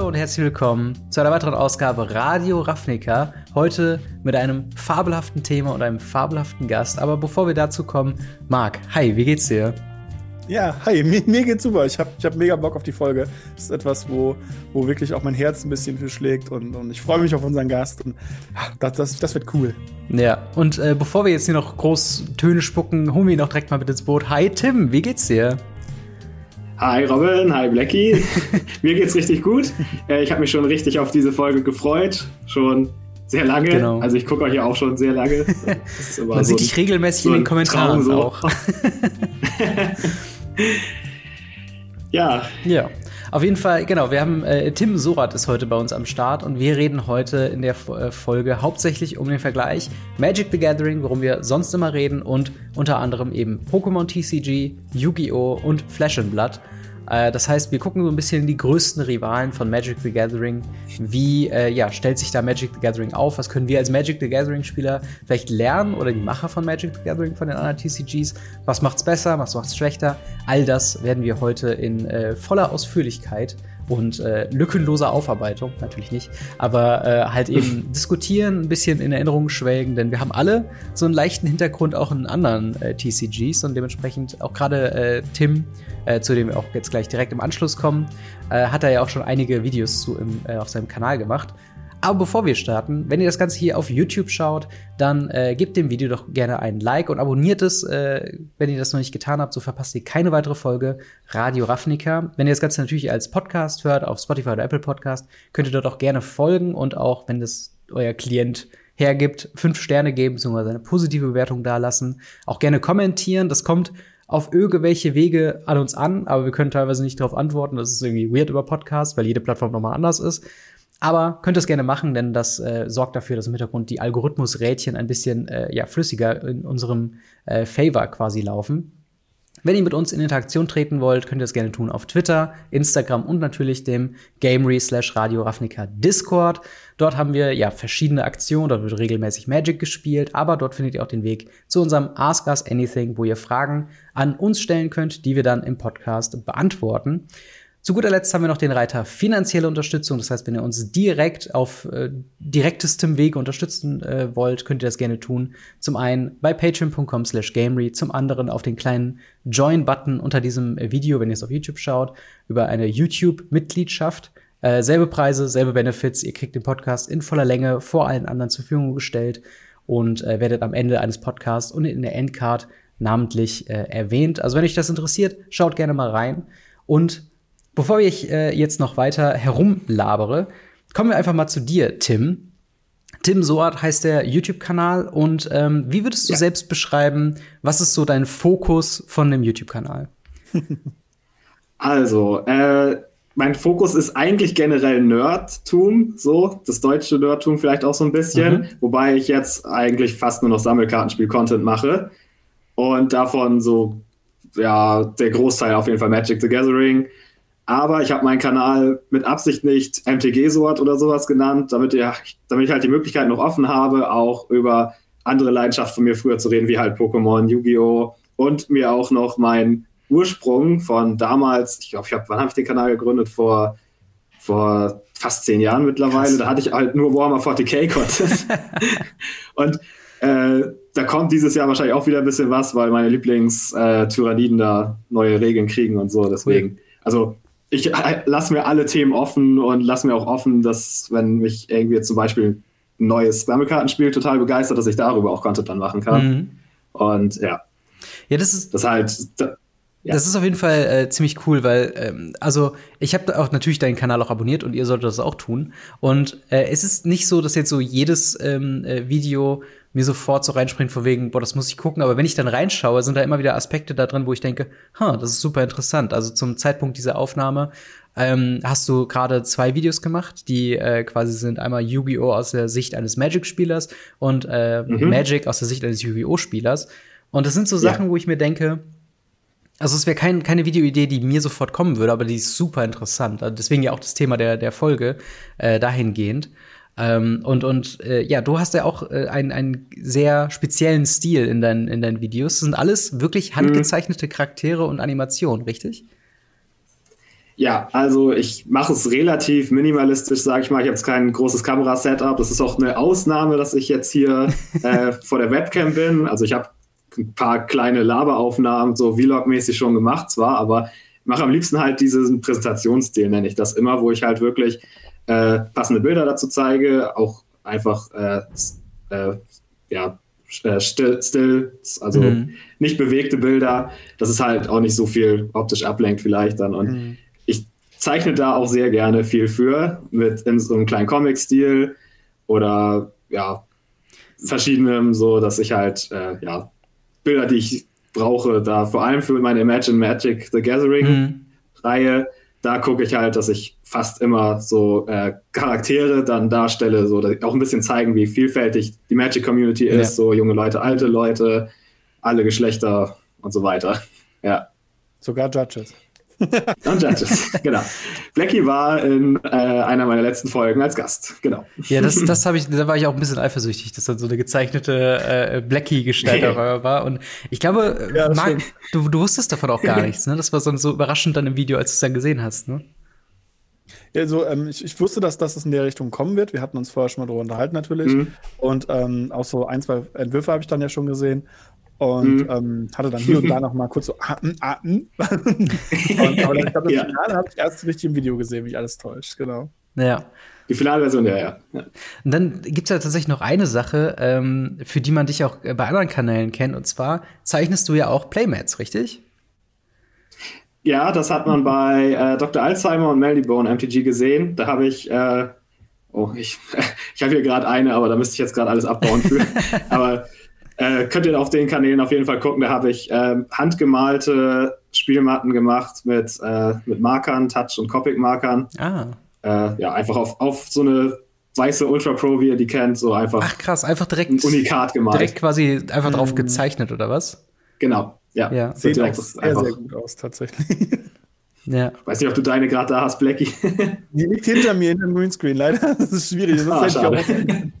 Hallo und herzlich willkommen zu einer weiteren Ausgabe Radio Ravnica. Heute mit einem fabelhaften Thema und einem fabelhaften Gast. Aber bevor wir dazu kommen, Marc, hi, wie geht's dir? Ja, hi, mir, mir geht's super. Ich habe ich hab mega Bock auf die Folge. Das ist etwas, wo, wo wirklich auch mein Herz ein bisschen für schlägt und, und ich freue mich auf unseren Gast und ach, das, das, das wird cool. Ja, und äh, bevor wir jetzt hier noch groß Töne spucken, holen wir ihn noch direkt mal mit ins Boot. Hi Tim, wie geht's dir? Hi Robin, hi Blackie. Mir geht's richtig gut. Äh, ich habe mich schon richtig auf diese Folge gefreut. Schon sehr lange. Genau. Also ich gucke euch ja auch schon sehr lange. Man so sieht dich regelmäßig so in den Kommentaren so. auch. ja. Ja. Auf jeden Fall, genau, wir haben äh, Tim Sorat ist heute bei uns am Start und wir reden heute in der äh, Folge hauptsächlich um den Vergleich Magic the Gathering, worum wir sonst immer reden und unter anderem eben Pokémon TCG, Yu-Gi-Oh! und Flash and Blood. Äh, das heißt, wir gucken so ein bisschen die größten Rivalen von Magic the Gathering. Wie äh, ja, stellt sich da Magic the Gathering auf? Was können wir als Magic the Gathering-Spieler vielleicht lernen oder die Macher von Magic the Gathering von den anderen TCGs? Was macht's besser? Was macht's schlechter? All das werden wir heute in äh, voller Ausführlichkeit und äh, lückenloser Aufarbeitung, natürlich nicht, aber äh, halt eben diskutieren, ein bisschen in Erinnerung schwelgen, denn wir haben alle so einen leichten Hintergrund auch in anderen äh, TCGs und dementsprechend auch gerade äh, Tim, äh, zu dem wir auch jetzt gleich direkt im Anschluss kommen, äh, hat er ja auch schon einige Videos zu im, äh, auf seinem Kanal gemacht. Aber bevor wir starten, wenn ihr das Ganze hier auf YouTube schaut, dann äh, gebt dem Video doch gerne ein Like und abonniert es, äh, wenn ihr das noch nicht getan habt, so verpasst ihr keine weitere Folge Radio Ravnica. Wenn ihr das Ganze natürlich als Podcast hört, auf Spotify oder Apple Podcast, könnt ihr dort auch gerne folgen und auch, wenn das euer Klient hergibt, fünf Sterne geben, beziehungsweise eine positive Bewertung dalassen. Auch gerne kommentieren. Das kommt auf irgendwelche Wege an uns an, aber wir können teilweise nicht darauf antworten. Das ist irgendwie weird über Podcast, weil jede Plattform nochmal anders ist. Aber könnt es gerne machen, denn das äh, sorgt dafür, dass im Hintergrund die Algorithmusrädchen ein bisschen äh, ja, flüssiger in unserem äh, Favor quasi laufen. Wenn ihr mit uns in Interaktion treten wollt, könnt ihr das gerne tun auf Twitter, Instagram und natürlich dem Gamery slash Radio Ravnica Discord. Dort haben wir ja verschiedene Aktionen, dort wird regelmäßig Magic gespielt, aber dort findet ihr auch den Weg zu unserem Ask Us Anything, wo ihr Fragen an uns stellen könnt, die wir dann im Podcast beantworten. Zu guter Letzt haben wir noch den Reiter finanzielle Unterstützung. Das heißt, wenn ihr uns direkt auf äh, direktestem Wege unterstützen äh, wollt, könnt ihr das gerne tun. Zum einen bei patreon.com slash gamery, zum anderen auf den kleinen Join-Button unter diesem Video, wenn ihr es auf YouTube schaut, über eine YouTube-Mitgliedschaft. Äh, selbe Preise, selbe Benefits. Ihr kriegt den Podcast in voller Länge vor allen anderen zur Verfügung gestellt und äh, werdet am Ende eines Podcasts und in der Endcard namentlich äh, erwähnt. Also wenn euch das interessiert, schaut gerne mal rein. Und Bevor ich äh, jetzt noch weiter herumlabere, kommen wir einfach mal zu dir, Tim. Tim Soart heißt der YouTube-Kanal und ähm, wie würdest du ja. selbst beschreiben, was ist so dein Fokus von dem YouTube-Kanal? Also, äh, mein Fokus ist eigentlich generell Nerdtum, so das deutsche Nerdtum vielleicht auch so ein bisschen, mhm. wobei ich jetzt eigentlich fast nur noch Sammelkartenspiel-Content mache und davon so ja der Großteil auf jeden Fall Magic the Gathering, aber ich habe meinen Kanal mit Absicht nicht MTG-Sort oder sowas genannt, damit, ihr, damit ich halt die Möglichkeit noch offen habe, auch über andere Leidenschaften von mir früher zu reden, wie halt Pokémon, Yu-Gi-Oh! und mir auch noch meinen Ursprung von damals, ich glaube, ich hab, wann habe ich den Kanal gegründet? Vor, vor fast zehn Jahren mittlerweile. Krass. Da hatte ich halt nur Warhammer 40k Content. und äh, da kommt dieses Jahr wahrscheinlich auch wieder ein bisschen was, weil meine Lieblings-Tyranniden äh, da neue Regeln kriegen und so. Deswegen, also ich äh, lasse mir alle Themen offen und lasse mir auch offen, dass, wenn mich irgendwie zum Beispiel ein neues Sammelkartenspiel total begeistert, dass ich darüber auch Content dann machen kann. Mhm. Und ja. Ja, das ist. Das halt. Da, ja. Das ist auf jeden Fall äh, ziemlich cool, weil, ähm, also ich habe auch natürlich deinen Kanal auch abonniert und ihr solltet das auch tun. Und äh, es ist nicht so, dass jetzt so jedes ähm, äh, Video mir sofort so reinspringt, vor wegen, boah, das muss ich gucken. Aber wenn ich dann reinschaue, sind da immer wieder Aspekte da drin, wo ich denke, ha, das ist super interessant. Also zum Zeitpunkt dieser Aufnahme ähm, hast du gerade zwei Videos gemacht, die äh, quasi sind einmal Yu-Gi-Oh! aus der Sicht eines Magic-Spielers und äh, mhm. Magic aus der Sicht eines Yu-Gi-Oh! Spielers. Und das sind so Sachen, ja. wo ich mir denke, also es wäre kein, keine Videoidee, die mir sofort kommen würde, aber die ist super interessant. Also deswegen ja auch das Thema der, der Folge äh, dahingehend. Ähm, und und äh, ja, du hast ja auch äh, einen, einen sehr speziellen Stil in, dein, in deinen Videos. Das sind alles wirklich mhm. handgezeichnete Charaktere und Animationen, richtig? Ja, also ich mache es relativ minimalistisch, sage ich mal. Ich habe jetzt kein großes Kamerasetup. Das ist auch eine Ausnahme, dass ich jetzt hier äh, vor der Webcam bin. Also ich habe ein paar kleine Laberaufnahmen, so Vlog-mäßig schon gemacht zwar, aber ich mache am liebsten halt diesen Präsentationsstil, nenne ich das immer, wo ich halt wirklich äh, passende Bilder dazu zeige, auch einfach äh, äh ja, äh, still, Stills, also mhm. nicht bewegte Bilder. Das ist halt auch nicht so viel optisch ablenkt vielleicht dann. Und mhm zeichne da auch sehr gerne viel für, mit in so einem kleinen Comic-Stil oder ja, verschiedenem, so dass ich halt, äh, ja, Bilder, die ich brauche, da vor allem für meine Imagine Magic The Gathering mhm. Reihe, da gucke ich halt, dass ich fast immer so äh, Charaktere dann darstelle, so auch ein bisschen zeigen, wie vielfältig die Magic Community ist, ja. so junge Leute, alte Leute, alle Geschlechter und so weiter. Ja. Sogar Judges. Und Judges, genau. Blackie war in äh, einer meiner letzten Folgen als Gast, genau. Ja, das, das habe ich, da war ich auch ein bisschen eifersüchtig, dass dann so eine gezeichnete äh, Blackie-Gestalt war. Und ich glaube, ja, Marc, du, du wusstest davon auch gar nichts, ne? Das war so, so überraschend dann im Video, als du es dann gesehen hast, ne? Ja, so, ähm, ich, ich, wusste, dass, dass es in der Richtung kommen wird. Wir hatten uns vorher schon mal darüber unterhalten, natürlich. Mhm. Und ähm, auch so ein, zwei Entwürfe habe ich dann ja schon gesehen und mhm. ähm, hatte dann hier und da noch mal kurz so Atmen, Atmen. und, aber ich glaube, das ja. Finale habe ich erst richtig im Video gesehen, wie alles täuscht, genau. Ja. Die Finalversion, ja, ja. Und dann gibt es ja tatsächlich noch eine Sache, ähm, für die man dich auch bei anderen Kanälen kennt, und zwar zeichnest du ja auch Playmats, richtig? Ja, das hat man bei äh, Dr. Alzheimer und Melody Bone MTG gesehen. Da habe ich, äh, oh, ich, ich habe hier gerade eine, aber da müsste ich jetzt gerade alles abbauen für. aber äh, könnt ihr auf den Kanälen auf jeden Fall gucken. Da habe ich äh, handgemalte Spielmatten gemacht mit, äh, mit Markern, Touch- und Copic-Markern. Ah. Äh, ja, einfach auf, auf so eine weiße Ultra Pro, wie ihr die kennt, so einfach. Ach krass, einfach direkt. Ein Unikat gemalt. Direkt quasi einfach drauf mhm. gezeichnet, oder was? Genau, ja. ja. Sieht auch sehr, sehr gut aus, tatsächlich. Ja. Weiß nicht, ob du deine gerade da hast, Blackie. Die liegt hinter mir in dem Greenscreen, leider. Das ist schwierig. Das ah, ist schade.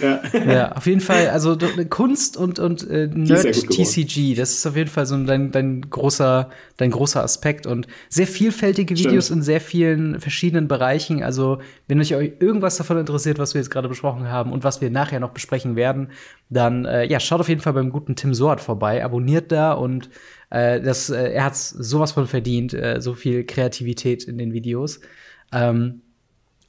Ja. ja, auf jeden Fall, also Kunst und, und äh, Nerd TCG, das ist auf jeden Fall so dein, dein, großer, dein großer Aspekt und sehr vielfältige Videos Stimmt. in sehr vielen verschiedenen Bereichen. Also, wenn euch irgendwas davon interessiert, was wir jetzt gerade besprochen haben und was wir nachher noch besprechen werden, dann äh, ja, schaut auf jeden Fall beim guten Tim Soart vorbei, abonniert da und äh, das, äh, er hat sowas von verdient, äh, so viel Kreativität in den Videos. Ähm,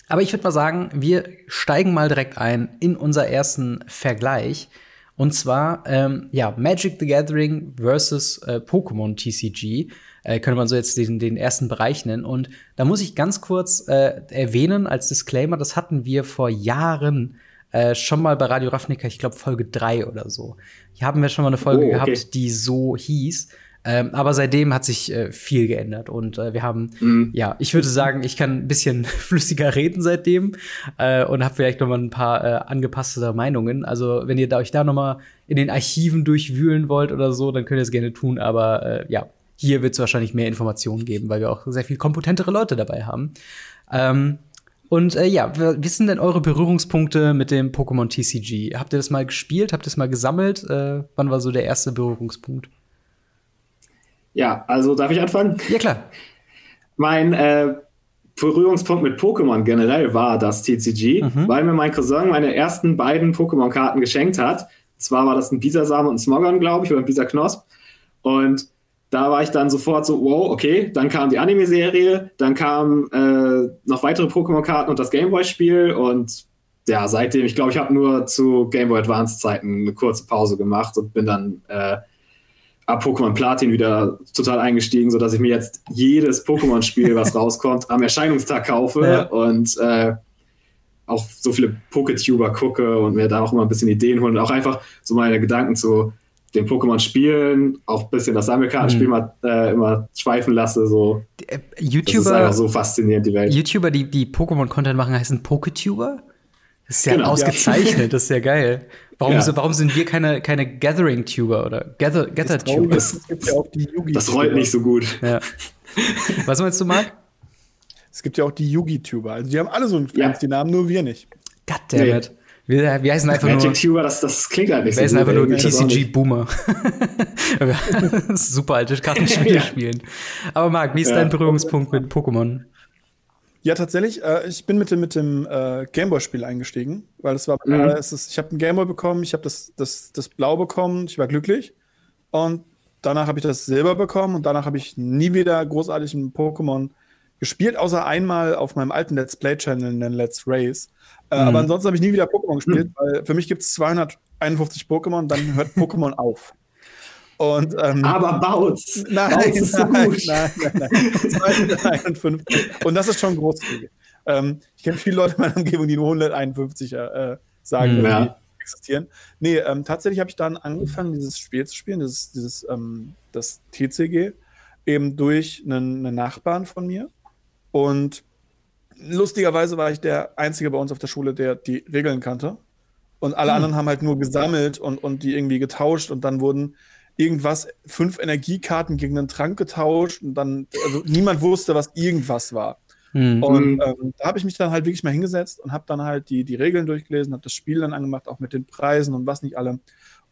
aber ich würde mal sagen, wir steigen mal direkt ein in unser ersten Vergleich. Und zwar, ähm, ja, Magic the Gathering versus äh, Pokémon TCG. Äh, könnte man so jetzt den, den ersten Bereich nennen. Und da muss ich ganz kurz äh, erwähnen als Disclaimer, das hatten wir vor Jahren äh, schon mal bei Radio Ravnica, ich glaube Folge 3 oder so. Hier haben wir schon mal eine Folge oh, okay. gehabt, die so hieß. Ähm, aber seitdem hat sich äh, viel geändert und äh, wir haben, mhm. ja, ich würde sagen, ich kann ein bisschen flüssiger reden seitdem äh, und habe vielleicht noch mal ein paar äh, angepasste Meinungen. Also wenn ihr da euch da noch mal in den Archiven durchwühlen wollt oder so, dann könnt ihr es gerne tun. Aber äh, ja, hier wird es wahrscheinlich mehr Informationen geben, weil wir auch sehr viel kompetentere Leute dabei haben. Ähm, und äh, ja, wie sind denn eure Berührungspunkte mit dem Pokémon TCG? Habt ihr das mal gespielt? Habt ihr das mal gesammelt? Äh, wann war so der erste Berührungspunkt? Ja, also darf ich anfangen? Ja, klar. Mein äh, Berührungspunkt mit Pokémon generell war das TCG, mhm. weil mir mein Cousin meine ersten beiden Pokémon-Karten geschenkt hat. Zwar war das ein Bisasam und ein Smogon, glaube ich, oder ein Bisaknosp. Und da war ich dann sofort so, wow, okay, dann kam die Anime-Serie, dann kamen äh, noch weitere Pokémon-Karten und das Gameboy-Spiel und ja, seitdem, ich glaube, ich habe nur zu Game Boy Advance-Zeiten eine kurze Pause gemacht und bin dann äh, ab Pokémon Platin wieder total eingestiegen, sodass ich mir jetzt jedes Pokémon-Spiel, was rauskommt, am Erscheinungstag kaufe ja. und äh, auch so viele Poketuber gucke und mir da auch immer ein bisschen Ideen holen und auch einfach so meine Gedanken zu den Pokémon-Spielen, auch ein bisschen das Sammelkartenspiel mhm. mal äh, immer schweifen lasse. So. Äh, YouTuber, das ist einfach so faszinierend, die Welt. YouTuber, die, die Pokémon-Content machen, heißen Poketuber? Das ist ja genau, ausgezeichnet, ja. das ist ja geil. Warum, ja. so, warum sind wir keine, keine Gathering-Tuber oder Gather, Gather-Tuber? Das, das rollt nicht so gut. Ja. Was meinst du, Marc? Es gibt ja auch die Yugi-Tuber. Also die haben alle so einen fancy ja. Namen, nur wir nicht. Goddammit. Nee. Wir, wir heißen einfach Magic nur. Tuber, das, das klingt halt nicht Wir heißen so einfach gut, nur ey. Das auch TCG. Boomer. Super alte Kartenspiele Ja. spielen. Aber Marc, wie ist Ja. dein Berührungspunkt mit Pokémon? Ja, tatsächlich. Äh, ich bin mit dem, mit dem äh, Gameboy-Spiel eingestiegen, weil es war, Mhm. äh, ist, ich habe ein Gameboy bekommen, ich habe das, das, das Blau bekommen, ich war glücklich. Und danach habe ich das Silber bekommen und danach habe ich nie wieder großartig ein Pokémon gespielt, außer einmal auf meinem alten Let's Play-Channel den Let's Race. Äh, Mhm. Aber ansonsten habe ich nie wieder Pokémon gespielt, weil für mich gibt es 251 Pokémon, dann hört Pokémon auf. Und, ähm, Aber Bautz. Nein, Bautz ist so nein, gut. nein, nein, nein. 251. Und das ist schon großzügig. Ähm, ich kenne viele Leute in meiner Umgebung, die nur 151 äh, sagen, dass Ja. die existieren. Nee, ähm, tatsächlich habe ich dann angefangen, dieses Spiel zu spielen, dieses, dieses ähm, das TCG, eben durch einen, einen Nachbarn von mir. Und lustigerweise war ich der Einzige bei uns auf der Schule, der die Regeln kannte. Und alle Hm. anderen haben halt nur gesammelt und, und die irgendwie getauscht und dann wurden irgendwas, fünf Energiekarten gegen einen Trank getauscht und dann, also niemand wusste, was irgendwas war. Hm. Und Mhm. ähm, da habe ich mich dann halt wirklich mal hingesetzt und habe dann halt die, die Regeln durchgelesen, habe das Spiel dann angemacht, auch mit den Preisen und was nicht alle.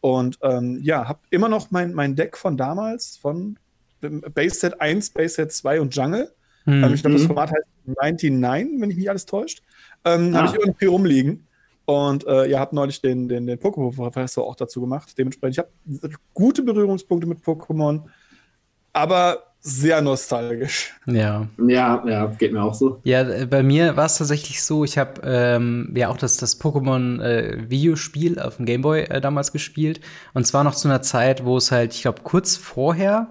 Und ähm, ja, habe immer noch mein, mein Deck von damals, von Base Set 1, Base Set 2 und Jungle. Hm. Ähm, ich glaube, das Mhm. Format heißt 99, wenn ich mich alles täuscht. Ähm, Ah. Habe ich immer noch hier rumliegen. Und äh, ihr habt neulich den, den, den Pokémon-Professor auch dazu gemacht. Dementsprechend, ich habe gute Berührungspunkte mit Pokémon, aber sehr nostalgisch. Ja. Ja, ja, geht mir auch so. Ja, äh, bei mir war es tatsächlich so, ich habe ähm, ja auch das, das Pokémon-Videospiel auf dem Gameboy äh, damals gespielt. Und zwar noch zu einer Zeit, wo es halt, ich glaube, kurz vorher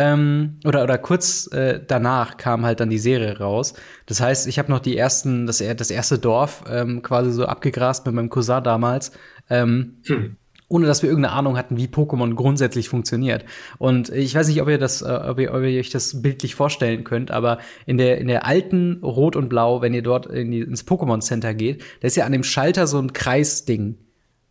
ähm, oder, oder kurz äh, danach kam halt dann die Serie raus. Das heißt, ich habe noch die ersten, das, das erste Dorf ähm, quasi so abgegrast mit meinem Cousin damals. Ähm, Hm. ohne dass wir irgendeine Ahnung hatten, wie Pokémon grundsätzlich funktioniert. Und ich weiß nicht, ob ihr das, äh, ob ihr, ob ihr euch das bildlich vorstellen könnt, aber in der, in der alten Rot und Blau, wenn ihr dort in die, ins Pokémon Center geht, da ist ja an dem Schalter so ein Kreisding,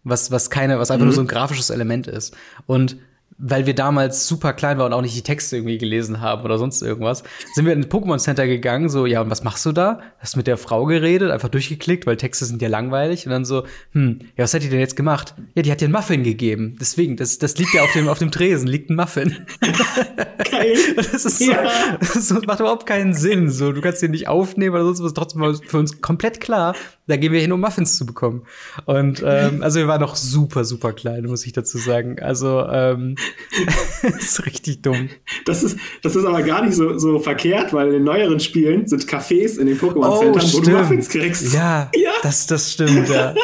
was, was keine, was einfach nur so ein grafisches Element ist. Und weil wir damals super klein waren und auch nicht die Texte irgendwie gelesen haben oder sonst irgendwas, sind wir ins Pokémon Center gegangen, so, ja, und was machst du da? Hast mit der Frau geredet, einfach durchgeklickt, weil Texte sind ja langweilig und dann so, hm, ja, was hat die denn jetzt gemacht? Ja, die hat dir einen Muffin gegeben. Deswegen, das, das liegt ja auf dem, auf dem Tresen, liegt ein Muffin. Geil. Das ist so, Ja. das macht überhaupt keinen Sinn. So, du kannst den nicht aufnehmen oder sonst was. Trotzdem war für uns komplett klar, da gehen wir hin, um Muffins zu bekommen. Und ähm, also wir waren noch super, super klein, muss ich dazu sagen. Also ähm, ist richtig dumm. Das ist, das ist aber gar nicht so, so verkehrt, weil in den neueren Spielen sind Cafés in den Pokémon-Centern, wo du Muffins kriegst. Oh, Ja, Ja. Das, das stimmt, ja.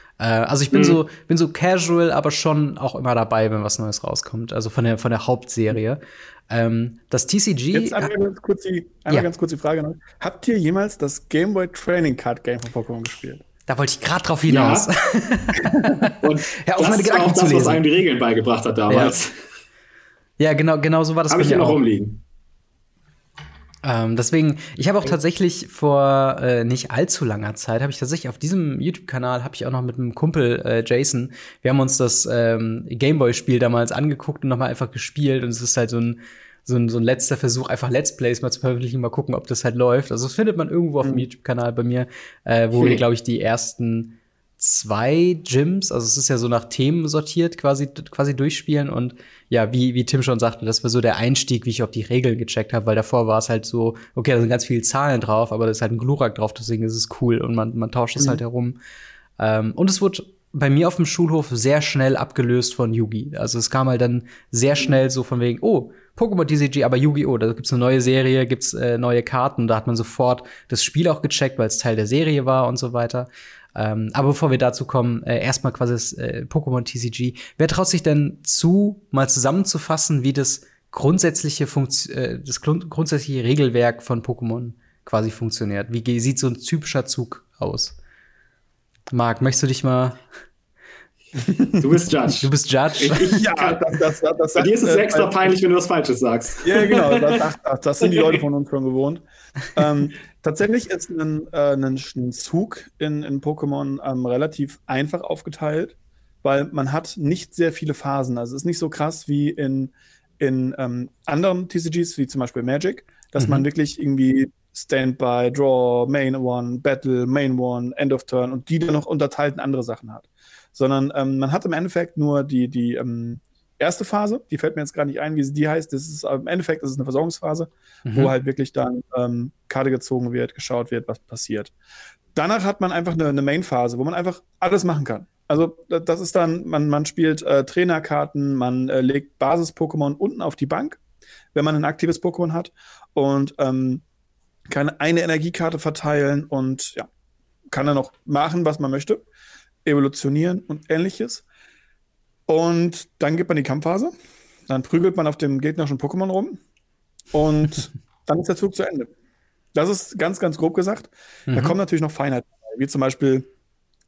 Äh, also ich bin Mhm. so bin so casual, aber schon auch immer dabei, wenn was Neues rauskommt. Also von der von der Hauptserie. Ähm, das TCG. Jetzt einmal ganz kurz die, einmal Ja. ganz kurz die Frage noch. Habt ihr jemals das Game Boy Training Card Game von Pokémon gespielt? da wollte ich gerade drauf hinaus. Und Hör auf, das meine ist auch Gedanken zu das, was einem die Regeln beigebracht hat damals. Ja, genau, genau so war das Habe ich hier noch auch. rumliegen. Ähm, deswegen, ich habe auch tatsächlich vor äh, nicht allzu langer Zeit, habe ich tatsächlich auf diesem YouTube-Kanal, habe ich auch noch mit einem Kumpel äh, Jason, wir haben uns das ähm, Gameboy-Spiel damals angeguckt und nochmal einfach gespielt und es ist halt so ein, so ein, so ein letzter Versuch, einfach Let's Plays mal zu veröffentlichen, mal gucken, ob das halt läuft. Also das findet man irgendwo auf dem YouTube-Kanal bei mir, äh, wo wir, Hm. glaube ich, die ersten zwei Gyms, also es ist ja so nach Themen sortiert, quasi, quasi durchspielen und ja, wie, wie Tim schon sagte, das war so der Einstieg, wie ich auf die Regeln gecheckt habe, weil davor war es halt so, okay, da sind ganz viele Zahlen drauf, aber da ist halt ein Glurak drauf, deswegen ist es cool und man, man tauscht es Mhm. halt herum. Ähm, und es wurde bei mir auf dem Schulhof sehr schnell abgelöst von Yugi. Also es kam halt dann sehr schnell so von wegen, oh, Pokémon TCG, aber Yu-Gi-Oh! Da gibt's eine neue Serie, gibt's äh, neue Karten. Da hat man sofort das Spiel auch gecheckt, weil es Teil der Serie war und so weiter. Ähm, aber bevor wir dazu kommen, äh, erstmal quasi das äh, Pokémon TCG. Wer traut sich denn zu, mal zusammenzufassen, wie das grundsätzliche Funkt äh, das grund grundsätzliche Regelwerk von Pokémon quasi funktioniert? Wie sieht so ein typischer Zug aus? Marc, möchtest du dich mal Du bist Judge. Du bist Judge. Ich, ja, das, das, das, Bei dir ist es äh, extra peinlich, wenn du was Falsches sagst. Ja, genau. Das, sind die Leute von uns schon gewohnt. Ähm, tatsächlich ist ein, äh, ein, ein Zug in, in Pokémon ähm, relativ einfach aufgeteilt, weil man hat nicht sehr viele Phasen. Also es ist nicht so krass wie in, in ähm, anderen TCGs, wie zum Beispiel Magic, dass mhm. man wirklich irgendwie Standby, Draw, Main One, Battle, Main One, End of Turn und die dann noch unterteilt in andere Sachen hat. Sondern ähm, man hat im Endeffekt nur die, die ähm, erste Phase, die fällt mir jetzt gar nicht ein, wie sie die heißt. Das ist im Endeffekt das ist eine Versorgungsphase, mhm. wo halt wirklich dann ähm, Karte gezogen wird, geschaut wird, was passiert. Danach hat man einfach eine, eine Main-Phase, wo man einfach alles machen kann. Also das ist dann, man, man spielt äh, Trainerkarten, man äh, legt Basis-Pokémon unten auf die Bank, wenn man ein aktives Pokémon hat und ähm, kann eine Energiekarte verteilen und ja, kann dann noch machen, was man möchte, evolutionieren und ähnliches. Und dann geht man die Kampfphase. Dann prügelt man auf dem gegnerischen Pokémon rum. Und dann ist der Zug zu Ende. Das ist ganz, ganz grob gesagt. Mhm. Da kommen natürlich noch Feinheiten, wie zum Beispiel,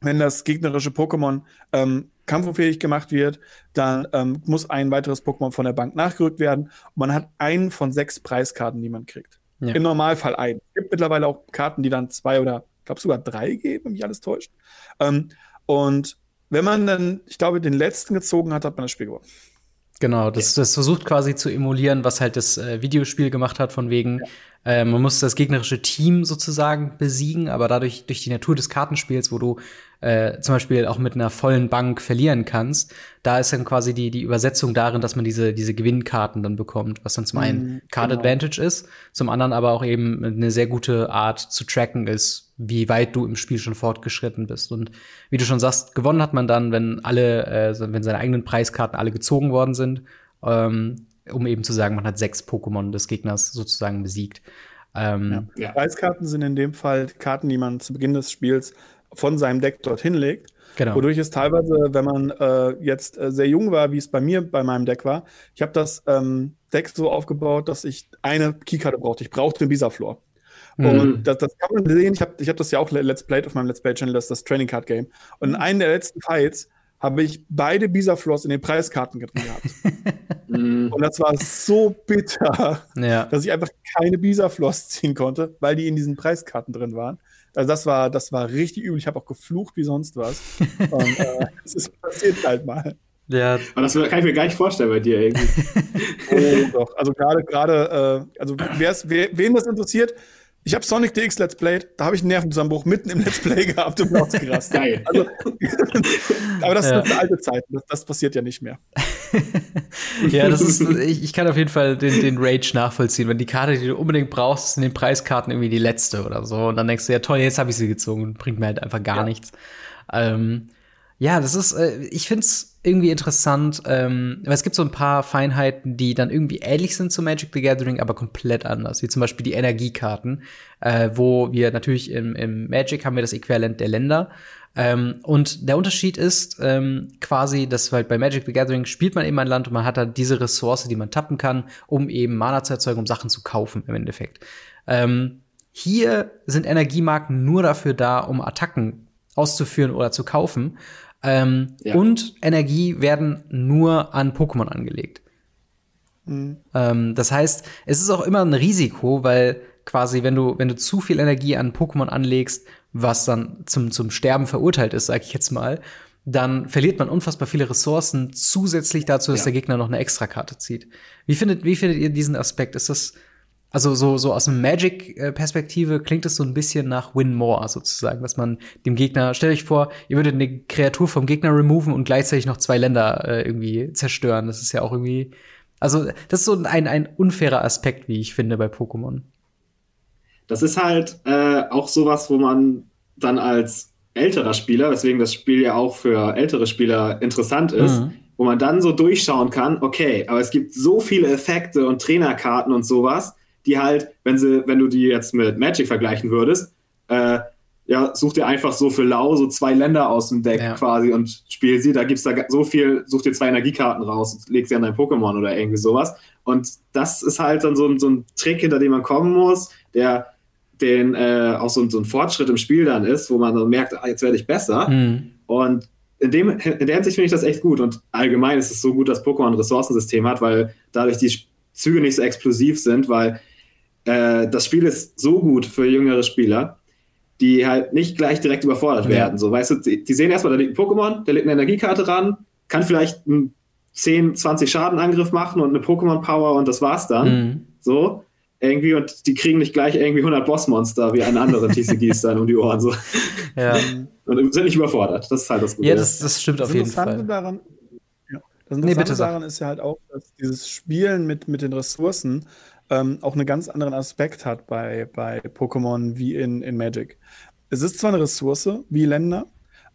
wenn das gegnerische Pokémon ähm, kampfunfähig gemacht wird, dann ähm, muss ein weiteres Pokémon von der Bank nachgerückt werden. Und man hat einen von sechs Preiskarten, die man kriegt. Ja. Im Normalfall einen. Es gibt mittlerweile auch Karten, die dann zwei oder, ich glaube sogar drei geben, wenn mich alles täuscht. Ähm, und wenn man dann, ich glaube, den letzten gezogen hat, hat man das Spiel gewonnen. Genau, das, das versucht quasi zu emulieren, was halt das äh, Videospiel gemacht hat, von wegen, ja. Äh, man muss das gegnerische Team sozusagen besiegen, aber dadurch, durch die Natur des Kartenspiels, wo du äh, zum Beispiel auch mit einer vollen Bank verlieren kannst, da ist dann quasi die, die Übersetzung darin, dass man diese, diese Gewinnkarten dann bekommt, was dann zum einen mhm, Card genau. Advantage ist, zum anderen aber auch eben eine sehr gute Art zu tracken ist, wie weit du im Spiel schon fortgeschritten bist. Und wie du schon sagst, gewonnen hat man dann, wenn alle, äh, wenn seine eigenen Preiskarten alle gezogen worden sind, ähm, um eben zu sagen, man hat sechs Pokémon des Gegners sozusagen besiegt. Ähm, ja. Preiskarten sind in dem Fall Karten, die man zu Beginn des Spiels von seinem Deck dorthin legt. Genau. Wodurch es teilweise, wenn man äh, jetzt äh, sehr jung war, wie es bei mir bei meinem Deck war, ich habe das ähm, Deck so aufgebaut, dass ich eine Keykarte brauchte. Ich brauchte den Bisaflor. Mhm. Und das, das, kann man sehen. Ich habe ich hab das ja auch Let's Played auf meinem Let's Play Channel, das ist das Training Card Game. Und in einem der letzten Fights habe ich beide Bisaflors in den Preiskarten drin gehabt. Mhm. Und das war so bitter, ja. dass ich einfach keine Bisaflors ziehen konnte, weil die in diesen Preiskarten drin waren. Also das war, das war richtig übel. Ich habe auch geflucht wie sonst was. Und äh, es ist passiert halt mal. Ja. Aber das kann ich mir gar nicht vorstellen bei dir irgendwie. oh, doch. Also gerade, gerade, äh, also wer, wen das interessiert, ich habe Sonic DX Let's Played, da habe ich einen Nervenzusammenbruch mitten im Let's Play gehabt und bin ausgerastet. Geil. Also, aber das ja. ist eine alte Zeit, das, das, passiert ja nicht mehr. ja, das ist, ich, ich, kann auf jeden Fall den, den Rage nachvollziehen, wenn die Karte, die du unbedingt brauchst, ist in den Preiskarten irgendwie die letzte oder so. Und dann denkst du, ja toll, jetzt habe ich sie gezogen und bringt mir halt einfach gar ja. nichts. Ähm, ja, das ist, äh, ich find's irgendwie interessant, ähm, weil es gibt so ein paar Feinheiten, die dann irgendwie ähnlich sind zu Magic the Gathering, aber komplett anders, wie zum Beispiel die Energiekarten, äh, wo wir natürlich im, im Magic haben wir das Äquivalent der Länder. Ähm, und der Unterschied ist ähm, quasi, dass halt bei Magic the Gathering spielt man eben ein Land und man hat dann diese Ressource, die man tappen kann, um eben Mana zu erzeugen, um Sachen zu kaufen im Endeffekt. Ähm, hier sind Energiemarken nur dafür da, um Attacken auszuführen oder zu kaufen. Ähm, ja. Und Energie werden nur an Pokémon angelegt. Mhm. Ähm, das heißt, es ist auch immer ein Risiko, weil quasi, wenn du, wenn du zu viel Energie an Pokémon anlegst, was dann zum, zum Sterben verurteilt ist, sag ich jetzt mal, dann verliert man unfassbar viele Ressourcen zusätzlich dazu, dass ja. der Gegner noch eine Extrakarte zieht. Wie findet, wie findet ihr diesen Aspekt? Ist das, also so, so aus einer Magic-Perspektive klingt es so ein bisschen nach Win More sozusagen, dass man dem Gegner, stellt euch vor, ihr würdet eine Kreatur vom Gegner removen und gleichzeitig noch zwei Länder äh, irgendwie zerstören. Das ist ja auch irgendwie, also das ist so ein, ein unfairer Aspekt, wie ich finde, bei Pokémon. Das ist halt äh, auch sowas, wo man dann als älterer Spieler, weswegen das Spiel ja auch für ältere Spieler interessant ist, mhm. wo man dann so durchschauen kann, okay, aber es gibt so viele Effekte und Trainerkarten und sowas, die halt, wenn sie, wenn du die jetzt mit Magic vergleichen würdest, äh, ja, such dir einfach so für Lau so zwei Länder aus dem Deck ja. quasi und spiel sie. Da gibt's da so viel, such dir zwei Energiekarten raus und leg sie an dein Pokémon oder irgendwie sowas. Und das ist halt dann so ein, so ein Trick, hinter dem man kommen muss, der den äh, auch so, so ein Fortschritt im Spiel dann ist, wo man dann merkt, ah, jetzt werde ich besser. Mhm. Und in, dem, in der Hinsicht finde ich das echt gut. Und allgemein ist es so gut, dass Pokémon ein Ressourcensystem hat, weil dadurch die Züge nicht so explosiv sind, weil äh, das Spiel ist so gut für jüngere Spieler, die halt nicht gleich direkt überfordert ja. werden. So, weißt du, die, die sehen erstmal, da liegt ein Pokémon, da liegt eine Energiekarte ran, kann vielleicht einen 10, 20 Schadenangriff machen und eine Pokémon-Power und das war's dann. Mhm. So irgendwie und die kriegen nicht gleich irgendwie 100 Bossmonster wie einen anderen TCGs dann um die Ohren so. Ja. Und sind nicht überfordert. Das ist halt das Gute. Ja, das, das stimmt das auf jeden Fall. Daran, ja, das Interessante nee, bitte daran ist ja halt auch, dass dieses Spielen mit, mit den Ressourcen ähm, auch einen ganz anderen Aspekt hat bei, bei Pokémon wie in, in Magic. Es ist zwar eine Ressource wie Länder,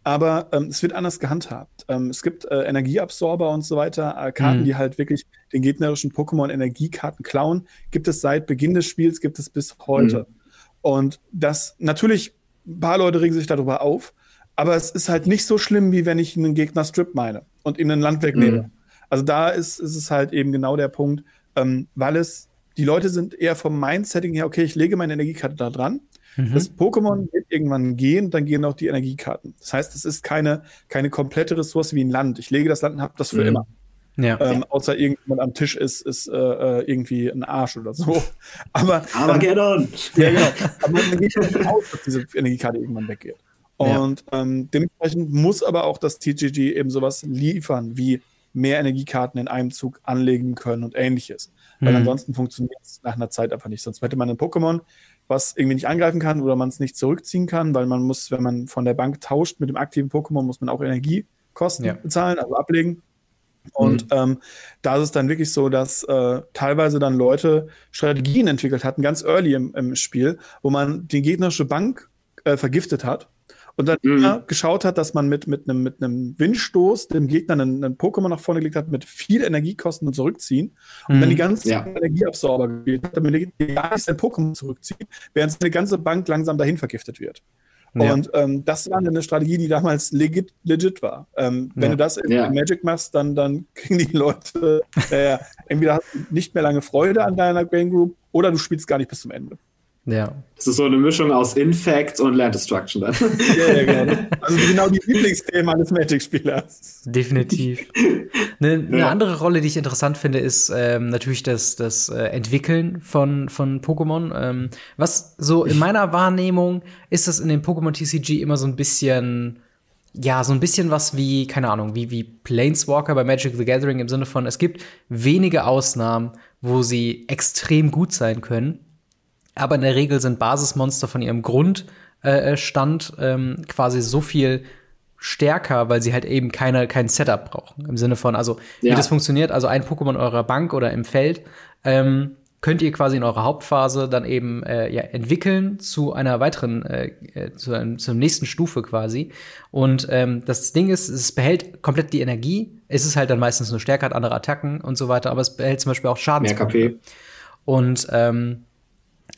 aber ähm, es wird anders gehandhabt. Ähm, es gibt äh, Energieabsorber und so weiter, äh, Karten, mhm. die halt wirklich den gegnerischen Pokémon Energiekarten klauen. Gibt es seit Beginn des Spiels, gibt es bis heute. Mhm. Und das natürlich, ein paar Leute regen sich darüber auf, aber es ist halt nicht so schlimm, wie wenn ich einen Gegner strip meine und ihm ein Land wegnehme. Mhm. Also da ist, ist es halt eben genau der Punkt, ähm, weil es, die Leute sind eher vom Mindsetting her, okay, ich lege meine Energiekarte da dran Mhm. Das Pokémon wird irgendwann gehen, dann gehen auch die Energiekarten. Das heißt, es ist keine, keine komplette Ressource wie ein Land. Ich lege das Land und habe das für mhm. immer. Ja. Ähm, außer irgendjemand am Tisch ist, ist äh, äh irgendwie ein Arsch oder so. Aber Armageddon! Ähm, ja, genau. Aber man geht ja davon aus, dass diese Energiekarte irgendwann weggeht. Und ja. ähm, dementsprechend muss aber auch das TGG eben sowas liefern, wie mehr Energiekarten in einem Zug anlegen können und ähnliches. Weil mhm. ansonsten funktioniert es nach einer Zeit einfach nicht. Sonst hätte man ein Pokémon, was irgendwie nicht angreifen kann oder man es nicht zurückziehen kann, weil man muss, wenn man von der Bank tauscht mit dem aktiven Pokémon, muss man auch Energiekosten ja. bezahlen, also ablegen. Und mhm. ähm, da ist es dann wirklich so, dass äh, teilweise dann Leute Strategien entwickelt hatten, ganz early im, im Spiel, wo man die gegnerische Bank äh, vergiftet hat und dann mhm. geschaut hat, dass man mit, mit, einem, mit einem Windstoß dem Gegner einen, einen Pokémon nach vorne gelegt hat mit viel Energiekosten und zurückziehen und mhm. dann die ganze ja. Energieabsorber gespielt hat, damit gar nicht sein Pokémon zurückzieht, während seine ganze Bank langsam dahin vergiftet wird. Ja. Und ähm, das war eine Strategie, die damals legit, legit war. Ähm, wenn ja. du das in, ja. Magic machst, dann, dann kriegen die Leute äh, entweder nicht mehr lange Freude an deiner Game Group oder du spielst gar nicht bis zum Ende. Ja. Das ist so eine Mischung aus Infect und Land Destruction dann. ja, ja, genau. Also genau die Lieblingsthemen eines Magic-Spielers. Definitiv. Eine, eine ja. andere Rolle, die ich interessant finde, ist ähm, natürlich das, das äh, Entwickeln von, von Pokémon. Ähm, was so in meiner Wahrnehmung ist das in dem Pokémon TCG immer so ein bisschen ja, so ein bisschen was wie, keine Ahnung, wie, wie Planeswalker bei Magic the Gathering im Sinne von, es gibt wenige Ausnahmen, wo sie extrem gut sein können aber in der Regel sind Basismonster von ihrem Grundstand äh, ähm, quasi so viel stärker, weil sie halt eben keine, kein Setup brauchen. Im Sinne von, also ja. wie das funktioniert, also ein Pokémon eurer Bank oder im Feld, ähm, könnt ihr quasi in eurer Hauptphase dann eben äh, ja, entwickeln zu einer weiteren, äh, äh, zu einem, zur nächsten Stufe quasi. Und ähm, das Ding ist, es behält komplett die Energie. Es ist halt dann meistens nur stärker, hat andere Attacken und so weiter, aber es behält zum Beispiel auch Schadenspunkte. Mehr KP. Und ähm,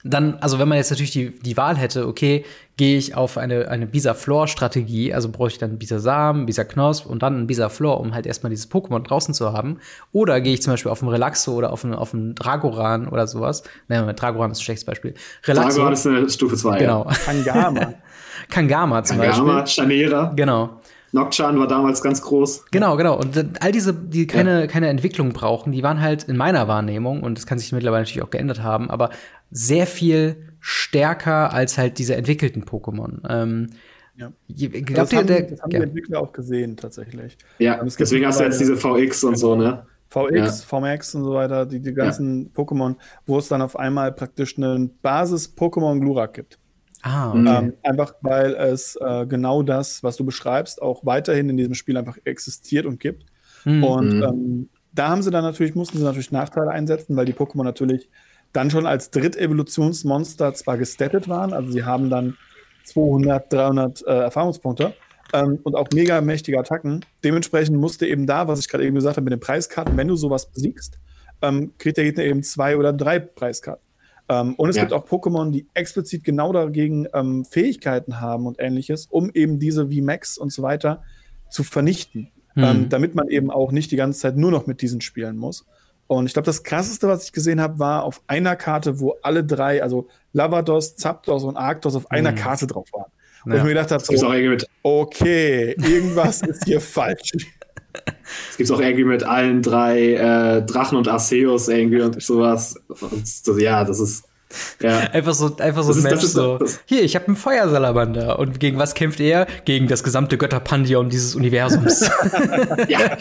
dann, also wenn man jetzt natürlich die, die Wahl hätte, okay, gehe ich auf eine, eine Bisa-Floor-Strategie, also brauche ich dann Bisa-Samen, Bisa-Knosp und dann ein Bisa-Floor, um halt erstmal dieses Pokémon draußen zu haben. Oder gehe ich zum Beispiel auf einen Relaxo oder auf einen, auf einen Dragoran oder sowas. Nein, Dragoran ist ein schlechtes Beispiel. Relaxo, Dragoran ist eine Stufe 2. Genau. Ja. Kangama. Kangama zum Kangama, Beispiel. Chanera. Genau. Nocturne war damals ganz groß. Genau, genau. Und all diese, die keine, ja. keine Entwicklung brauchen, die waren halt in meiner Wahrnehmung, und das kann sich mittlerweile natürlich auch geändert haben, aber sehr viel stärker als halt diese entwickelten Pokémon. Ähm, ja. Glaubt das, ihr, haben, der, das haben ja. die Entwickler auch gesehen, tatsächlich. Ja, deswegen hast du jetzt diese VX und so, ne? VX, ja. VMAX und so weiter, die, die ganzen ja. Pokémon, wo es dann auf einmal praktisch einen Basis-Pokémon Glurak gibt. Ah, okay. ähm, einfach weil es äh, genau das, was du beschreibst, auch weiterhin in diesem Spiel einfach existiert und gibt. Mhm. Und mhm. ähm, da haben sie dann natürlich, mussten sie natürlich Nachteile einsetzen, weil die Pokémon natürlich dann schon als Drittevolutionsmonster zwar gestattet waren, also sie haben dann 200, 300 äh, Erfahrungspunkte ähm, und auch mega mächtige Attacken. Dementsprechend musste eben da, was ich gerade eben gesagt habe, mit den Preiskarten, wenn du sowas besiegst, ähm, kriegt der Gegner eben zwei oder drei Preiskarten. Ähm, und es ja. gibt auch Pokémon, die explizit genau dagegen ähm, Fähigkeiten haben und ähnliches, um eben diese VMAX und so weiter zu vernichten. Mhm. damit man eben auch nicht die ganze Zeit nur noch mit diesen spielen muss. Und ich glaube, das krasseste, was ich gesehen habe, war auf einer Karte, wo alle drei, also Lavados, Zapdos und Arctos auf einer mhm. Karte drauf waren. Wo ich mir gedacht habe, so, okay, irgendwas ist hier falsch. Es gibt auch irgendwie mit allen drei äh, Drachen und Arceus irgendwie und sowas. Und das, ja, das ist ja. Einfach so, einfach so ein Match so. Hier, ich habe einen Feuersalamander. Und gegen was kämpft er? Gegen das gesamte Götterpantheon dieses Universums. ja.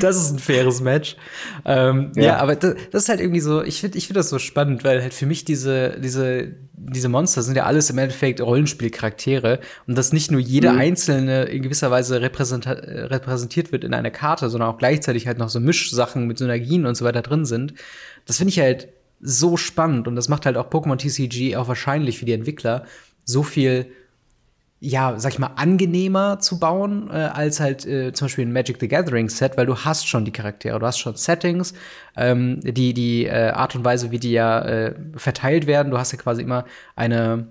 Das ist ein faires Match. Ähm, ja. ja. aber das, das, ist halt irgendwie so, ich finde ich finde das so spannend, weil halt für mich diese, diese, diese Monster sind ja alles im Endeffekt Rollenspielcharaktere. Und dass nicht nur jede mhm. einzelne in gewisser Weise repräsentiert wird in einer Karte, sondern auch gleichzeitig halt noch so Mischsachen mit Synergien und so weiter drin sind. Das finde ich halt so spannend und das macht halt auch Pokémon TCG auch wahrscheinlich für die Entwickler so viel ja, sag ich mal, angenehmer zu bauen, äh, als halt äh, zum Beispiel ein Magic the Gathering Set, weil du hast schon die Charaktere, du hast schon Settings, ähm, die, die äh, Art und Weise, wie die ja äh, verteilt werden, du hast ja quasi immer eine,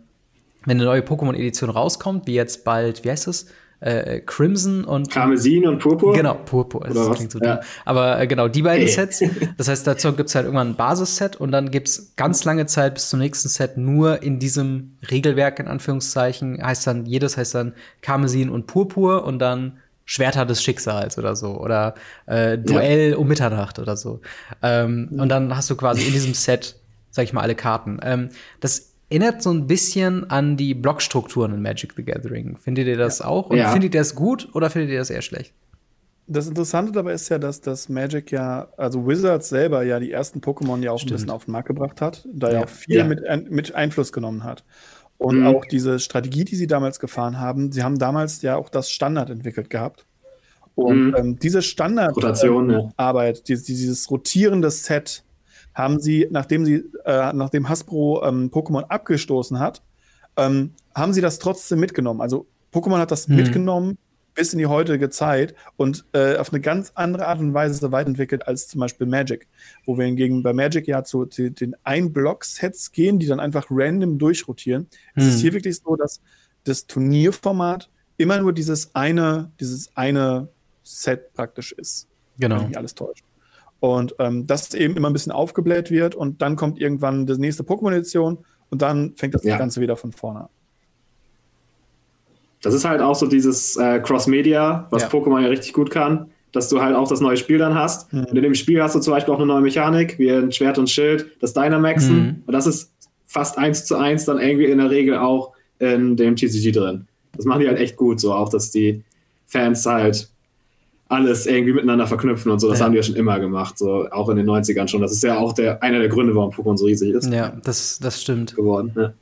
wenn eine neue Pokémon-Edition rauskommt, wie jetzt bald, wie heißt es? Äh, Crimson und Karmesin und Purpur. Genau, Purpur. Das klingt so ja. Aber äh, genau, die beiden Ey. Sets. Das heißt, dazu gibt's halt irgendwann ein Basisset und dann gibt's ganz lange Zeit bis zum nächsten Set nur in diesem Regelwerk, in Anführungszeichen, heißt dann, jedes heißt dann Karmesin und Purpur und dann Schwerter des Schicksals oder so oder äh, Duell ja. um Mitternacht oder so. Ähm, und dann hast du quasi in diesem Set, sag ich mal, alle Karten. Ähm, das erinnert so ein bisschen an die Blockstrukturen in Magic the Gathering. Findet ihr das ja. auch? Und ja. findet ihr das gut oder findet ihr das eher schlecht? Das Interessante dabei ist ja, dass das Magic ja, also Wizards selber ja die ersten Pokémon ja auch Stimmt. ein bisschen auf den Markt gebracht hat, da ja, ja auch viel ja. Mit, mit Einfluss genommen hat. Und mhm. auch diese Strategie, die sie damals gefahren haben, sie haben damals ja auch das Standard entwickelt gehabt. Und mhm. ähm, diese Standardarbeit, äh, dieses, dieses rotierende Set, haben sie, nachdem sie, äh, nachdem Hasbro ähm, Pokémon abgestoßen hat, ähm, haben sie das trotzdem mitgenommen. Also Pokémon hat das hm. mitgenommen bis in die heutige Zeit und äh, auf eine ganz andere Art und Weise weiterentwickelt als zum Beispiel Magic, wo wir hingegen bei Magic ja zu, zu den Ein-Block-Sets gehen, die dann einfach random durchrotieren. Hm. Es ist hier wirklich so, dass das Turnierformat immer nur dieses eine, dieses eine Set praktisch ist. Genau. Wenn mich alles täuscht. Und ähm, das eben immer ein bisschen aufgebläht wird und dann kommt irgendwann die nächste Pokémon-Edition und dann fängt das ja. Ganze wieder von vorne an. Das ist halt auch so dieses äh, Cross-Media, was ja. Pokémon ja richtig gut kann, dass du halt auch das neue Spiel dann hast. Mhm. Und in dem Spiel hast du zum Beispiel auch eine neue Mechanik, wie ein Schwert und Schild, das Dynamaxen. Mhm. Und das ist fast eins zu eins dann irgendwie in der Regel auch in dem TCG drin. Das machen die halt echt gut, so auch, dass die Fans halt alles irgendwie miteinander verknüpfen und so. Das ja. haben die ja schon immer gemacht, so auch in den 90ern schon. Das ist ja auch der, einer der Gründe, warum Pokémon so riesig ist. Ja, das, das stimmt. Geworden. Ja.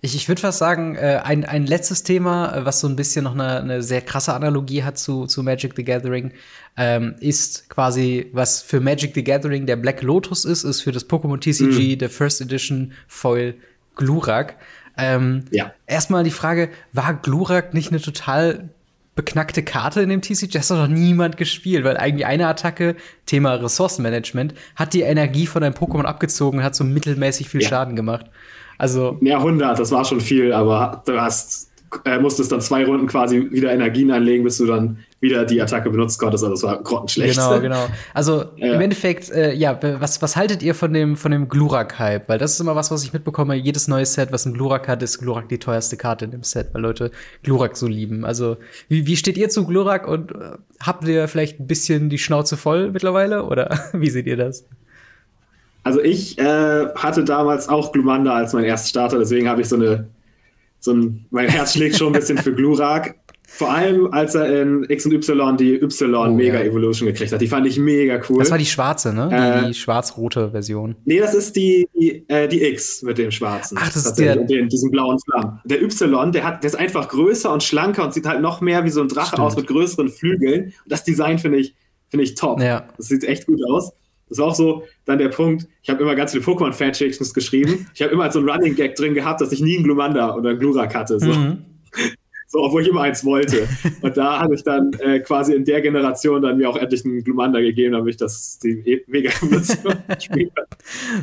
Ich, ich würde fast sagen, äh, ein, ein letztes Thema, äh, was so ein bisschen noch eine, eine sehr krasse Analogie hat zu, zu Magic the Gathering, ähm, ist quasi, was für Magic the Gathering der Black Lotus ist, ist für das Pokémon TCG mhm. der First Edition Foil Glurak. Ähm, ja. Erstmal die Frage, war Glurak nicht eine total beknackte Karte in dem TCG. Das hat doch niemand gespielt, weil eigentlich eine Attacke, Thema Ressourcenmanagement, hat die Energie von deinem Pokémon abgezogen und hat so mittelmäßig viel ja. Schaden gemacht. Also. Ja, 100, das war schon viel, aber du hast, äh, musstest dann zwei Runden quasi wieder Energien anlegen, bis du dann wieder die Attacke benutzt konntest. Also das war grottenschlecht. Genau, genau. Also ja. im Endeffekt, äh, ja, was, was haltet ihr von dem, von dem Glurak-Hype? Weil das ist immer was, was ich mitbekomme. Jedes neue Set, was ein Glurak hat, ist Glurak die teuerste Karte in dem Set, weil Leute Glurak so lieben. Also wie, wie steht ihr zu Glurak und äh, habt ihr vielleicht ein bisschen die Schnauze voll mittlerweile oder wie seht ihr das? Also ich äh, hatte damals auch Glumanda als mein erster Starter, deswegen habe ich so eine so ein, mein Herz schlägt schon ein bisschen für Glurak. Vor allem, als er in X und Y die Y oh, Mega ja. Evolution gekriegt hat. Die fand ich mega cool. Das war die schwarze, ne? Die, äh, die schwarz-rote Version. Nee, das ist die, die, äh, die, X mit dem schwarzen. Ach, das ist der. Den, diesen blauen Flammen. Der Y, der, hat, der ist einfach größer und schlanker und sieht halt noch mehr wie so ein Drache Stimmt. aus mit größeren Flügeln. Und das Design finde ich, finde ich top. Ja. Das sieht echt gut aus. Das war auch so dann der Punkt, ich habe immer ganz viele Pokémon-Fanfictions geschrieben. Ich habe immer so einen Running Gag drin gehabt, dass ich nie einen Glumanda oder einen Glurak hatte. So. Mhm. So, obwohl ich immer eins wollte. Und da habe ich dann äh, quasi in der Generation dann mir auch endlich einen Glumanda gegeben, damit ich das die e- Mega-Evolution spiele.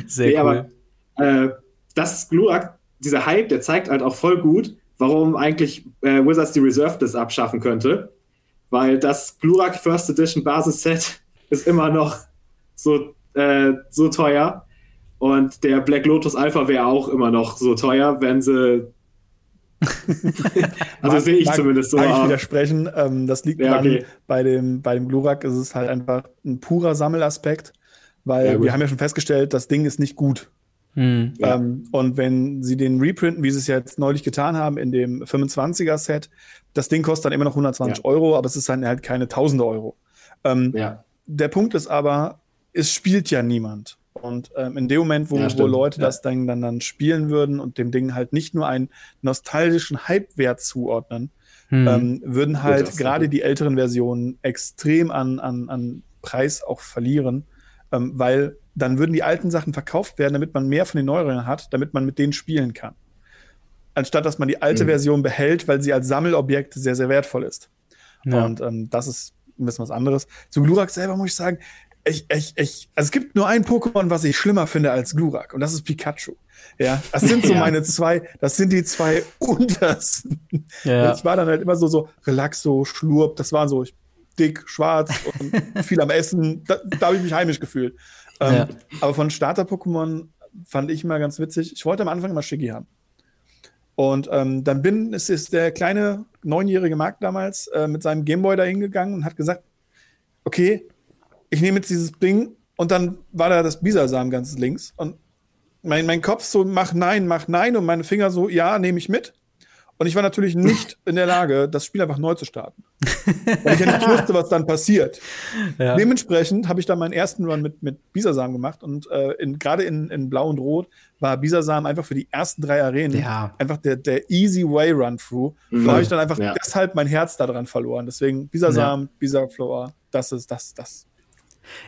Sehr nee, cool. Aber äh, das Glurak, dieser Hype, der zeigt halt auch voll gut, warum eigentlich äh, Wizards die Reserve das abschaffen könnte. Weil das Glurak First Edition Basis-Set ist immer noch so, äh, so teuer. Und der Black Lotus Alpha wäre auch immer noch so teuer, wenn sie also sehe ich zumindest so. Kann ich widersprechen. Ähm, das liegt ja, okay. bei dem, bei dem Glurak ist es halt einfach ein purer Sammelaspekt, weil ja, wir haben ja schon festgestellt, das Ding ist nicht gut. Hm. Ähm, und wenn sie den reprinten, wie sie es jetzt neulich getan haben, in dem 25er-Set, das Ding kostet dann immer noch 120 ja. Euro, aber es ist dann halt keine tausende Euro. Ähm, ja. Der Punkt ist aber, es spielt ja niemand. Und ähm, in dem Moment, wo, ja, wo Leute ja. das Ding dann, dann spielen würden und dem Ding halt nicht nur einen nostalgischen Hype-Wert zuordnen, hm. ähm, würden halt gerade die älteren Versionen extrem an, an, an Preis auch verlieren, ähm, weil dann würden die alten Sachen verkauft werden, damit man mehr von den neueren hat, damit man mit denen spielen kann. Anstatt dass man die alte hm. Version behält, weil sie als Sammelobjekt sehr, sehr wertvoll ist. Ja. Und ähm, das ist ein bisschen was anderes. Zu Glurak selber muss ich sagen, ich, ich, ich, also es gibt nur ein Pokémon, was ich schlimmer finde als Glurak, und das ist Pikachu. Ja, das sind so ja. meine zwei, das sind die zwei untersten. Ja. Ich war dann halt immer so, so Relaxo, Schlurp, das waren so dick, schwarz und viel am Essen. Da, da habe ich mich heimisch gefühlt. Ähm, ja. Aber von Starter-Pokémon fand ich immer ganz witzig. Ich wollte am Anfang immer Shiggy haben. Und ähm, dann bin, ist, ist der kleine neunjährige Marc damals äh, mit seinem Gameboy da hingegangen und hat gesagt, okay, ich nehme jetzt dieses Ding und dann war da das Bisasam ganz links und mein, mein Kopf so, mach nein, mach nein und meine Finger so, ja, nehme ich mit. Und ich war natürlich nicht in der Lage, das Spiel einfach neu zu starten. weil ich ja nicht wusste, was dann passiert. Ja. Dementsprechend habe ich dann meinen ersten Run mit, mit Bisasam gemacht und äh, in, gerade in, in Blau und Rot war Bisasam einfach für die ersten drei Arenen ja. einfach der, der easy way run through. Mhm. Da habe ich dann einfach ja. deshalb mein Herz daran verloren. Deswegen Bisasam, ja. Bisaflora, das ist das, das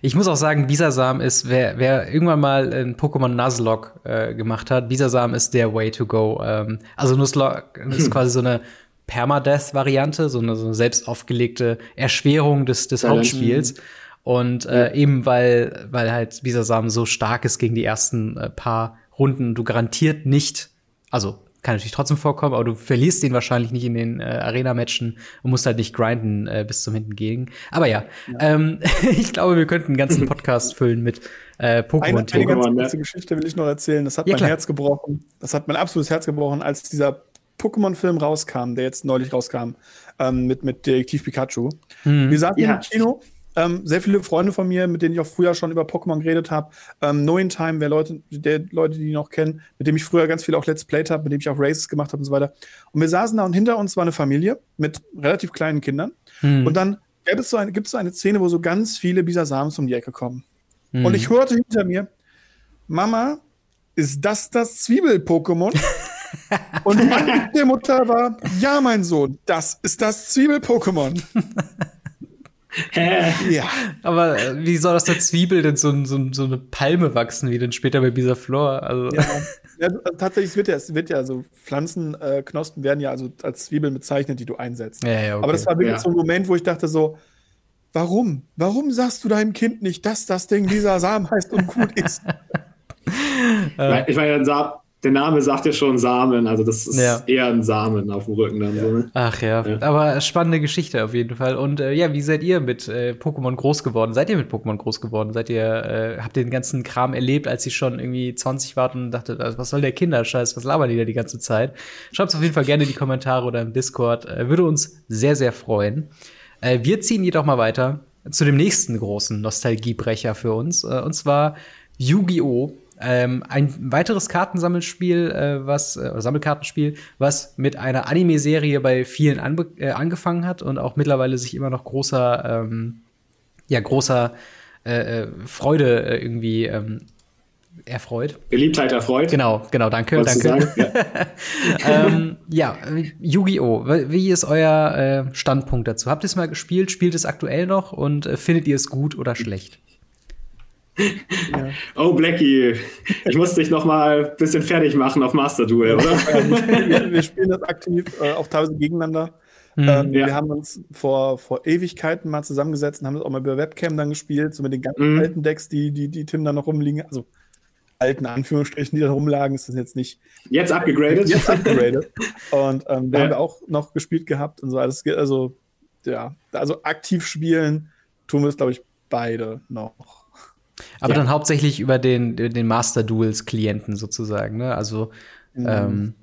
ich muss auch sagen, Bisasam ist, wer, wer irgendwann mal ein Pokémon Nuzlocke äh, gemacht hat, Bisasam ist der Way to go. Ähm, also Nuzlocke ist hm. quasi so eine Permadeath-Variante, so eine, so eine selbst aufgelegte Erschwerung des, des Hauptspiels. Und äh, eben weil, weil halt Bisasam so stark ist gegen die ersten äh, paar Runden, du garantiert nicht, also kann natürlich trotzdem vorkommen, aber du verlierst den wahrscheinlich nicht in den äh, Arena-Matchen und musst halt nicht grinden äh, bis zum hinten gegen. Aber ja, ja. Ähm, ich glaube, wir könnten einen ganzen Podcast füllen mit äh, Pokémon. Eine, eine ganz kurze Geschichte will ich noch erzählen. Das hat ja, mein klar. Herz gebrochen. Das hat mein absolutes Herz gebrochen, als dieser Pokémon-Film rauskam, der jetzt neulich rauskam, ähm, mit, mit Detektiv Pikachu. Mhm. Wir saßen ja. im Kino ähm, sehr viele Freunde von mir, mit denen ich auch früher schon über Pokémon geredet habe. Ähm, no in Time, wer Leute, der Leute, die noch kennen, mit dem ich früher ganz viel auch Let's Played habe, mit dem ich auch Races gemacht habe und so weiter. Und wir saßen da und hinter uns war eine Familie mit relativ kleinen Kindern. Hm. Und dann gibt es so eine, so eine Szene, wo so ganz viele Bisasams um die Ecke kommen. Hm. Und ich hörte hinter mir, Mama, ist das das Zwiebel-Pokémon? und der Mutter war, ja, mein Sohn, das ist das Zwiebel-Pokémon. ja. Aber äh, wie soll aus der Zwiebel denn so, so, so eine Palme wachsen, wie denn später bei Bisa Flor? Also. Ja. ja. tatsächlich, es wird ja, es wird ja so Pflanzenknospen werden ja also als Zwiebeln bezeichnet, die du einsetzt. Ja, ja, okay. Aber das war wirklich so ein Moment, wo ich dachte so, warum? Warum sagst du deinem Kind nicht, dass das Ding dieser Samen heißt und gut ist? ich meine, der Name sagt ja schon Samen, also das ist ja. eher ein Samen auf dem Rücken dann ja. so. Ne? Ach ja. ja. aber spannende Geschichte auf jeden Fall. Und äh, ja, wie seid ihr mit äh, Pokémon groß geworden? Seid ihr mit Pokémon groß geworden? Seid ihr, äh, habt ihr den ganzen Kram erlebt, als ihr schon irgendwie 20 wart und dachtet, was soll der Kinderscheiß, was labern die da die ganze Zeit? Schreibt auf jeden Fall gerne in die Kommentare oder im Discord. Äh, würde uns sehr, sehr freuen. Äh, wir ziehen jedoch mal weiter zu dem nächsten großen Nostalgiebrecher für uns. Äh, und zwar Yu-Gi-Oh! Ähm, ein weiteres Kartensammelspiel, äh, was, äh, Sammelkartenspiel, was mit einer Anime-Serie bei vielen äh, angefangen hat und auch mittlerweile sich immer noch großer, ähm, ja, großer äh, äh Freude äh, irgendwie ähm, erfreut. Beliebtheit erfreut. Genau, genau, danke, danke. Ja, ähm, ja Yu-Gi-Oh! Wie ist euer Standpunkt dazu? Habt ihr es mal gespielt? Spielt es aktuell noch und findet ihr es gut oder schlecht? Ja. Oh, Blackie, ich muss dich noch mal ein bisschen fertig machen auf Master Duel, oder? wir, spielen, wir, spielen, das aktiv, äh, auch teilweise gegeneinander. Mhm, ähm, ja. Wir haben uns vor, vor Ewigkeiten mal zusammengesetzt und haben das auch mal über Webcam dann gespielt, so mit den ganzen mhm. alten Decks, die, die, die Tim da noch rumliegen. Also alten Anführungsstrichen, die da rumlagen, ist das jetzt nicht. Jetzt abgegradet. Jetzt abgegradet. und ähm, da ja. haben wir auch noch gespielt gehabt und so. Also, also ja, also aktiv spielen tun wir es, glaube ich, beide noch. Aber ja. dann hauptsächlich über den, den Master Duels Klienten sozusagen, ne? Also, mhm. ähm,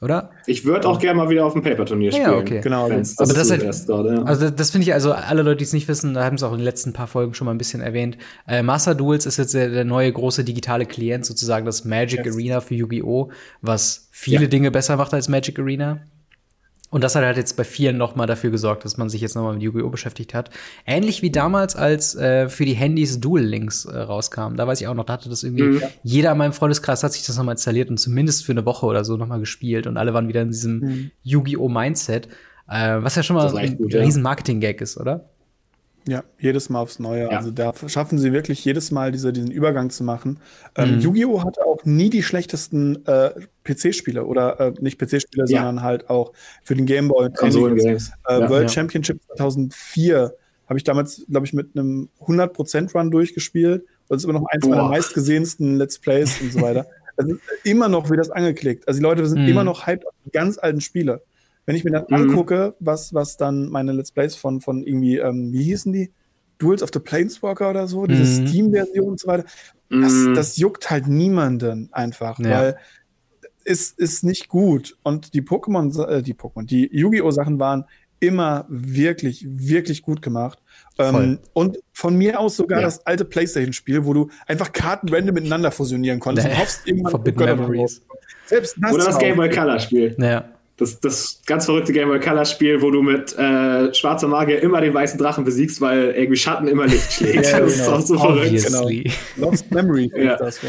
oder? Ich würde auch gerne mal wieder auf dem Paper-Turnier spielen. Ja, okay. Genau. Wenn's Aber das, halt, gerade, ja. also das finde ich, also alle Leute, die es nicht wissen, da haben es auch in den letzten paar Folgen schon mal ein bisschen erwähnt. Äh, Master Duels ist jetzt der, der neue große digitale Klient, sozusagen das Magic Yes. Arena für Yu-Gi-Oh!, was viele Ja. Dinge besser macht als Magic Arena. Und das hat halt jetzt bei vielen noch mal dafür gesorgt, dass man sich jetzt noch mal mit Yu-Gi-Oh! beschäftigt hat. Ähnlich wie damals, als äh, für die Handys Duel Links äh, rauskam. Da weiß ich auch noch, da hatte das irgendwie Mhm. jeder in meinem Freundeskreis hat sich das noch mal installiert und zumindest für eine Woche oder so noch mal gespielt und alle waren wieder in diesem Mhm. Yu-Gi-Oh! Mindset. Äh, was ja schon mal ein gut, ja. riesen Marketing-Gag ist, oder? Ja, jedes Mal aufs Neue. Ja. Also da schaffen sie wirklich jedes Mal diese, diesen Übergang zu machen. Ähm, Mhm. Yu-Gi-Oh! hatte auch nie die schlechtesten äh, PC-Spiele oder äh, nicht PC-Spiele, Ja. sondern halt auch für den Game Boy. Konsolen-Games. Äh, Ja. World. Championship 2004 habe ich damals, glaube ich, mit einem 100% Run durchgespielt. Das ist immer noch eins meiner Boah. meistgesehensten Let's Plays und so weiter. Ist immer noch wie das angeklickt. Also die Leute sind Mhm. immer noch hyped auf die ganz alten Spiele. Wenn ich mir dann Mhm. angucke, was, was dann meine Let's Plays von, von irgendwie, ähm, wie hießen die? Duels of the Planeswalker oder so, diese Mhm. Steam-Version und so weiter, das, Mm, das juckt halt niemanden einfach, Ja. weil es ist nicht gut. Und die Pokémon, äh, die Pokémon, die Yu-Gi-Oh! Sachen waren immer wirklich, wirklich gut gemacht. Ähm, und von mir aus sogar Ja. das alte PlayStation-Spiel, wo du einfach Karten random miteinander fusionieren konntest. Nee. und hoffst irgendwann Forbidden Memories. Selbst das Oder das. Game Boy Color Spiel. Ja. Das, das ganz verrückte Game Boy Color Spiel, wo du mit äh, schwarzer Magier immer den weißen Drachen besiegst, weil irgendwie Schatten immer Licht schlägt. Ja, das ist genau. auch so verrückt. Obviously. Lost Memory Ja. ist das,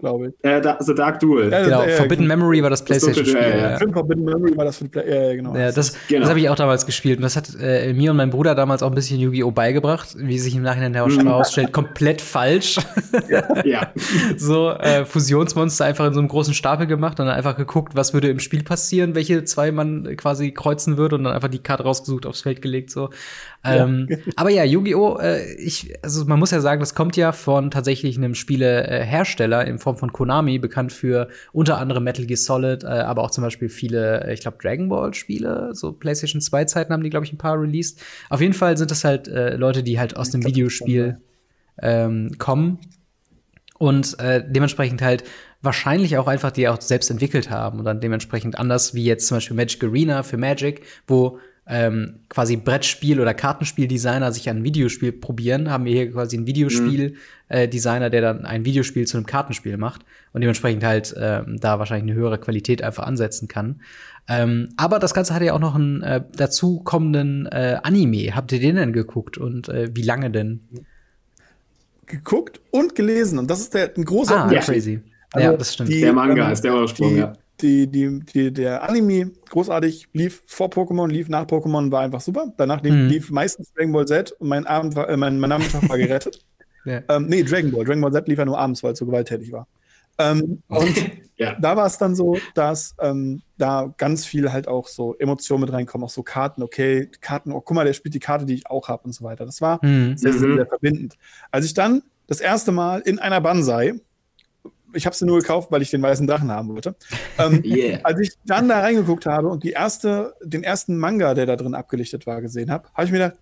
glaube ich. Äh, da, The Dark Duel. Ja, Genau, ja, Forbidden genau. Memory war das PlayStation-Spiel. Ja, ja. Forbidden Memory war das für Play ja, ja, genau. Ja, das, Genau. das habe ich auch damals gespielt und das hat äh, mir und meinem Bruder damals auch ein bisschen Yu-Gi-Oh! beigebracht, wie sich im Nachhinein Mhm. herausstellt, komplett falsch. Ja. so äh, Fusionsmonster einfach in so einem großen Stapel gemacht und dann einfach geguckt, was würde im Spiel passieren, welche zwei man quasi kreuzen würde und dann einfach die Karte rausgesucht, aufs Feld gelegt so. Ähm, aber ja, Yu-Gi-Oh! Äh, ich, also man muss ja sagen, das kommt ja von tatsächlich einem Spielehersteller in Form von Konami, bekannt für unter anderem Metal Gear Solid, äh, aber auch zum Beispiel viele, äh, ich glaube Dragon Ball Spiele, so PlayStation 2 Zeiten haben die glaube ich ein paar released. Auf jeden Fall sind das halt äh, Leute, die halt aus dem Videospiel ähm, kommen und äh, dementsprechend halt wahrscheinlich auch einfach die auch selbst entwickelt haben und dann dementsprechend anders wie jetzt zum Beispiel Magic Arena für Magic, wo ähm, quasi Brettspiel- oder Kartenspieldesigner sich an ein Videospiel probieren, haben wir hier quasi einen Videospiel-Designer, der dann ein Videospiel zu einem Kartenspiel macht und dementsprechend halt ähm, da wahrscheinlich eine höhere Qualität einfach ansetzen kann. Ähm, aber das Ganze hat ja auch noch einen äh, dazu kommenden äh, Anime. Habt ihr den denn geguckt und äh, wie lange denn? Geguckt und gelesen. Und das ist der, ein großer Ah, Unterschied. crazy. Also ja, das stimmt. die- Der Manga ähm, ist der Ursprung, die, ja. Die, die, die, der Anime, großartig, lief vor Pokémon, lief nach Pokémon, war einfach super. Danach lief, Mhm. lief meistens Dragon Ball Z und mein Abend war, äh, mein, mein Nachmittag war gerettet. Ja. ähm, nee, Dragon Ball. Dragon Ball Z lief ja nur abends, weil es so gewalttätig war. Ähm, und Ja. da war es dann so, dass ähm, da ganz viel halt auch so Emotionen mit reinkommen, auch so Karten, okay, Karten, oh, guck mal, der spielt die Karte, die ich auch habe und so weiter. Das war Mhm. sehr, sehr, Mhm. sehr verbindend. Als ich dann das erste Mal in einer Banzai, ich habe sie nur gekauft, weil ich den weißen Drachen haben wollte, ähm, Yeah. als ich dann da reingeguckt habe und die erste, den ersten Manga, der da drin abgelichtet war, gesehen habe, habe ich mir gedacht,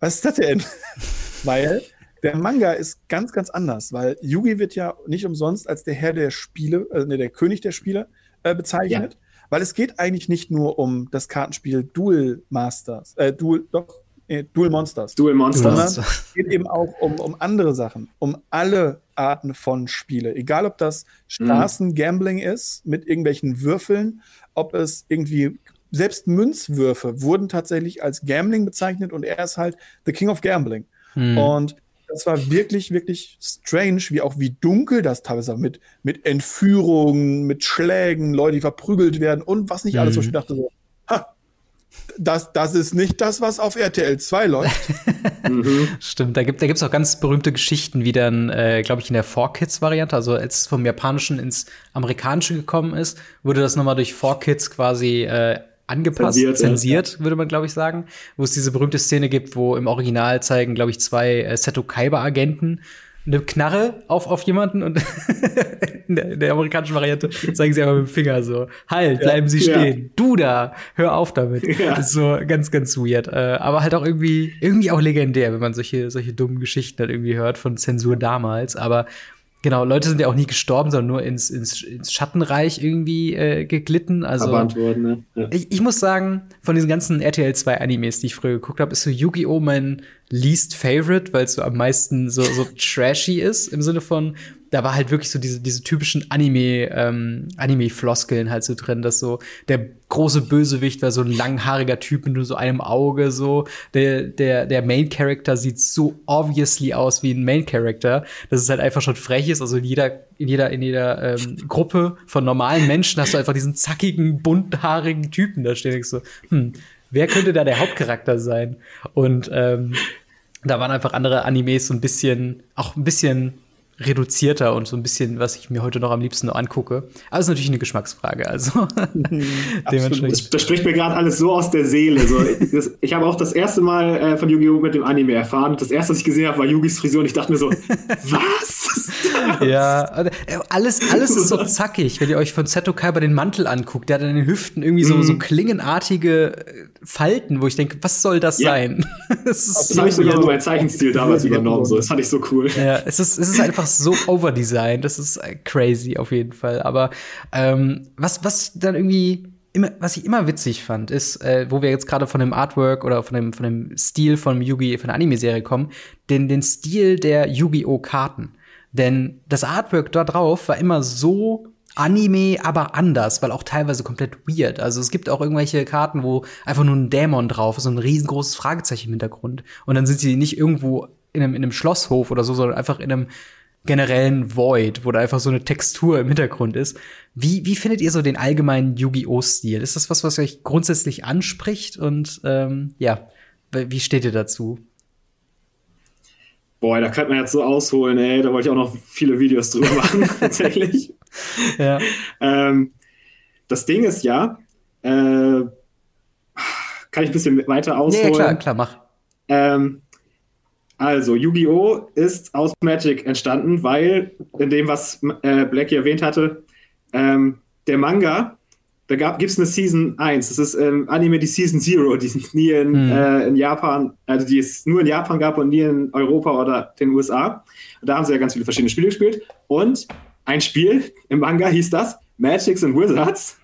was ist das denn? weil der Manga ist ganz, ganz anders, weil Yugi wird ja nicht umsonst als der Herr der Spiele, äh, nee, der König der Spiele äh, bezeichnet, weil es geht eigentlich nicht nur um das Kartenspiel Duel Masters, äh, Duel, doch, äh, Duel Monsters. Duel Du Monsters. Es geht eben auch um, um andere Sachen, um alle Arten von Spiele. Egal, ob das Straßengambling ist mit irgendwelchen Würfeln, ob es irgendwie selbst Münzwürfe wurden tatsächlich als Gambling bezeichnet und er ist halt the King of Gambling. Mhm. Und das war wirklich, wirklich strange, wie auch wie dunkel das teilweise war, mit, mit Entführungen, mit Schlägen, Leute, die verprügelt werden und was nicht alles. Mhm. wo Ich dachte so, das, das ist nicht das, was auf RTL 2 läuft. Mhm. Stimmt, da gibt da gibt's auch ganz berühmte Geschichten, wie dann, äh, glaube ich, in der 4Kids-Variante, also als es vom Japanischen ins Amerikanische gekommen ist, wurde das nochmal durch 4Kids quasi äh, angepasst, Zensiert, zensiert, ja. würde man, glaube ich, sagen, wo es diese berühmte Szene gibt, wo im Original zeigen, glaube ich, zwei äh, Seto Kaiba-Agenten eine Knarre auf, auf jemanden und in, der, in der amerikanischen Variante zeigen sie einfach mit dem Finger so, halt, bleiben Sie Ja. stehen, du da, hör auf damit. Ja. Das ist so ganz, ganz weird. Äh, aber halt auch irgendwie, irgendwie auch legendär, wenn man solche, solche dummen Geschichten halt irgendwie hört von Zensur damals. Aber Genau, Leute sind ja auch nie gestorben, sondern nur ins, ins, ins Schattenreich irgendwie äh, geglitten. Also, worden, ne? ja. ich, ich muss sagen, von diesen ganzen RTL 2 Animes, die ich früher geguckt habe, ist so Yu-Gi-Oh! mein least favorite, weil es so am meisten so, so trashy ist, im Sinne von, da war halt wirklich so diese, diese typischen Anime, ähm, Anime-Floskeln halt so drin, dass so der große Bösewicht war so ein langhaariger Typ mit nur so einem Auge, so. Der, der, der Main-Character sieht so obviously aus wie ein Main-Character, dass es halt einfach schon frech ist. Also in jeder, in jeder, in jeder ähm, Gruppe von normalen Menschen hast du einfach diesen zackigen, bunthaarigen Typen da stehen. Ich so, hm, wer könnte da der Hauptcharakter sein? Und ähm, da waren einfach andere Animes so ein bisschen, auch ein bisschen reduzierter und so ein bisschen, was ich mir heute noch am liebsten angucke. Aber es ist natürlich eine Geschmacksfrage. Also dementsprechend. Das spricht mir gerade alles so aus der Seele. So, das, ich habe auch das erste Mal äh, von Yu-Gi-Oh! mit dem Anime erfahren. Das erste, was ich gesehen habe, war Yugis Frisur und ich dachte mir so, was? Ja, äh, alles, alles ist so zackig. Wenn ihr euch von Seto Kaiba den Mantel anguckt, der hat an den Hüften irgendwie so, mm. so klingenartige äh, Falten, wo ich denke, was soll das ja. sein? das, das habe ich sogar so meinen Zeichenstil damals übernommen. So. Das fand ich so cool. Ja, es ist, es ist einfach so overdesigned. Das ist äh, crazy auf jeden Fall. Aber ähm, was, was dann irgendwie immer, was ich immer witzig fand, ist, äh, wo wir jetzt gerade von dem Artwork oder von dem, von dem Stil von Yugi, von der Anime-Serie kommen, den, den Stil der Yu-Gi-Oh! Karten. Denn das Artwork da drauf war immer so Anime, aber anders, weil auch teilweise komplett weird. Also es gibt auch irgendwelche Karten, wo einfach nur ein Dämon drauf ist, so ein riesengroßes Fragezeichen im Hintergrund. Und dann sind sie nicht irgendwo in einem, in einem Schlosshof oder so, sondern einfach in einem generellen Void, wo da einfach so eine Textur im Hintergrund ist. Wie, wie findet ihr so den allgemeinen Yu-Gi-Oh!-Stil? Ist das was, was euch grundsätzlich anspricht? Und ähm, ja, wie steht ihr dazu? Boah, da könnte man jetzt so ausholen, ey. Da wollte ich auch noch viele Videos drüber machen, tatsächlich. Ja. Ähm, das Ding ist ja, äh, kann ich ein bisschen weiter ausholen? Ja, klar, klar, mach. Ähm, also, Yu-Gi-Oh! ist aus Magic entstanden, weil, in dem, was äh, Blackie erwähnt hatte, ähm, der Manga da gibt es eine Season 1. Das ist ähm, Anime die Season Zero, die es nie in, hm. äh, in Japan, also die es nur in Japan gab und nie in Europa oder den USA. Und da haben sie ja ganz viele verschiedene Spiele gespielt. Und ein Spiel im Manga hieß das Magics and Wizards.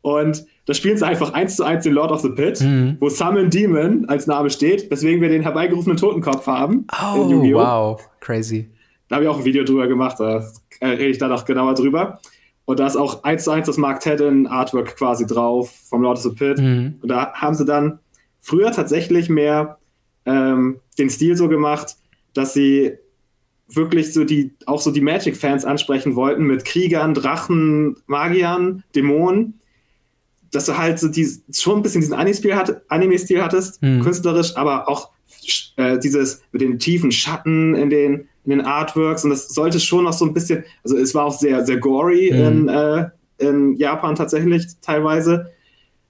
Und da spielen sie einfach eins zu eins den Lord of the Pit, mhm. wo Summon Demon als Name steht, weswegen wir den herbeigerufenen Totenkopf haben. Oh, wow, crazy. Da habe ich auch ein Video drüber gemacht, da rede ich da noch genauer drüber. Und da ist auch eins zu eins das Mark Tedden Artwork quasi drauf vom Lord of the Pit. Mhm. Und da haben sie dann früher tatsächlich mehr ähm, den Stil so gemacht, dass sie wirklich so die, auch so die Magic-Fans ansprechen wollten mit Kriegern, Drachen, Magiern, Dämonen. Dass du halt so die, schon ein bisschen diesen Anime-Stil hat, Anime hattest, mhm. künstlerisch, aber auch äh, dieses mit den tiefen Schatten in den, in den Artworks und das sollte schon noch so ein bisschen, also es war auch sehr, sehr gory mhm. in, äh, in Japan tatsächlich teilweise.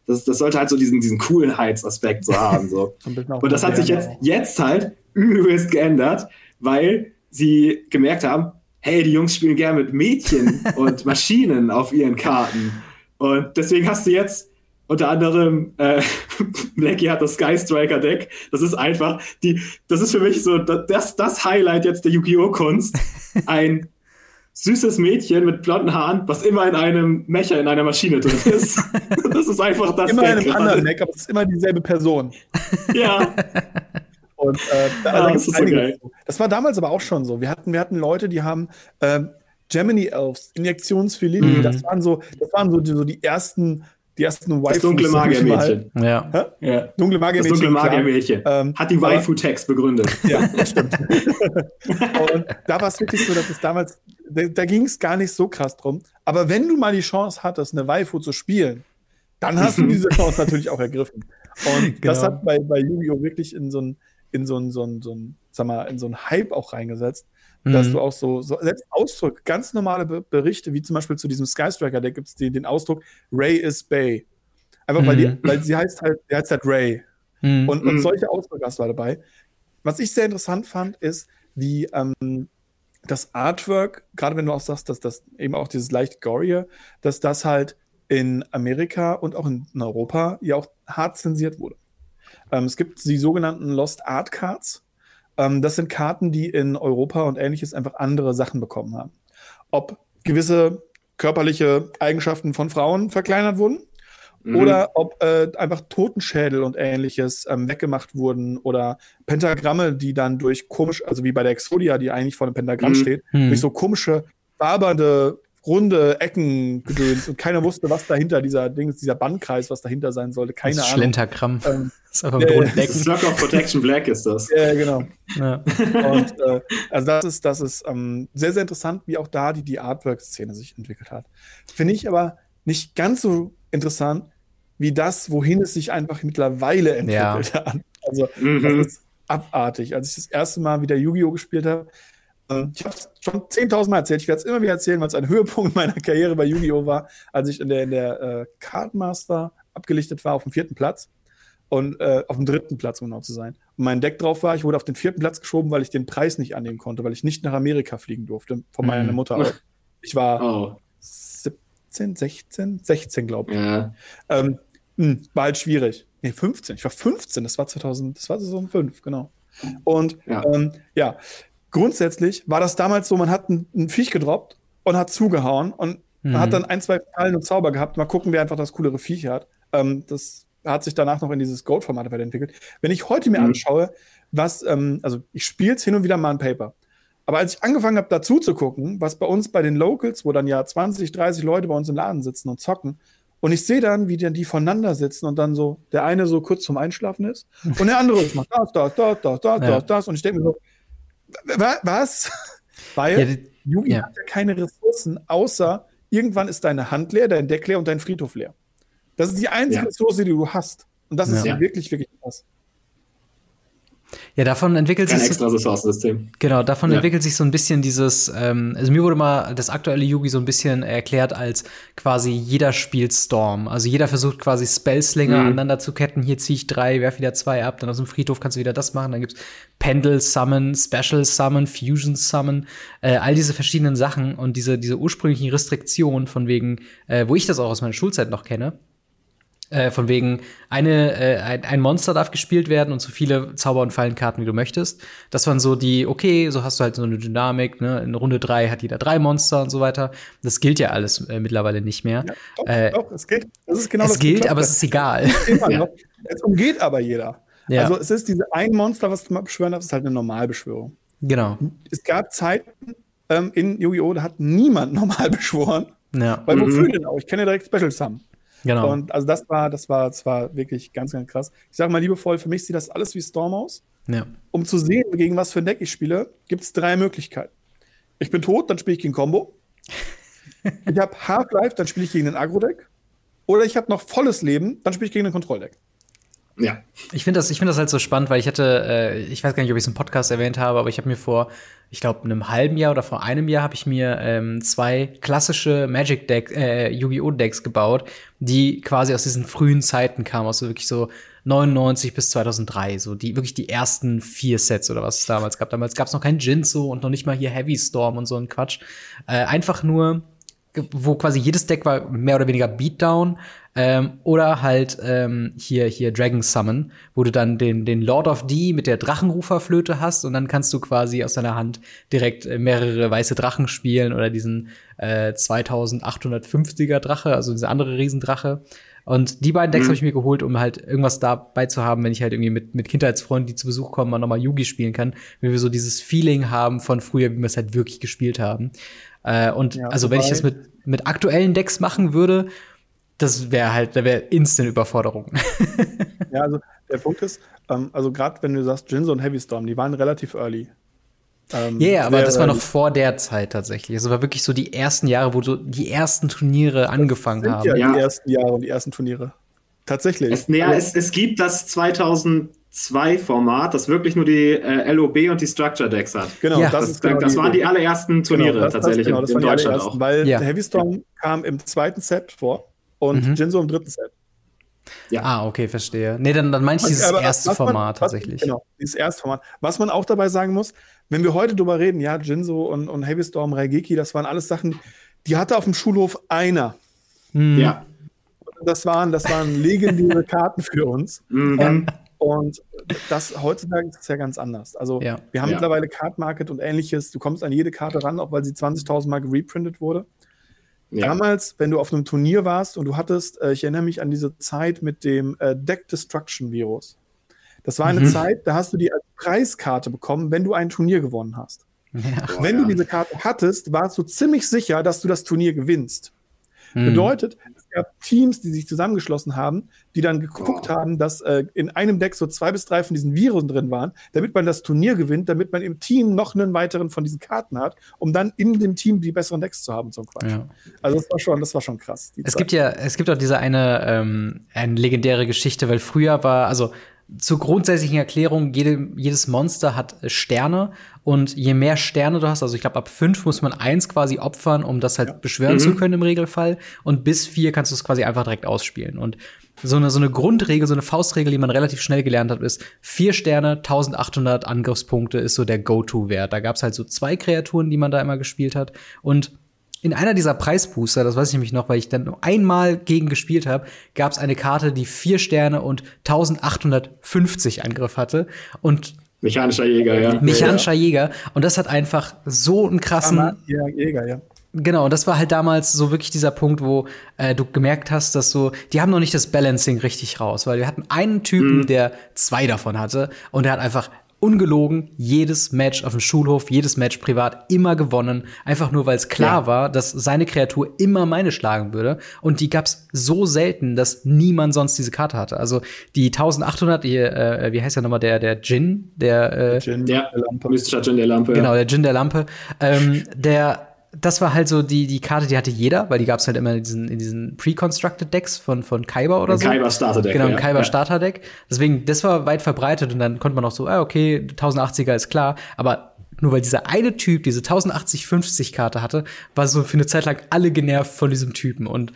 Das, das sollte halt so diesen, diesen Coolheitsaspekt so haben. So. und das hat sich jetzt, jetzt halt übelst geändert, weil sie gemerkt haben, hey, die Jungs spielen gerne mit Mädchen und Maschinen auf ihren Karten. Und deswegen hast du jetzt unter anderem, äh, Blackie hat das Sky Striker Deck. Das ist einfach, die, das ist für mich so das, das Highlight jetzt der Yu-Gi-Oh! Kunst. Ein süßes Mädchen mit blonden Haaren, was immer in einem Mecher in einer Maschine drin ist. das ist einfach das Immer Deck in einem gerade. anderen Deck, aber es ist immer dieselbe Person. Ja. Und äh, da, ah, das, ist so geil. das war damals aber auch schon so. Wir hatten, wir hatten Leute, die haben ähm, Gemini Elves, Injektionsfilet, mhm. das waren so, das waren so die, so die ersten die ersten Waifus. Das dunkle Magiermädchen. Ja. ja. Dunkle Magiermädchen. Das dunkle Magiermädchen. Ähm, Hat die Waifu-Text begründet. Ja, das stimmt. und da war es wirklich so, dass es damals, da, da ging es gar nicht so krass drum. Aber wenn du mal die Chance hattest, eine Waifu zu spielen, dann hast du diese Chance natürlich auch ergriffen. Und genau. das hat bei, bei Yu-Gi-Oh! wirklich in so ein, in so so ein, so ein, sag mal, in so ein Hype auch reingesetzt mhm. dass du auch so, so selbst Ausdruck, ganz normale Be Berichte, wie zum Beispiel zu diesem Skystriker, da gibt es den, den Ausdruck Ray is Bay. Einfach mhm. weil, die, mhm. weil sie heißt halt, der heißt halt Ray. Mhm. Und, und mhm. solche Ausdrücke hast du halt dabei. Was ich sehr interessant fand, ist, wie ähm, das Artwork, gerade wenn du auch sagst, dass das eben auch dieses leicht gory, dass das halt in Amerika und auch in Europa ja auch hart zensiert wurde. Ähm, es gibt die sogenannten Lost Art Cards. Ähm, das sind Karten, die in Europa und ähnliches einfach andere Sachen bekommen haben. ob gewisse körperliche Eigenschaften von Frauen verkleinert wurden mhm. oder ob äh, einfach Totenschädel und ähnliches ähm, weggemacht wurden oder Pentagramme, die dann durch komisch, also wie bei der Exodia, die eigentlich vor einem Pentagramm mhm. steht, mhm. durch so komische, wabernde runde Ecken gedöns und keiner wusste, was dahinter dieser Ding ist, dieser Bandkreis, was dahinter sein sollte. Keine das Ahnung. Schlenterkram. Ähm, ist einfach mit äh, Ecken. Slug of Protection Black ist das. Ja, genau. Ja. Und äh, also das ist, das ist ähm, sehr, sehr interessant, wie auch da die, die Artwork-Szene sich entwickelt hat. Finde ich aber nicht ganz so interessant, wie das, wohin es sich einfach mittlerweile entwickelt ja. hat. Also mhm. das ist abartig. Als ich das erste Mal wieder Yu-Gi-Oh! gespielt habe, ähm, ich habe es schon 10.000 Mal erzählt. Ich werde es immer wieder erzählen, weil es ein Höhepunkt meiner Karriere bei Yu-Gi-Oh! war, als ich in der, in der äh, Cardmaster abgelichtet war auf dem vierten Platz und äh, auf dem dritten Platz, um genau zu sein. Und mein Deck drauf war, ich wurde auf den vierten Platz geschoben, weil ich den Preis nicht annehmen konnte, weil ich nicht nach Amerika fliegen durfte, von meiner mhm. Mutter aus. Ich war oh. 17, 16, 16, glaube ich. Ja. Ähm, mh, hm, war halt schwierig. Nee, 15. Ich war 15, das war 2000, das war 2005, genau. Und ja, ähm, ja grundsätzlich war das damals so, man hat ein, ein Viech gedroppt und hat zugehauen und mhm. man hat dann ein, zwei Fallen und Zauber gehabt. Mal gucken, wer einfach das coolere Viech hat. Ähm, das hat sich danach noch in dieses Gold-Format weiterentwickelt. Wenn ich heute mir mhm. anschaue, was, ähm, also ich spiele es hin und wieder mal ein Paper. Aber als ich angefangen habe, dazu zu gucken, was bei uns bei den Locals, wo dann ja 20, 30 Leute bei uns im Laden sitzen und zocken, und ich sehe dann, wie dann die voneinander sitzen und dann so, der eine so kurz zum Einschlafen ist und der andere macht das, das, das, das, das, ja. das, das. Und ich denke mir so, was? Weil ja, Yugi ja. hat ja keine Ressourcen, außer irgendwann ist deine Hand leer, dein Deck leer und dein Friedhof leer. Das ist die einzige ja. Ressource, die du hast. Und das ist ja. wirklich, wirklich krass. Ja, davon entwickelt Kein sich. extra Ressourcensystem. Genau, davon ja. entwickelt sich so ein bisschen dieses, ähm, also mir wurde mal das aktuelle Yugi so ein bisschen erklärt als quasi jeder spielt Storm. Also jeder versucht quasi Spellslinger mhm. aneinander zu ketten. Hier ziehe ich drei, werf wieder zwei ab, dann aus dem Friedhof kannst du wieder das machen. Dann gibt's Pendle Summon, Special Summon, Fusion Summon, äh, all diese verschiedenen Sachen und diese, diese ursprünglichen Restriktionen von wegen, äh, wo ich das auch aus meiner Schulzeit noch kenne äh, von wegen, eine, äh, ein, ein, Monster darf gespielt werden und so viele Zauber- und Fallenkarten, wie du möchtest. Das waren so die, okay, so hast du halt so eine Dynamik, ne? In Runde drei hat jeder drei Monster und so weiter. Das gilt ja alles äh, mittlerweile nicht mehr. Ja, doch, äh, doch, es gilt. Das ist genau es gilt, aber es ist egal. ja. Es umgeht aber jeder. Ja. Also es ist diese ein Monster, was du mal beschwören darfst, ist halt eine Normalbeschwörung. Genau. Es gab Zeiten ähm, in Yu-Gi-Oh!, da hat niemand normal beschworen. Ja. Weil wofür mhm. denn auch? Ich kenne ja direkt Special Sum. Genau. Und also das war, das war, das war wirklich ganz, ganz krass. Ich sage mal liebevoll, für mich sieht das alles wie Storm aus. Ja. Um zu sehen, gegen was für ein Deck ich spiele, gibt es drei Möglichkeiten. Ich bin tot, dann spiele ich gegen Combo. ich habe Half-Life, dann spiele ich gegen ein Agro-Deck. Oder ich habe noch volles Leben, dann spiele ich gegen ein Kontrolldeck. Ja. Ich finde das, ich finde das halt so spannend, weil ich hatte, äh, ich weiß gar nicht, ob ich es im Podcast erwähnt habe, aber ich habe mir vor, ich glaube, einem halben Jahr oder vor einem Jahr habe ich mir ähm, zwei klassische Magic Decks, äh, Yu-Gi-Oh! Decks gebaut, die quasi aus diesen frühen Zeiten kamen, aus so wirklich so 99 bis 2003, so die wirklich die ersten vier Sets oder was es damals gab. Damals gab es noch kein Jinzo und noch nicht mal hier Heavy Storm und so ein Quatsch. Äh, einfach nur wo quasi jedes Deck war mehr oder weniger Beatdown ähm, oder halt ähm, hier hier Dragon Summon, wo du dann den den Lord of D mit der Drachenruferflöte hast und dann kannst du quasi aus deiner Hand direkt äh, mehrere weiße Drachen spielen oder diesen äh, 2850er Drache, also diese andere Riesendrache. Und die beiden Decks mhm. habe ich mir geholt, um halt irgendwas dabei zu haben, wenn ich halt irgendwie mit, mit Kindheitsfreunden, die zu Besuch kommen, mal nochmal Yugi spielen kann, wenn wir so dieses Feeling haben von früher, wie wir es halt wirklich gespielt haben. Äh, und ja, also wenn ich das mit, mit aktuellen Decks machen würde, das wäre halt, da wäre instant Überforderung. ja, also der Punkt ist, ähm, also gerade wenn du sagst, Jinzo und Heavy Storm, die waren relativ early. Ähm, ja, yeah, aber das war noch vor der Zeit tatsächlich. Es also war wirklich so die ersten Jahre, wo so die ersten Turniere angefangen sind haben. Ja, ja, die ersten Jahre und die ersten Turniere. Tatsächlich. Es, ja, es, es gibt das 2000 2 Format, das wirklich nur die äh, LOB und die Structure Decks hat. Genau, ja. das, das, genau das waren die allerersten Turniere genau, das, tatsächlich genau, das in, in Deutschland auch. Weil ja. Heavy Storm kam im zweiten Set vor und mhm. Jinzo im dritten Set. Ja. Ah, okay, verstehe. Nee, dann, dann meine ich dieses aber, erste Format man, tatsächlich. genau, dieses erste Format. Was man auch dabei sagen muss, wenn wir heute drüber reden, ja, Jinzo und, und Heavy Storm, Raigeki, das waren alles Sachen, die hatte auf dem Schulhof einer. Mhm. Ja. Das waren, das waren legendäre Karten für uns. Mhm. Ähm, Und das heutzutage ist es ja ganz anders. Also Ja. wir haben Ja. mittlerweile Card Market und ähnliches. Du kommst an jede Karte ran, auch weil sie 20.000 Mal gereprintet wurde. Ja. Damals, wenn du auf einem Turnier warst und du hattest, äh, ich erinnere mich an diese Zeit mit dem äh, Deck Destruction Virus. Das war eine Mhm. Zeit, da hast du die als Preiskarte bekommen, wenn du ein Turnier gewonnen hast. Wenn du diese Karte hattest, warst du ziemlich sicher, dass du das Turnier gewinnst. Hm. Bedeutet, gab Teams, die sich zusammengeschlossen haben, die dann geguckt Oh. haben, dass äh, in einem Deck so zwei bis drei von diesen Viren drin waren, damit man das Turnier gewinnt, damit man im Team noch einen weiteren von diesen Karten hat, um dann in dem Team die besseren Decks zu haben zum Quatsch. Ja. Also das war schon, das war schon krass. Es Zeit. gibt ja, es gibt auch diese eine, ähm, eine legendäre Geschichte, weil früher war, also zur grundsätzlichen Erklärung, jede, jedes Monster hat äh, Sterne. Und je mehr Sterne du hast, also ich glaube ab fünf muss man eins quasi opfern, um das halt beschwören Mhm. zu können im Regelfall. Und bis vier kannst du es quasi einfach direkt ausspielen. Und so eine, so eine Grundregel, so eine Faustregel, die man relativ schnell gelernt hat, ist vier Sterne, 1800 Angriffspunkte ist so der Go-To-Wert. Da gab es halt so zwei Kreaturen, die man da immer gespielt hat. Und in einer dieser Preisbooster, das weiß ich nämlich noch, weil ich dann nur einmal gegen gespielt habe, gab es eine Karte, die vier Sterne und 1850 Angriff hatte und Mechanischer Jäger, ja. mechanischer Jäger. Und das hat einfach so einen krassen, Ah, ja, Jäger, ja. Genau, und das war halt damals so wirklich dieser Punkt, wo äh, du gemerkt hast, dass so, die haben noch nicht das Balancing richtig raus, weil wir hatten einen Typen, der zwei davon hatte und der hat einfach ungelogen jedes Match auf dem Schulhof, jedes Match privat immer gewonnen, einfach nur weil es klar Ja. war, dass seine Kreatur immer meine schlagen würde und die gab's so selten, dass niemand sonst diese Karte hatte. Also die 1800, die, äh, wie heißt der nochmal, der der Jin, der äh, Jin, Ja, Lampe. mystischer Djinn der Lampe. Genau, der Djinn der Lampe. Ähm, der, das war halt so die, die Karte, die hatte jeder, weil die gab es halt immer in diesen, in diesen Pre-Constructed Decks von, von Kaiba oder Ein so. Kaiba Starter-Deck, Genau, ein ja. Kaiba Ja. Starter-Deck. Deswegen, das war weit verbreitet und dann konnte man auch so, ah, okay, 1080er ist klar, aber nur weil dieser eine Typ diese 1080-50 Karte hatte, war so für eine Zeit lang alle genervt von diesem Typen und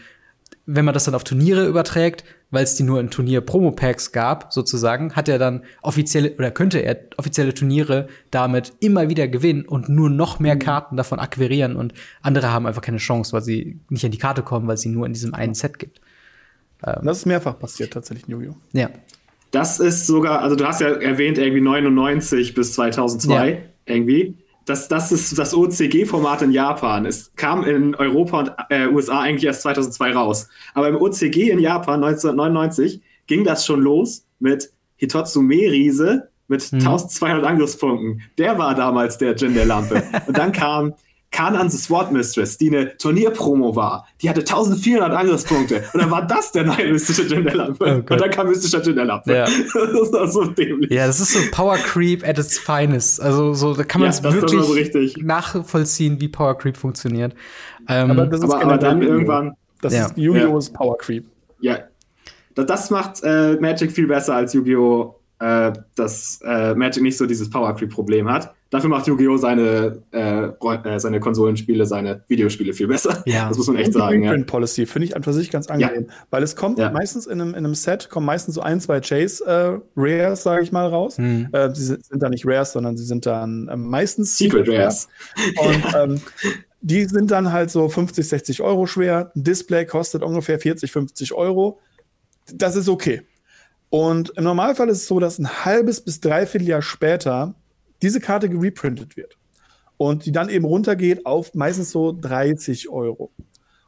wenn man das dann auf Turniere überträgt, weil es die nur in Turnier-Promo-Packs gab, sozusagen, hat er dann offizielle oder könnte er offizielle Turniere damit immer wieder gewinnen und nur noch mehr Karten davon akquirieren und andere haben einfach keine Chance, weil sie nicht an die Karte kommen, weil es sie nur in diesem einen Set gibt. Und das ist mehrfach passiert tatsächlich in Yu-Gi-Oh! Ja. Das ist sogar, also du hast ja erwähnt, irgendwie 99 bis 2002 Ja. irgendwie. Das, das ist das OCG-Format in Japan. Es kam in Europa und äh, USA eigentlich erst 2002 raus. Aber im OCG in Japan 1999 ging das schon los mit Hitotsume Riese mit Mhm. 1200 Angriffspunkten. Der war damals der Djinn der Lampe. und dann kam Kanan the Sword Mistress, die eine Turnierpromo war. Die hatte 1400 Angriffspunkte. Und dann war das der neue mystische Lampe. Oh und dann kam mystischer Lampe. Ja. Das war so dämlich. Ja, das ist so Power Creep at its finest. Also so, da kann man Ja, es wirklich so richtig. nachvollziehen, wie Power Creep funktioniert. Ähm, Aber das ist Aber, aber dann Yu-Gi-Oh! irgendwann, Das Ja. ist Yu-Gi-Oh's Power Creep. ja. Das, das macht äh, Magic viel besser als Yu-Gi-Oh! Äh, dass äh, Magic nicht so dieses Power Creep-Problem hat. Dafür macht Yu-Gi-Oh! seine, äh, äh, seine Konsolenspiele, seine Videospiele viel besser. Ja. Das muss man echt Und die sagen. Ja. Policy finde ich an für sich ganz angenehm, weil es kommt Ja. meistens in einem, in einem Set, kommen meistens so ein, zwei Chase äh, Rares, sage ich mal, raus. Mhm. Äh, sie sind, sind da nicht Rares, sondern sie sind dann meistens Secret Rares. Und ähm, die sind dann halt so 50, 60 Euro schwer. Ein Display kostet ungefähr 40, 50 Euro. Das ist okay. Und im Normalfall ist es so, dass ein halbes bis dreiviertel Jahr später diese Karte gereprintet wird. Und die dann eben runtergeht auf meistens so 30 Euro.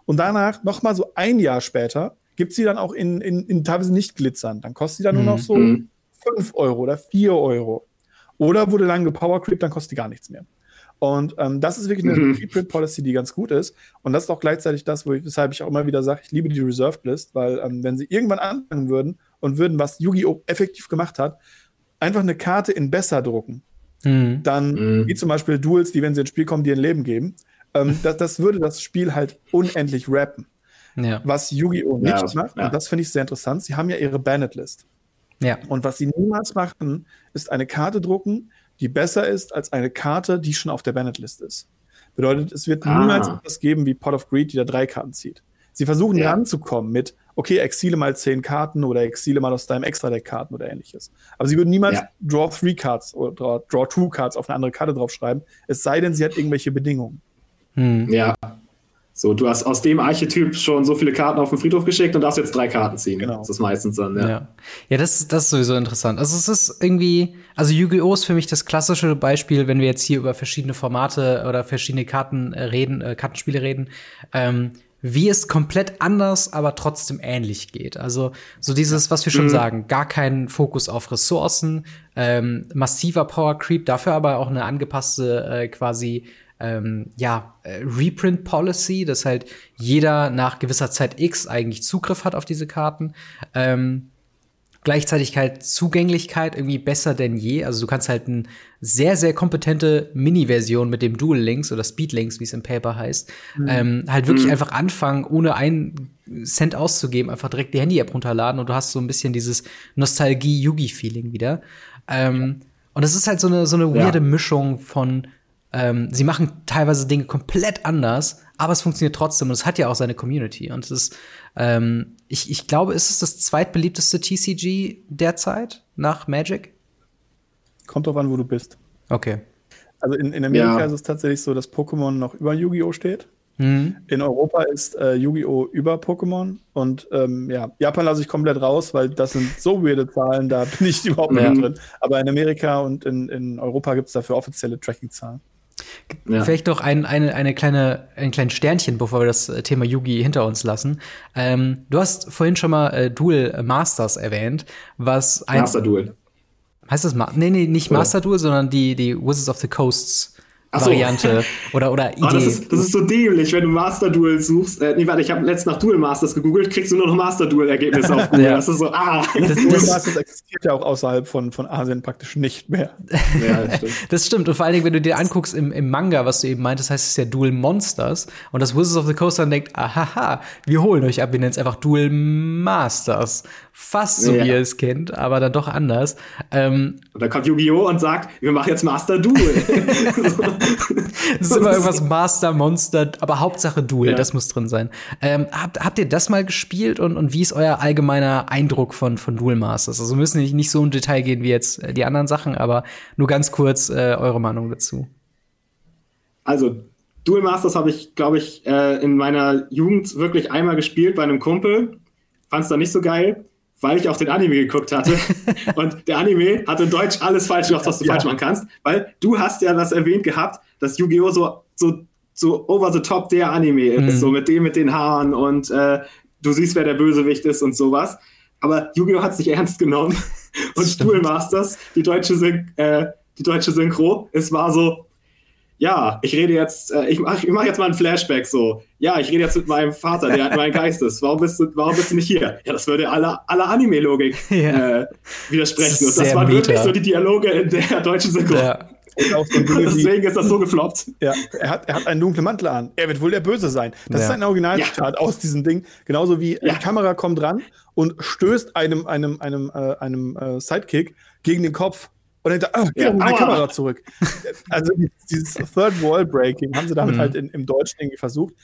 Und danach, noch mal so ein Jahr später, gibt sie dann auch in, in, in teilweise nicht glitzern. Dann kostet sie dann nur noch so Mhm. 5 Euro oder 4 Euro. Oder wurde lang gepowercreept, dann kostet die gar nichts mehr. Und ähm, das ist wirklich eine Mhm. Preprint Policy, die ganz gut ist. Und das ist auch gleichzeitig das, wo ich, weshalb ich auch immer wieder sage, ich liebe die Reserved List, weil ähm, wenn sie irgendwann anfangen würden und würden, was Yu-Gi-Oh! effektiv gemacht hat, einfach eine Karte in besser drucken, Mhm. dann Mhm. wie zum Beispiel Duels, die, wenn sie ins Spiel kommen, dir ein Leben geben, ähm, das, das würde das Spiel halt unendlich rappen. Ja. Was Yu-Gi-Oh! Ja, nicht das- macht, ja. und das finde ich sehr interessant, sie haben ja ihre Banned-List. Ja. Und was sie niemals machen, ist eine Karte drucken, die besser ist als eine Karte, die schon auf der Banned-List ist. Bedeutet, es wird Ah. niemals etwas geben wie Pot of Greed, die da drei Karten zieht. Sie versuchen Ja. ranzukommen mit, okay, exile mal zehn Karten oder exile mal aus deinem Extra-Deck Karten oder ähnliches. Aber sie würden niemals Ja. Draw Three Cards oder Draw, Two Cards auf eine andere Karte draufschreiben, es sei denn, sie hat irgendwelche Bedingungen. Mhm. Ja. So, du hast aus dem Archetyp schon so viele Karten auf den Friedhof geschickt und darfst jetzt drei Karten ziehen. Genau. Das ist meistens dann, ja. Ja, ja das, das ist sowieso interessant. Also es ist irgendwie, also Yu-Gi-Oh! ist für mich das klassische Beispiel, wenn wir jetzt hier über verschiedene Formate oder verschiedene Karten äh, reden, äh, Kartenspiele reden, ähm, wie es komplett anders, aber trotzdem ähnlich geht. Also so dieses, was wir schon mhm. sagen, gar keinen Fokus auf Ressourcen, ähm, massiver Power Creep, dafür aber auch eine angepasste äh, quasi ähm, ja, äh, Reprint Policy, dass halt jeder nach gewisser Zeit X eigentlich Zugriff hat auf diese Karten. Ähm, gleichzeitig halt Zugänglichkeit irgendwie besser denn je. Also du kannst halt eine sehr, sehr kompetente Mini-Version mit dem Dual Links oder Speed Links, wie es im Paper heißt, mhm. ähm, halt wirklich mhm. einfach anfangen, ohne einen Cent auszugeben, einfach direkt die Handy-App runterladen und du hast so ein bisschen dieses Nostalgie-Yugi-Feeling wieder. Ähm, und das ist halt so eine, so eine weirde ja. Mischung von ähm, sie machen teilweise Dinge komplett anders, aber es funktioniert trotzdem und es hat ja auch seine Community. Und es ist, ähm, ich, ich glaube, ist es das zweitbeliebteste TCG derzeit nach Magic? Kommt drauf an, wo du bist. Okay. Also in, in Amerika ja. ist es tatsächlich so, dass Pokémon noch über Yu-Gi-Oh! steht. Mhm. In Europa ist äh, Yu-Gi-Oh! über Pokémon und ähm, ja, Japan lasse ich komplett raus, weil das sind so weirde Zahlen, da bin ich überhaupt nicht ja. drin. Aber in Amerika und in, in Europa gibt es dafür offizielle Tracking-Zahlen. Ja. Vielleicht noch ein, eine, eine kleine, ein kleines Sternchen, bevor wir das äh, Thema Yugi hinter uns lassen. Ähm, du hast vorhin schon mal äh, Duel Masters erwähnt, was ein Master Duel. Heißt das Ma Nee, nee, nicht Master Duel, sondern die, die Wizards of the Coasts so. Variante oder, oder Idee. Oh, das, ist, das ist so dämlich, wenn du Master Duel suchst. Äh, nee, warte, ich habe letztens nach Duel Masters gegoogelt, kriegst du nur noch Master Duel-Ergebnisse auf Google. ja. Das ist so, ah. Das, Duel Masters existiert ja auch außerhalb von, von Asien praktisch nicht mehr. ja, das stimmt. das stimmt. Und vor allen Dingen, wenn du dir anguckst im, im Manga, was du eben meintest, heißt es ja Duel Monsters. Und das Wizards of the Coast dann denkt, ahaha, wir holen euch ab, wir nennen es einfach Duel Masters. Fast so, ja. wie ihr es kennt, aber dann doch anders. Ähm, und dann kommt Yu-Gi-Oh! und sagt, wir machen jetzt Master Duel. Es ist immer irgendwas Master, Monster, aber Hauptsache Duel, ja. das muss drin sein. Ähm, habt, habt ihr das mal gespielt und, und wie ist euer allgemeiner Eindruck von, von Duel Masters? Also müssen nicht, nicht so in Detail gehen wie jetzt äh, die anderen Sachen, aber nur ganz kurz äh, eure Meinung dazu. Also, Duel Masters habe ich, glaube ich, äh, in meiner Jugend wirklich einmal gespielt bei einem Kumpel. Fand es dann nicht so geil weil ich auch den Anime geguckt hatte. und der Anime hat in Deutsch alles falsch gemacht, was du ja. falsch machen kannst. Weil du hast ja das erwähnt gehabt, dass Yu-Gi-Oh! so, so, so over the top der Anime ist. Mhm. So mit dem mit den Haaren und äh, du siehst, wer der Bösewicht ist und sowas. Aber Yu-Gi-Oh! hat sich ernst genommen. und Duel Masters, die deutsche, Syn äh, die deutsche Synchro, es war so, ja, ich rede jetzt, äh, ich mache mach jetzt mal ein Flashback so. Ja, ich rede jetzt mit meinem Vater, der hat meinen Geistes. Warum bist du, warum bist du nicht hier? Ja, das würde aller aller Anime-Logik ja. äh, widersprechen. Und das waren meta. wirklich so die Dialoge in der deutschen Synchro. Ja. So Deswegen ist das so gefloppt. Ja, er hat, er hat einen dunklen Mantel an. Er wird wohl der Böse sein. Das ja. ist ein Originalzitat ja. aus diesem Ding. Genauso wie ja. die Kamera kommt ran und stößt einem, einem, einem, äh, einem äh, Sidekick gegen den Kopf. Und dann oh, ja, die Kamera zurück. also dieses Third Wall Breaking haben sie damit mhm. halt in, im Deutschen irgendwie versucht.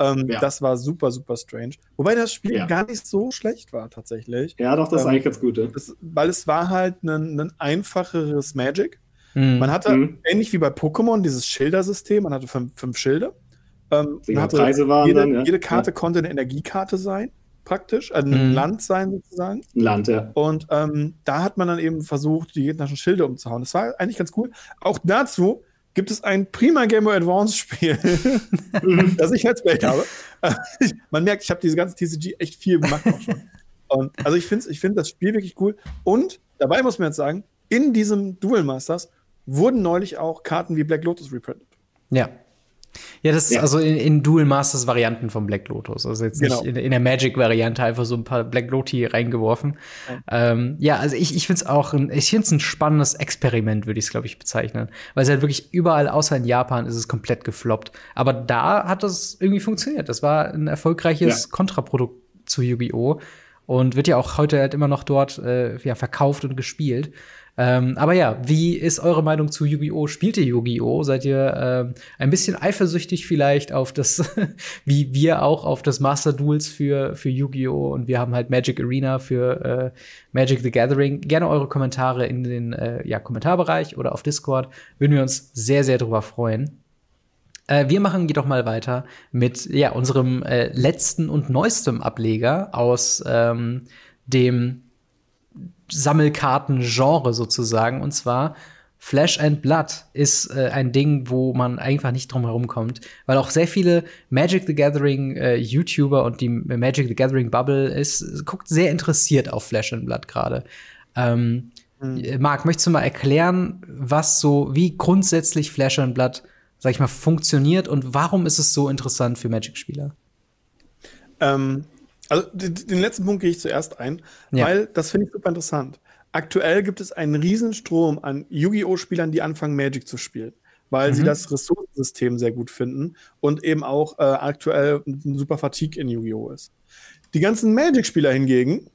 Ähm, ja. Das war super, super strange. Wobei das Spiel ja. gar nicht so schlecht war, tatsächlich. Ja, doch, das ähm, ist eigentlich ganz gut. Das, weil es war halt ein einfacheres Magic. Mhm. Man hatte, mhm. ähnlich wie bei Pokémon, dieses Schildersystem. Man hatte fünf, fünf Schilde. Ähm, man hatte jede, dann, ja. jede, Karte konnte eine Energiekarte sein praktisch, also ein mhm. Land sein sozusagen. Ein Land, ja. Und ähm, da hat man dann eben versucht, die gegnerischen Schilde umzuhauen. Das war eigentlich ganz cool. Auch dazu gibt es ein prima Game Boy Advance Spiel, das ich Let's Play habe. man merkt, ich habe diese ganze TCG echt viel gemacht auch schon. Und, also ich finde ich find das Spiel wirklich cool. Und dabei muss man jetzt sagen, in diesem Duel Masters wurden neulich auch Karten wie Black Lotus reprintet. Ja. Ja, das ist ja. also in, in, Dual Masters Varianten von Black Lotus. Also jetzt genau. nicht in, in der Magic-Variante einfach so ein paar Black Loti reingeworfen. Ja, ähm, ja also ich, ich finde es auch ein, ich finde es ein spannendes Experiment, würde ich es, glaube ich, bezeichnen. Weil es halt wirklich überall außer in Japan ist es komplett gefloppt. Aber da hat das irgendwie funktioniert. Das war ein erfolgreiches ja. Kontraprodukt zu Yu-Gi-Oh! Und wird ja auch heute halt immer noch dort äh, ja, verkauft und gespielt. Ähm, aber ja, wie ist eure Meinung zu Yu-Gi-Oh? Spielt ihr Yu-Gi-Oh? Seid ihr ähm, ein bisschen eifersüchtig vielleicht auf das, wie wir auch auf das Master Duels für, für Yu-Gi-Oh? Und wir haben halt Magic Arena für äh, Magic the Gathering. Gerne eure Kommentare in den äh, ja, Kommentarbereich oder auf Discord. Würden wir uns sehr, sehr drüber freuen. Äh, wir machen jedoch mal weiter mit ja, unserem äh, letzten und neuestem Ableger aus ähm, dem Sammelkarten-Genre sozusagen. Und zwar Flash and Blood ist äh, ein Ding, wo man einfach nicht drum herum kommt, weil auch sehr viele Magic the Gathering äh, YouTuber und die Magic the Gathering Bubble ist guckt sehr interessiert auf Flash and Blood gerade. Ähm, mhm. Marc, möchtest du mal erklären, was so wie grundsätzlich Flash and Blood, sag ich mal, funktioniert und warum ist es so interessant für Magic-Spieler? Ähm, also den letzten Punkt gehe ich zuerst ein, ja. weil das finde ich super interessant. Aktuell gibt es einen Riesenstrom an Yu-Gi-Oh!-Spielern, die anfangen, Magic zu spielen, weil mhm. sie das Ressourcensystem sehr gut finden und eben auch äh, aktuell ein super Fatigue in Yu-Gi-Oh! ist. Die ganzen Magic-Spieler hingegen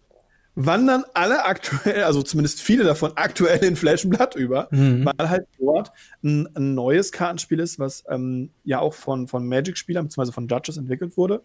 wandern alle aktuell, also zumindest viele davon aktuell in Flash Blood über, mhm. weil halt dort ein, ein, neues Kartenspiel ist, was ähm, ja auch von, von Magic-Spielern bzw. von Judges entwickelt wurde,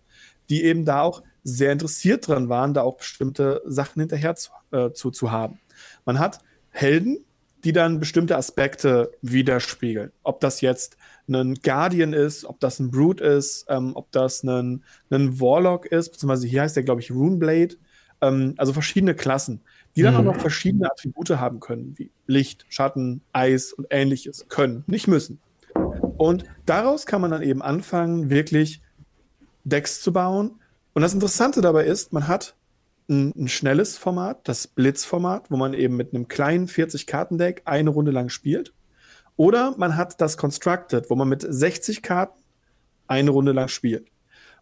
die eben da auch sehr interessiert dran waren, da auch bestimmte Sachen hinterher zu, äh, zu, zu haben. Man hat Helden, die dann bestimmte Aspekte widerspiegeln. Ob das jetzt ein Guardian ist, ob das ein Brute ist, ähm, ob das ein, ein Warlock ist, beziehungsweise hier heißt der, glaube ich, Runeblade. Ähm, also verschiedene Klassen, die dann mhm. auch noch verschiedene Attribute haben können, wie Licht, Schatten, Eis und ähnliches. Können, nicht müssen. Und daraus kann man dann eben anfangen, wirklich Decks zu bauen. Und das Interessante dabei ist, man hat ein, ein schnelles Format, das Blitzformat, wo man eben mit einem kleinen 40-Karten-Deck eine Runde lang spielt. Oder man hat das Constructed, wo man mit 60 Karten eine Runde lang spielt.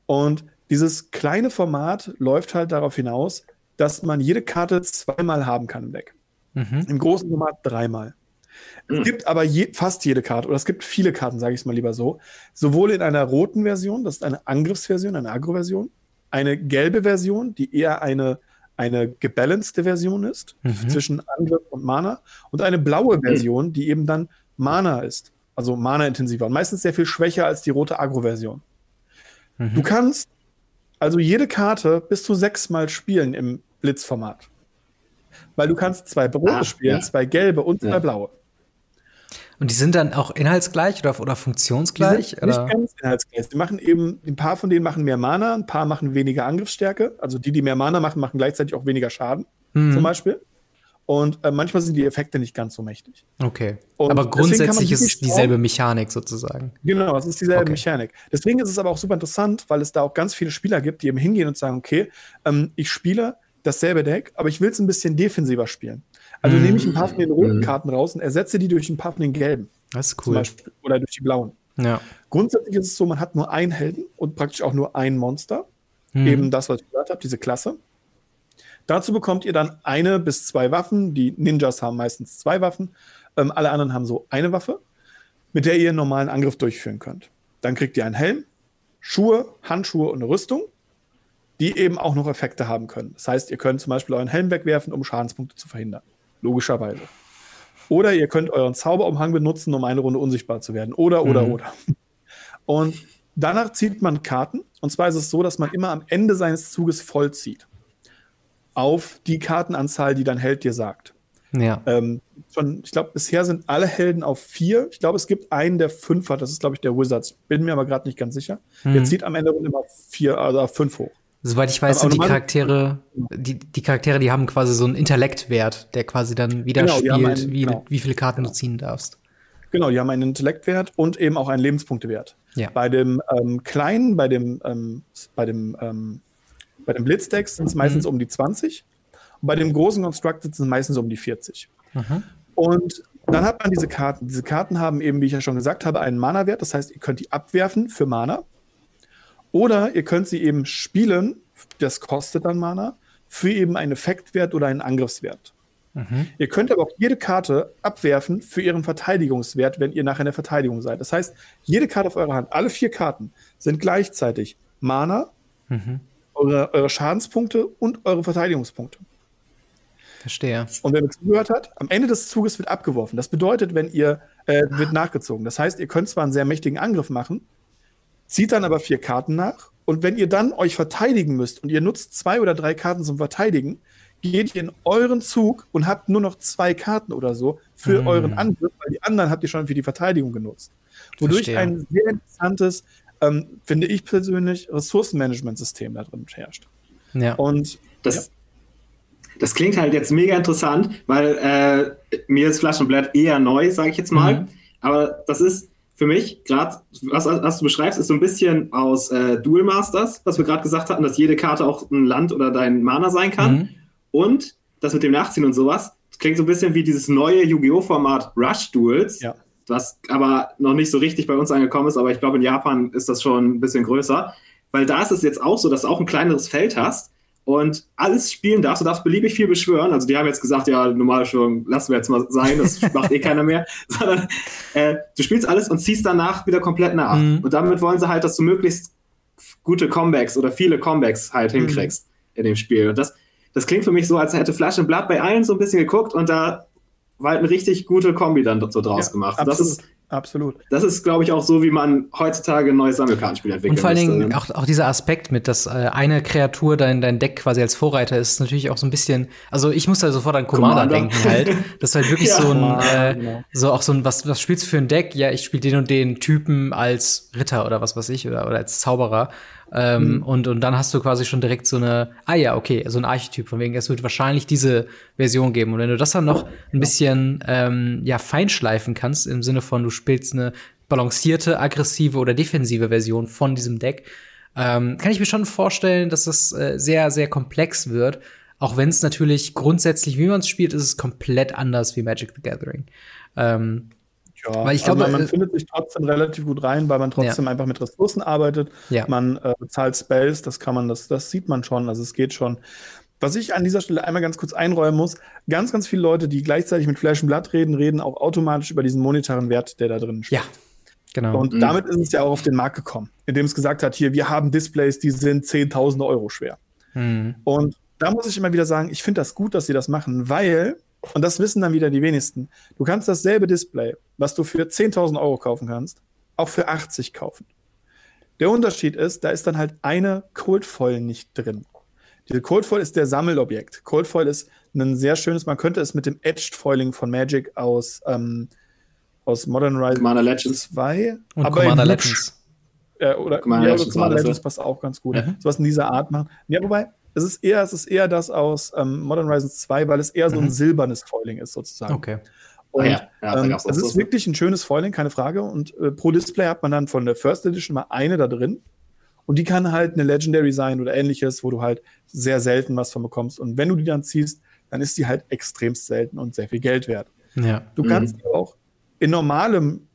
Und dieses kleine Format läuft halt darauf hinaus, dass man jede Karte zweimal haben kann im Deck. Mhm. Im großen Format dreimal. Mhm. Es gibt aber je, fast jede Karte, oder es gibt viele Karten, sage ich es mal lieber so, sowohl in einer roten Version, das ist eine Angriffsversion, eine Agro-Version, eine gelbe Version, die eher eine, eine gebalancete Version ist, mhm. zwischen Angriff und Mana, und eine blaue Version, die eben dann Mana ist, also Mana-intensiver und meistens sehr viel schwächer als die rote Agro-Version. Mhm. Du kannst also jede Karte bis zu sechsmal spielen im Blitzformat. Weil du kannst zwei rote ah, spielen, ja. zwei gelbe und zwei ja. blaue. Und die sind dann auch inhaltsgleich oder, oder funktionsgleich? Die sind oder? Nicht ganz inhaltsgleich. Die machen eben, ein paar von denen machen mehr Mana, ein paar machen weniger Angriffsstärke. Also die, die mehr Mana machen, machen gleichzeitig auch weniger Schaden, mhm. zum Beispiel. Und äh, manchmal sind die Effekte nicht ganz so mächtig. Okay. Und aber grundsätzlich ist es dieselbe Mechanik sozusagen. Genau, es ist dieselbe okay. Mechanik. Deswegen ist es aber auch super interessant, weil es da auch ganz viele Spieler gibt, die eben hingehen und sagen, okay, ähm, ich spiele dasselbe Deck, aber ich will es ein bisschen defensiver spielen. Also mhm. nehme ich ein paar von den roten mhm. Karten raus und ersetze die durch ein paar von den gelben. Das ist cool. Beispiel, oder durch die blauen. Ja. Grundsätzlich ist es so, man hat nur einen Helden und praktisch auch nur ein Monster. Mhm. Eben das, was ich gesagt habe, diese Klasse. Dazu bekommt ihr dann eine bis zwei Waffen. Die Ninjas haben meistens zwei Waffen. Ähm, alle anderen haben so eine Waffe, mit der ihr einen normalen Angriff durchführen könnt. Dann kriegt ihr einen Helm, Schuhe, Handschuhe und eine Rüstung die eben auch noch Effekte haben können. Das heißt, ihr könnt zum Beispiel euren Helm wegwerfen, um Schadenspunkte zu verhindern. Logischerweise. Oder ihr könnt euren Zauberumhang benutzen, um eine Runde unsichtbar zu werden. Oder, oder, mhm. oder. Und danach zieht man Karten. Und zwar ist es so, dass man immer am Ende seines Zuges vollzieht. Auf die Kartenanzahl, die dein Held dir sagt. Ja. Ähm, schon, ich glaube, bisher sind alle Helden auf vier. Ich glaube, es gibt einen, der fünf hat. Das ist, glaube ich, der Wizards. Bin mir aber gerade nicht ganz sicher. Mhm. Der zieht am Ende immer vier, also fünf hoch. Soweit ich weiß, sind die Charaktere, die, die Charaktere, die haben quasi so einen Intellektwert, der quasi dann widerspiegelt, genau, einen, wie, genau. wie viele Karten genau. du ziehen darfst. Genau, die haben einen Intellektwert und eben auch einen Lebenspunktewert. Ja. Bei dem ähm, kleinen, bei dem, ähm, bei dem, ähm, bei dem Blitzdecks sind es meistens mhm. um die 20 und bei dem großen Constructed sind es meistens um die 40. Mhm. Und dann hat man diese Karten. Diese Karten haben eben, wie ich ja schon gesagt habe, einen Mana-Wert. Das heißt, ihr könnt die abwerfen für Mana. Oder ihr könnt sie eben spielen, das kostet dann Mana, für eben einen Effektwert oder einen Angriffswert. Mhm. Ihr könnt aber auch jede Karte abwerfen für ihren Verteidigungswert, wenn ihr nachher in der Verteidigung seid. Das heißt, jede Karte auf eurer Hand, alle vier Karten, sind gleichzeitig Mana, mhm. Eure, eure Schadenspunkte und eure Verteidigungspunkte. Verstehe. Und wer mir zugehört hat, am Ende des Zuges wird abgeworfen. Das bedeutet, wenn ihr, äh, wird nachgezogen. Das heißt, ihr könnt zwar einen sehr mächtigen Angriff machen, zieht dann aber vier Karten nach. Und wenn ihr dann euch verteidigen müsst und ihr nutzt zwei oder drei Karten zum Verteidigen, geht ihr in euren Zug und habt nur noch zwei Karten oder so für mhm. euren Angriff, weil die anderen habt ihr schon für die Verteidigung genutzt. Wodurch Verstehe. ein sehr interessantes, ähm, finde ich persönlich, Ressourcenmanagementsystem da drin herrscht. Ja. Und das, ja. das klingt halt jetzt mega interessant, weil äh, mir ist Flaschenblatt eher neu, sage ich jetzt mal. Mhm. Aber das ist für mich gerade, was, was, du beschreibst, ist so ein bisschen aus äh, Duel Masters, was wir gerade gesagt hatten, dass jede Karte auch ein Land oder dein Mana sein kann. Mhm. Und das mit dem Nachziehen und sowas, das klingt so ein bisschen wie dieses neue Yu-Gi-Oh! Format Rush Duels. Ja. Was aber noch nicht so richtig bei uns angekommen ist, aber ich glaube, in Japan ist das schon ein bisschen größer. Weil da ist es jetzt auch so, dass du auch ein kleineres Feld hast und alles spielen darfst. Du darfst beliebig viel beschwören. Also die haben jetzt gesagt, ja, normale Beschwörung lassen wir jetzt mal sein, das macht eh keiner mehr. Sondern äh, du spielst alles und ziehst danach wieder komplett nach. Mhm. Und damit wollen sie halt, dass du möglichst gute Comebacks oder viele Comebacks halt mhm. hinkriegst in dem Spiel. Und das, das klingt für mich so, als hätte Flash und Blatt bei allen so ein bisschen geguckt und da war halt eine richtig gute Kombi dann so draus ja, gemacht. Absolut. Das ist Absolut. Das ist, glaube ich, auch so, wie man heutzutage ein neues Sammelkartenspiel entwickelt. Und vor allen Dingen auch, auch dieser Aspekt mit, dass äh, eine Kreatur dein, dein Deck quasi als Vorreiter ist, natürlich auch so ein bisschen, also ich muss da sofort an Commander, Commander. denken halt. Das ist halt wirklich ja, so ein, äh, genau. so auch so ein, was, was spielst du für ein Deck? Ja, ich spiele den und den Typen als Ritter oder was weiß ich, oder, oder als Zauberer. Ähm, mhm. und, und dann hast du quasi schon direkt so eine, ah ja, okay, so ein Archetyp, von wegen, es wird wahrscheinlich diese Version geben. Und wenn du das dann noch ein bisschen ähm, ja, feinschleifen kannst, im Sinne von, du spielst eine balancierte, aggressive oder defensive Version von diesem Deck, ähm, kann ich mir schon vorstellen, dass das äh, sehr, sehr komplex wird. Auch wenn es natürlich grundsätzlich, wie man es spielt, ist es komplett anders wie Magic the Gathering. Ähm, ja, weil ich glaube, also man, man äh, findet sich trotzdem relativ gut rein, weil man trotzdem ja. einfach mit Ressourcen arbeitet. Ja. Man äh, bezahlt Spells, das kann man, das, das sieht man schon, also es geht schon. Was ich an dieser Stelle einmal ganz kurz einräumen muss, ganz, ganz viele Leute, die gleichzeitig mit Flash und Blatt reden, reden auch automatisch über diesen monetären Wert, der da drin steht. Ja, genau. Und mhm. damit ist es ja auch auf den Markt gekommen, indem es gesagt hat, hier, wir haben Displays, die sind 10.000 Euro schwer. Mhm. Und da muss ich immer wieder sagen, ich finde das gut, dass sie das machen, weil und das wissen dann wieder die wenigsten. Du kannst dasselbe Display, was du für 10.000 Euro kaufen kannst, auch für 80 kaufen. Der Unterschied ist, da ist dann halt eine Cold Foil nicht drin. Diese Cold Foil ist der Sammelobjekt. Cold Foil ist ein sehr schönes, man könnte es mit dem Edged Foiling von Magic aus, ähm, aus Modern Rise Commander Legends 2. Und aber Commander Legends. Äh, oder Commander, ja, Legends, Commander Legends passt auch ganz gut. Mhm. Sowas in dieser Art machen. Ja, wobei, es ist eher, es ist eher das aus ähm, Modern Horizons 2, weil es eher so ein mhm. silbernes Foiling ist, sozusagen. Okay. Und, ah, ja. Ja, ähm, es ist so. wirklich ein schönes Foiling, keine Frage. Und äh, pro Display hat man dann von der First Edition mal eine da drin. Und die kann halt eine Legendary sein oder ähnliches, wo du halt sehr selten was von bekommst. Und wenn du die dann ziehst, dann ist die halt extremst selten und sehr viel Geld wert. Ja. Du kannst mhm. auch in normalem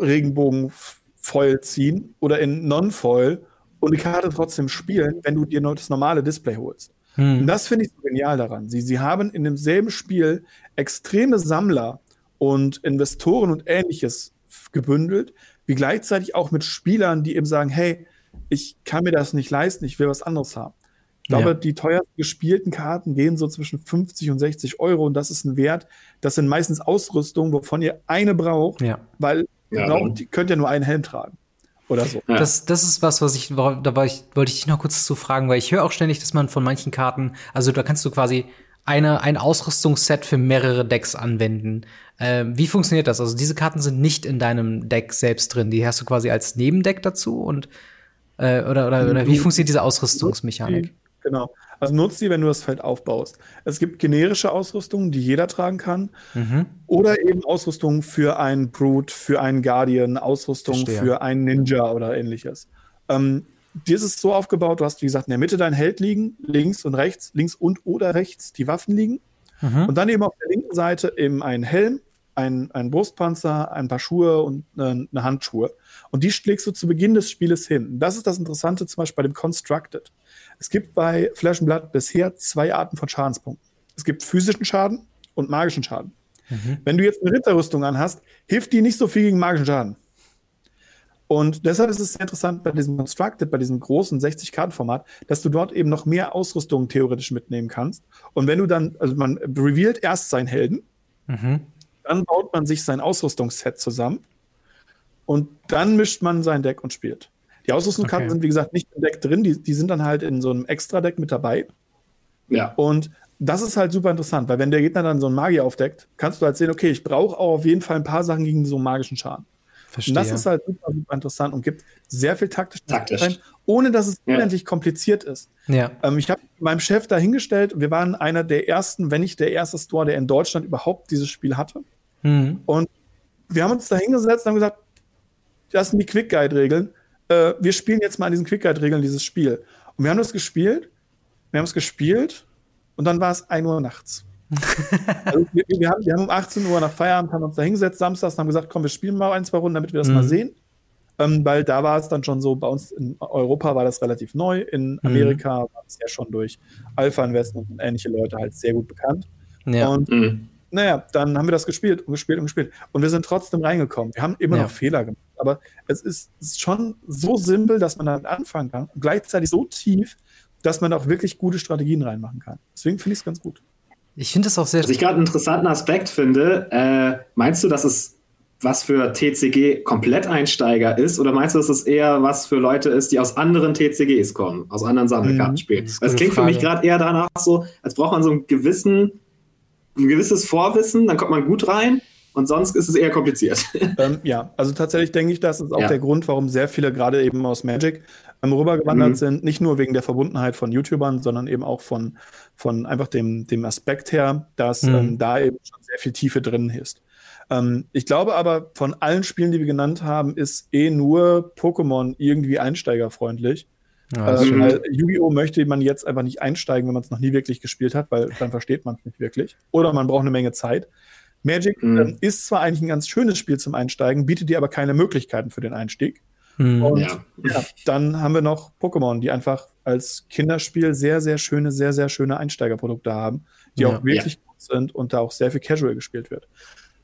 Regenbogen-Foil ziehen oder in Non-Foil und die Karte trotzdem spielen, wenn du dir nur das normale Display holst. Hm. Und das finde ich so genial daran. Sie, sie haben in demselben Spiel extreme Sammler und Investoren und ähnliches gebündelt, wie gleichzeitig auch mit Spielern, die eben sagen, hey, ich kann mir das nicht leisten, ich will was anderes haben. Ich glaube, ja. die teuersten gespielten Karten gehen so zwischen 50 und 60 Euro und das ist ein Wert. Das sind meistens Ausrüstungen, wovon ihr eine braucht, ja. weil ja. braucht, ihr könnt ja nur einen Helm tragen oder so. Ja. Das, das ist was, was ich, da war ich, wollte ich dich noch kurz zu fragen, weil ich höre auch ständig, dass man von manchen Karten, also da kannst du quasi eine, ein Ausrüstungsset für mehrere Decks anwenden. Ähm, wie funktioniert das? Also diese Karten sind nicht in deinem Deck selbst drin, die hast du quasi als Nebendeck dazu und äh, oder, oder, oder wie funktioniert diese Ausrüstungsmechanik? Genau. Also nutzt die, wenn du das Feld aufbaust. Es gibt generische Ausrüstungen, die jeder tragen kann. Mhm. Oder eben Ausrüstung für einen Brute, für einen Guardian, Ausrüstung Verstehe. für einen Ninja oder ähnliches. Ähm, dir ist es so aufgebaut, du hast, wie gesagt, in der Mitte dein Held liegen, links und rechts, links und oder rechts die Waffen liegen. Mhm. Und dann eben auf der linken Seite eben ein Helm, ein, ein Brustpanzer, ein paar Schuhe und eine, eine Handschuhe. Und die schlägst du zu Beginn des Spieles hin. Das ist das Interessante zum Beispiel bei dem Constructed. Es gibt bei Flash and Blood bisher zwei Arten von Schadenspunkten. Es gibt physischen Schaden und magischen Schaden. Mhm. Wenn du jetzt eine Ritterrüstung anhast, hilft die nicht so viel gegen magischen Schaden. Und deshalb ist es sehr interessant bei diesem Constructed, bei diesem großen 60-Karten-Format, dass du dort eben noch mehr Ausrüstung theoretisch mitnehmen kannst. Und wenn du dann, also man revealt erst seinen Helden, mhm. dann baut man sich sein Ausrüstungsset zusammen und dann mischt man sein Deck und spielt. Die Ausrüstungskarten okay. sind, wie gesagt, nicht im Deck drin, die, die sind dann halt in so einem Extra-Deck mit dabei. Ja. Und das ist halt super interessant, weil wenn der Gegner dann so einen Magier aufdeckt, kannst du halt sehen, okay, ich brauche auch auf jeden Fall ein paar Sachen gegen so einen magischen Schaden. Verstehe. Und das ist halt super, super interessant und gibt sehr viel taktisch, Taktisch. ohne dass es ja. unendlich kompliziert ist. Ja. Ähm, ich habe meinem Chef da hingestellt, wir waren einer der ersten, wenn nicht der erste Store, der in Deutschland überhaupt dieses Spiel hatte. Mhm. Und wir haben uns da hingesetzt und haben gesagt, das sind die Quick Guide-Regeln. Äh, wir spielen jetzt mal an diesen Quick Guide-Regeln dieses Spiel. Und wir haben das gespielt, wir haben es gespielt und dann war es 1 Uhr nachts. also wir, wir, haben, wir, haben, um 18 Uhr nach Feierabend haben uns da hingesetzt samstags und haben gesagt, komm, wir spielen mal ein, zwei Runden, damit wir das mhm. mal sehen. Ähm, weil da war es dann schon so, bei uns in Europa war das relativ neu, in mhm. Amerika mhm. war es ja schon durch Alpha Investment und ähnliche Leute halt sehr gut bekannt. Ja. Und mhm. Naja, dann haben wir das gespielt und gespielt und gespielt. Und wir sind trotzdem reingekommen. Wir haben immer ja. noch Fehler gemacht. Aber es ist, schon so simpel, dass man damit anfangen kann und gleichzeitig so tief, dass man auch wirklich gute Strategien reinmachen kann. Deswegen finde ich es ganz gut. Ich finde es auch sehr. Was ich gerade einen interessanten Aspekt finde, äh, meinst du, dass es was für TCG Kompletteinsteiger ist oder meinst du, dass es eher was für Leute ist, die aus anderen TCGs kommen, aus anderen Sammelkartenspielen? Mhm, das klingt Frage. für mich gerade eher danach so, als braucht man so einen gewissen, ein gewisses Vorwissen, dann kommt man gut rein und sonst ist es eher kompliziert. Ähm, ja, also tatsächlich denke ich, das ist auch ja. der Grund, warum sehr viele gerade eben aus Magic ähm, rübergewandert mhm. sind. Nicht nur wegen der Verbundenheit von YouTubern, sondern eben auch von, von einfach dem, dem Aspekt her, dass mhm. ähm, da eben schon sehr viel Tiefe drin ist. Ähm, ich glaube aber, von allen Spielen, die wir genannt haben, ist eh nur Pokémon irgendwie einsteigerfreundlich. Ja, ähm, Yu-Gi-Oh! möchte man jetzt einfach nicht einsteigen, wenn man es noch nie wirklich gespielt hat, weil dann versteht man es nicht wirklich. Oder man braucht eine Menge Zeit. Magic mhm. ähm, ist zwar eigentlich ein ganz schönes Spiel zum Einsteigen, bietet dir aber keine Möglichkeiten für den Einstieg. Mhm. Und ja. Ja, dann haben wir noch Pokémon, die einfach als Kinderspiel sehr, sehr schöne, sehr, sehr schöne Einsteigerprodukte haben, die ja. auch wirklich gut sind und da auch sehr viel Casual gespielt wird.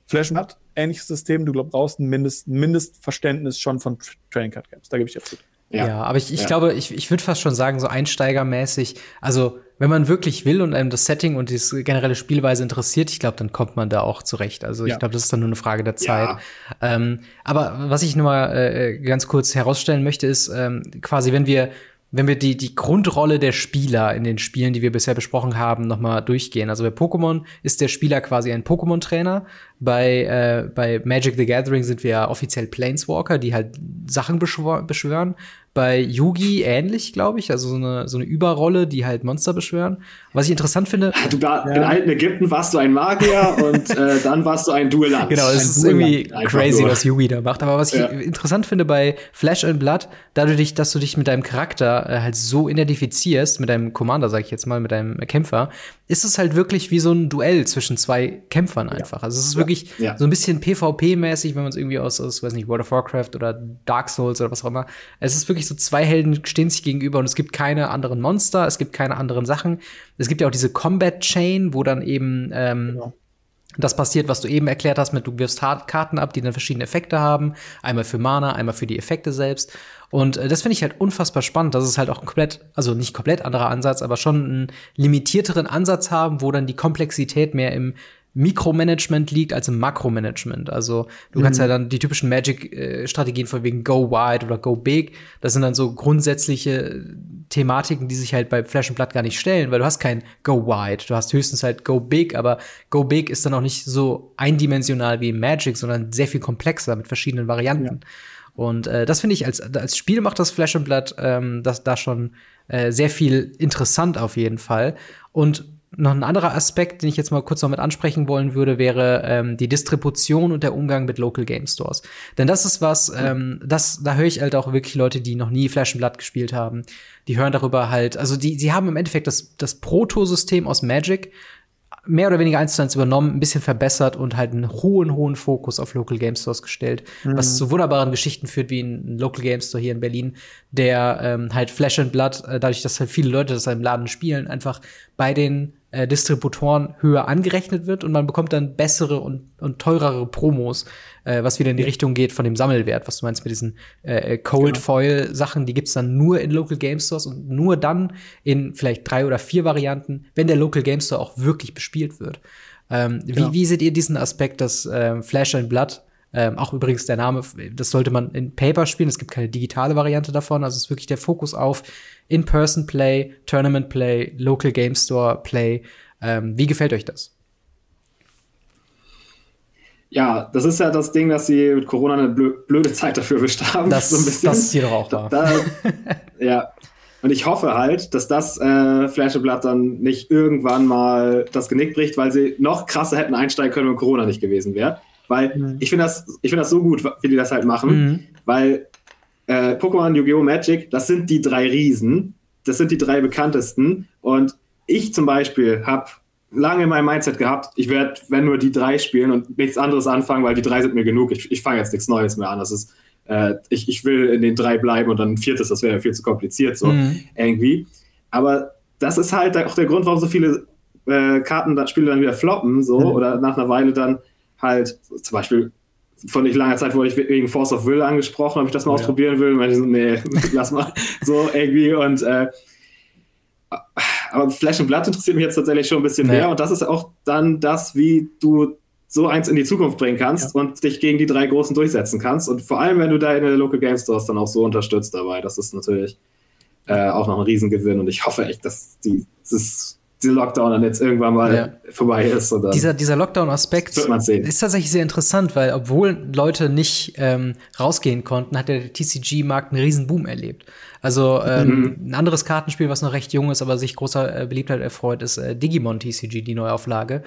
Flash hat ähnliches System, du glaubst, brauchst ein Mindest, Mindestverständnis schon von Training Card Games. Da gebe ich dir zu. Ja. ja, aber ich, ich ja. glaube, ich, ich würde fast schon sagen, so einsteigermäßig, also wenn man wirklich will und einem das Setting und die generelle Spielweise interessiert, ich glaube, dann kommt man da auch zurecht. Also ich ja. glaube, das ist dann nur eine Frage der Zeit. Ähm, aber was ich nur mal äh, ganz kurz herausstellen möchte, ist ähm, quasi, wenn wir wenn wir die, die Grundrolle der Spieler in den Spielen, die wir bisher besprochen haben, nochmal durchgehen. Also bei Pokémon ist der Spieler quasi ein Pokémon-Trainer. Bei, äh, bei Magic the Gathering sind wir ja offiziell Planeswalker, die halt Sachen beschwören bei Yugi ähnlich, glaube ich. Also so eine, so eine Überrolle, die halt Monster beschwören. Was ich interessant finde. Du war, ja. In alten Ägypten warst du ein Magier und äh, dann warst du ein Duellant. Genau, es ist irgendwie crazy, was Yugi da macht. Aber was ich ja. interessant finde bei Flash and Blood, dadurch, dass du dich mit deinem Charakter äh, halt so identifizierst, mit deinem Commander, sag ich jetzt mal, mit deinem Kämpfer, ist es halt wirklich wie so ein Duell zwischen zwei Kämpfern einfach. Ja. Also es ist wirklich so ein bisschen PvP-mäßig, wenn man es irgendwie aus, aus, weiß nicht, World of Warcraft oder Dark Souls oder was auch immer. Es ist wirklich wirklich so zwei Helden stehen sich gegenüber und es gibt keine anderen Monster, es gibt keine anderen Sachen. Es gibt ja auch diese Combat Chain, wo dann eben ähm, genau. das passiert, was du eben erklärt hast, mit du wirfst Karten ab, die dann verschiedene Effekte haben. Einmal für Mana, einmal für die Effekte selbst. Und äh, das finde ich halt unfassbar spannend, dass es halt auch ein komplett, also nicht komplett anderer Ansatz, aber schon einen limitierteren Ansatz haben, wo dann die Komplexität mehr im Mikromanagement liegt als im Makromanagement. Also du mhm. kannst ja dann die typischen Magic-Strategien von wegen Go Wide oder Go Big, das sind dann so grundsätzliche Thematiken, die sich halt bei Flash und Blood gar nicht stellen, weil du hast kein Go Wide, du hast höchstens halt Go Big, aber Go Big ist dann auch nicht so eindimensional wie Magic, sondern sehr viel komplexer mit verschiedenen Varianten. Ja. Und äh, das finde ich als, als Spiel macht das Flash und Blood ähm, das da schon äh, sehr viel interessant auf jeden Fall. Und noch ein anderer Aspekt, den ich jetzt mal kurz noch mit ansprechen wollen würde, wäre ähm, die Distribution und der Umgang mit Local Game Stores. Denn das ist was, ähm, das, da höre ich halt auch wirklich Leute, die noch nie Flash and Blood gespielt haben, die hören darüber halt, also die, die haben im Endeffekt das, das Proto-System aus Magic mehr oder weniger eins zu eins übernommen, ein bisschen verbessert und halt einen hohen, hohen Fokus auf Local Game Stores gestellt, mhm. was zu wunderbaren Geschichten führt, wie ein Local Game Store hier in Berlin, der ähm, halt Flash and Blood, äh, dadurch, dass halt viele Leute das im Laden spielen, einfach bei den äh, Distributoren höher angerechnet wird und man bekommt dann bessere und, und teurere Promos, äh, was wieder in die Richtung geht von dem Sammelwert, was du meinst mit diesen äh, äh Cold genau. Foil Sachen, die gibt's dann nur in Local Game Stores und nur dann in vielleicht drei oder vier Varianten, wenn der Local Game Store auch wirklich bespielt wird. Ähm, genau. wie, wie seht ihr diesen Aspekt, dass äh, Flash and Blood ähm, auch übrigens der Name, das sollte man in Paper spielen. Es gibt keine digitale Variante davon. Also es ist wirklich der Fokus auf In-Person-Play, Tournament-Play, Local Game Store-Play. Ähm, wie gefällt euch das? Ja, das ist ja das Ding, dass sie mit Corona eine blöde Zeit dafür erwischt haben. Das, so ein bisschen. das ist hier doch auch da. da ja. Und ich hoffe halt, dass das äh, Flascheblatt dann nicht irgendwann mal das Genick bricht, weil sie noch krasser hätten einsteigen können, wenn Corona nicht gewesen wäre. Weil mhm. ich finde das, find das so gut, wie die das halt machen, mhm. weil äh, Pokémon, Yu-Gi-Oh! Magic, das sind die drei Riesen, das sind die drei bekanntesten. Und ich zum Beispiel habe lange in meinem Mindset gehabt, ich werde, wenn nur die drei spielen und nichts anderes anfangen, weil die drei sind mir genug. Ich, ich fange jetzt nichts Neues mehr an. Das ist, äh, ich, ich will in den drei bleiben und dann ein viertes, das wäre ja viel zu kompliziert, so mhm. irgendwie. Aber das ist halt auch der Grund, warum so viele äh, Karten, Spiele dann wieder floppen, so, mhm. oder nach einer Weile dann halt, zum Beispiel von nicht langer Zeit wurde ich wegen Force of Will angesprochen, ob ich das mal ja. ausprobieren will. Und ich so, nee, lass mal so irgendwie. Und äh, aber Flash and Blood interessiert mich jetzt tatsächlich schon ein bisschen nee. mehr. Und das ist auch dann das, wie du so eins in die Zukunft bringen kannst ja. und dich gegen die drei Großen durchsetzen kannst. Und vor allem, wenn du da in der Local Game Stores dann auch so unterstützt dabei, das ist natürlich äh, auch noch ein Riesengewinn. Und ich hoffe echt, dass die, das dieser Lockdown dann jetzt irgendwann mal ja. vorbei ist. Oder dieser dieser Lockdown-Aspekt ist tatsächlich sehr interessant, weil obwohl Leute nicht ähm, rausgehen konnten, hat der TCG-Markt einen riesen Boom erlebt. Also ähm, mhm. ein anderes Kartenspiel, was noch recht jung ist, aber sich großer äh, Beliebtheit erfreut, ist äh, Digimon TCG, die Neuauflage.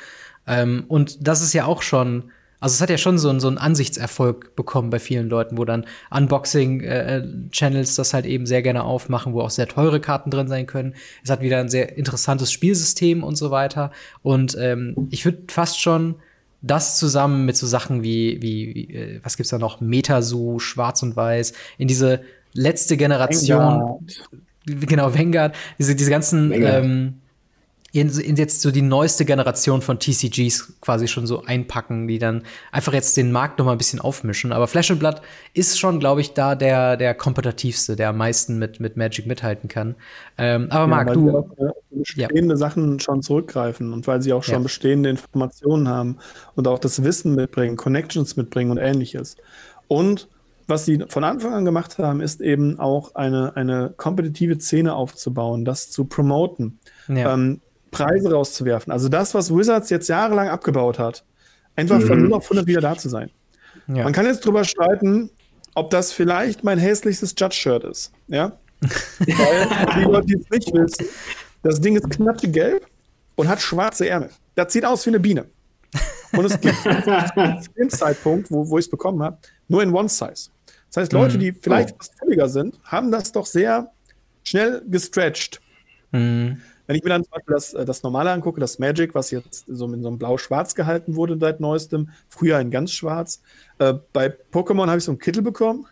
Ähm, und das ist ja auch schon also es hat ja schon so, so einen Ansichtserfolg bekommen bei vielen Leuten, wo dann Unboxing-Channels äh, das halt eben sehr gerne aufmachen, wo auch sehr teure Karten drin sein können. Es hat wieder ein sehr interessantes Spielsystem und so weiter. Und ähm, ich würde fast schon das zusammen mit so Sachen wie, wie, wie äh, was gibt's da noch, Metasu, Schwarz und Weiß, in diese letzte Generation, Vanguard. genau, Vanguard, diese, diese ganzen Vanguard. ähm, in, in jetzt so die neueste Generation von TCGs quasi schon so einpacken, die dann einfach jetzt den Markt noch mal ein bisschen aufmischen. Aber Flash and Blood ist schon, glaube ich, da der, der kompetitivste, der am meisten mit, mit Magic mithalten kann. Ähm, aber ja, Marc, du. Auch, äh, bestehende ja. Sachen schon zurückgreifen und weil sie auch schon ja. bestehende Informationen haben und auch das Wissen mitbringen, Connections mitbringen und ähnliches. Und was sie von Anfang an gemacht haben, ist eben auch eine, eine kompetitive Szene aufzubauen, das zu promoten. Ja. Ähm, Preise rauszuwerfen. Also das, was Wizards jetzt jahrelang abgebaut hat, einfach mhm. von 0 auf 100 wieder da zu sein. Ja. Man kann jetzt drüber streiten, ob das vielleicht mein hässlichstes Judge-Shirt ist. Ja? Weil die Leute, die es nicht wissen, das Ding ist knatschig gelb und hat schwarze Ärmel. Das sieht aus wie eine Biene. Und es gibt dem Zeitpunkt, wo, wo ich es bekommen habe, nur in One Size. Das heißt, Leute, mhm. die vielleicht oh. etwas fülliger sind, haben das doch sehr schnell gestretched. Mhm. Wenn ich mir dann zum Beispiel das, äh, das normale angucke, das Magic, was jetzt so in so einem Blau-Schwarz gehalten wurde seit neuestem, früher in ganz schwarz. Äh, bei Pokémon habe ich so einen Kittel bekommen.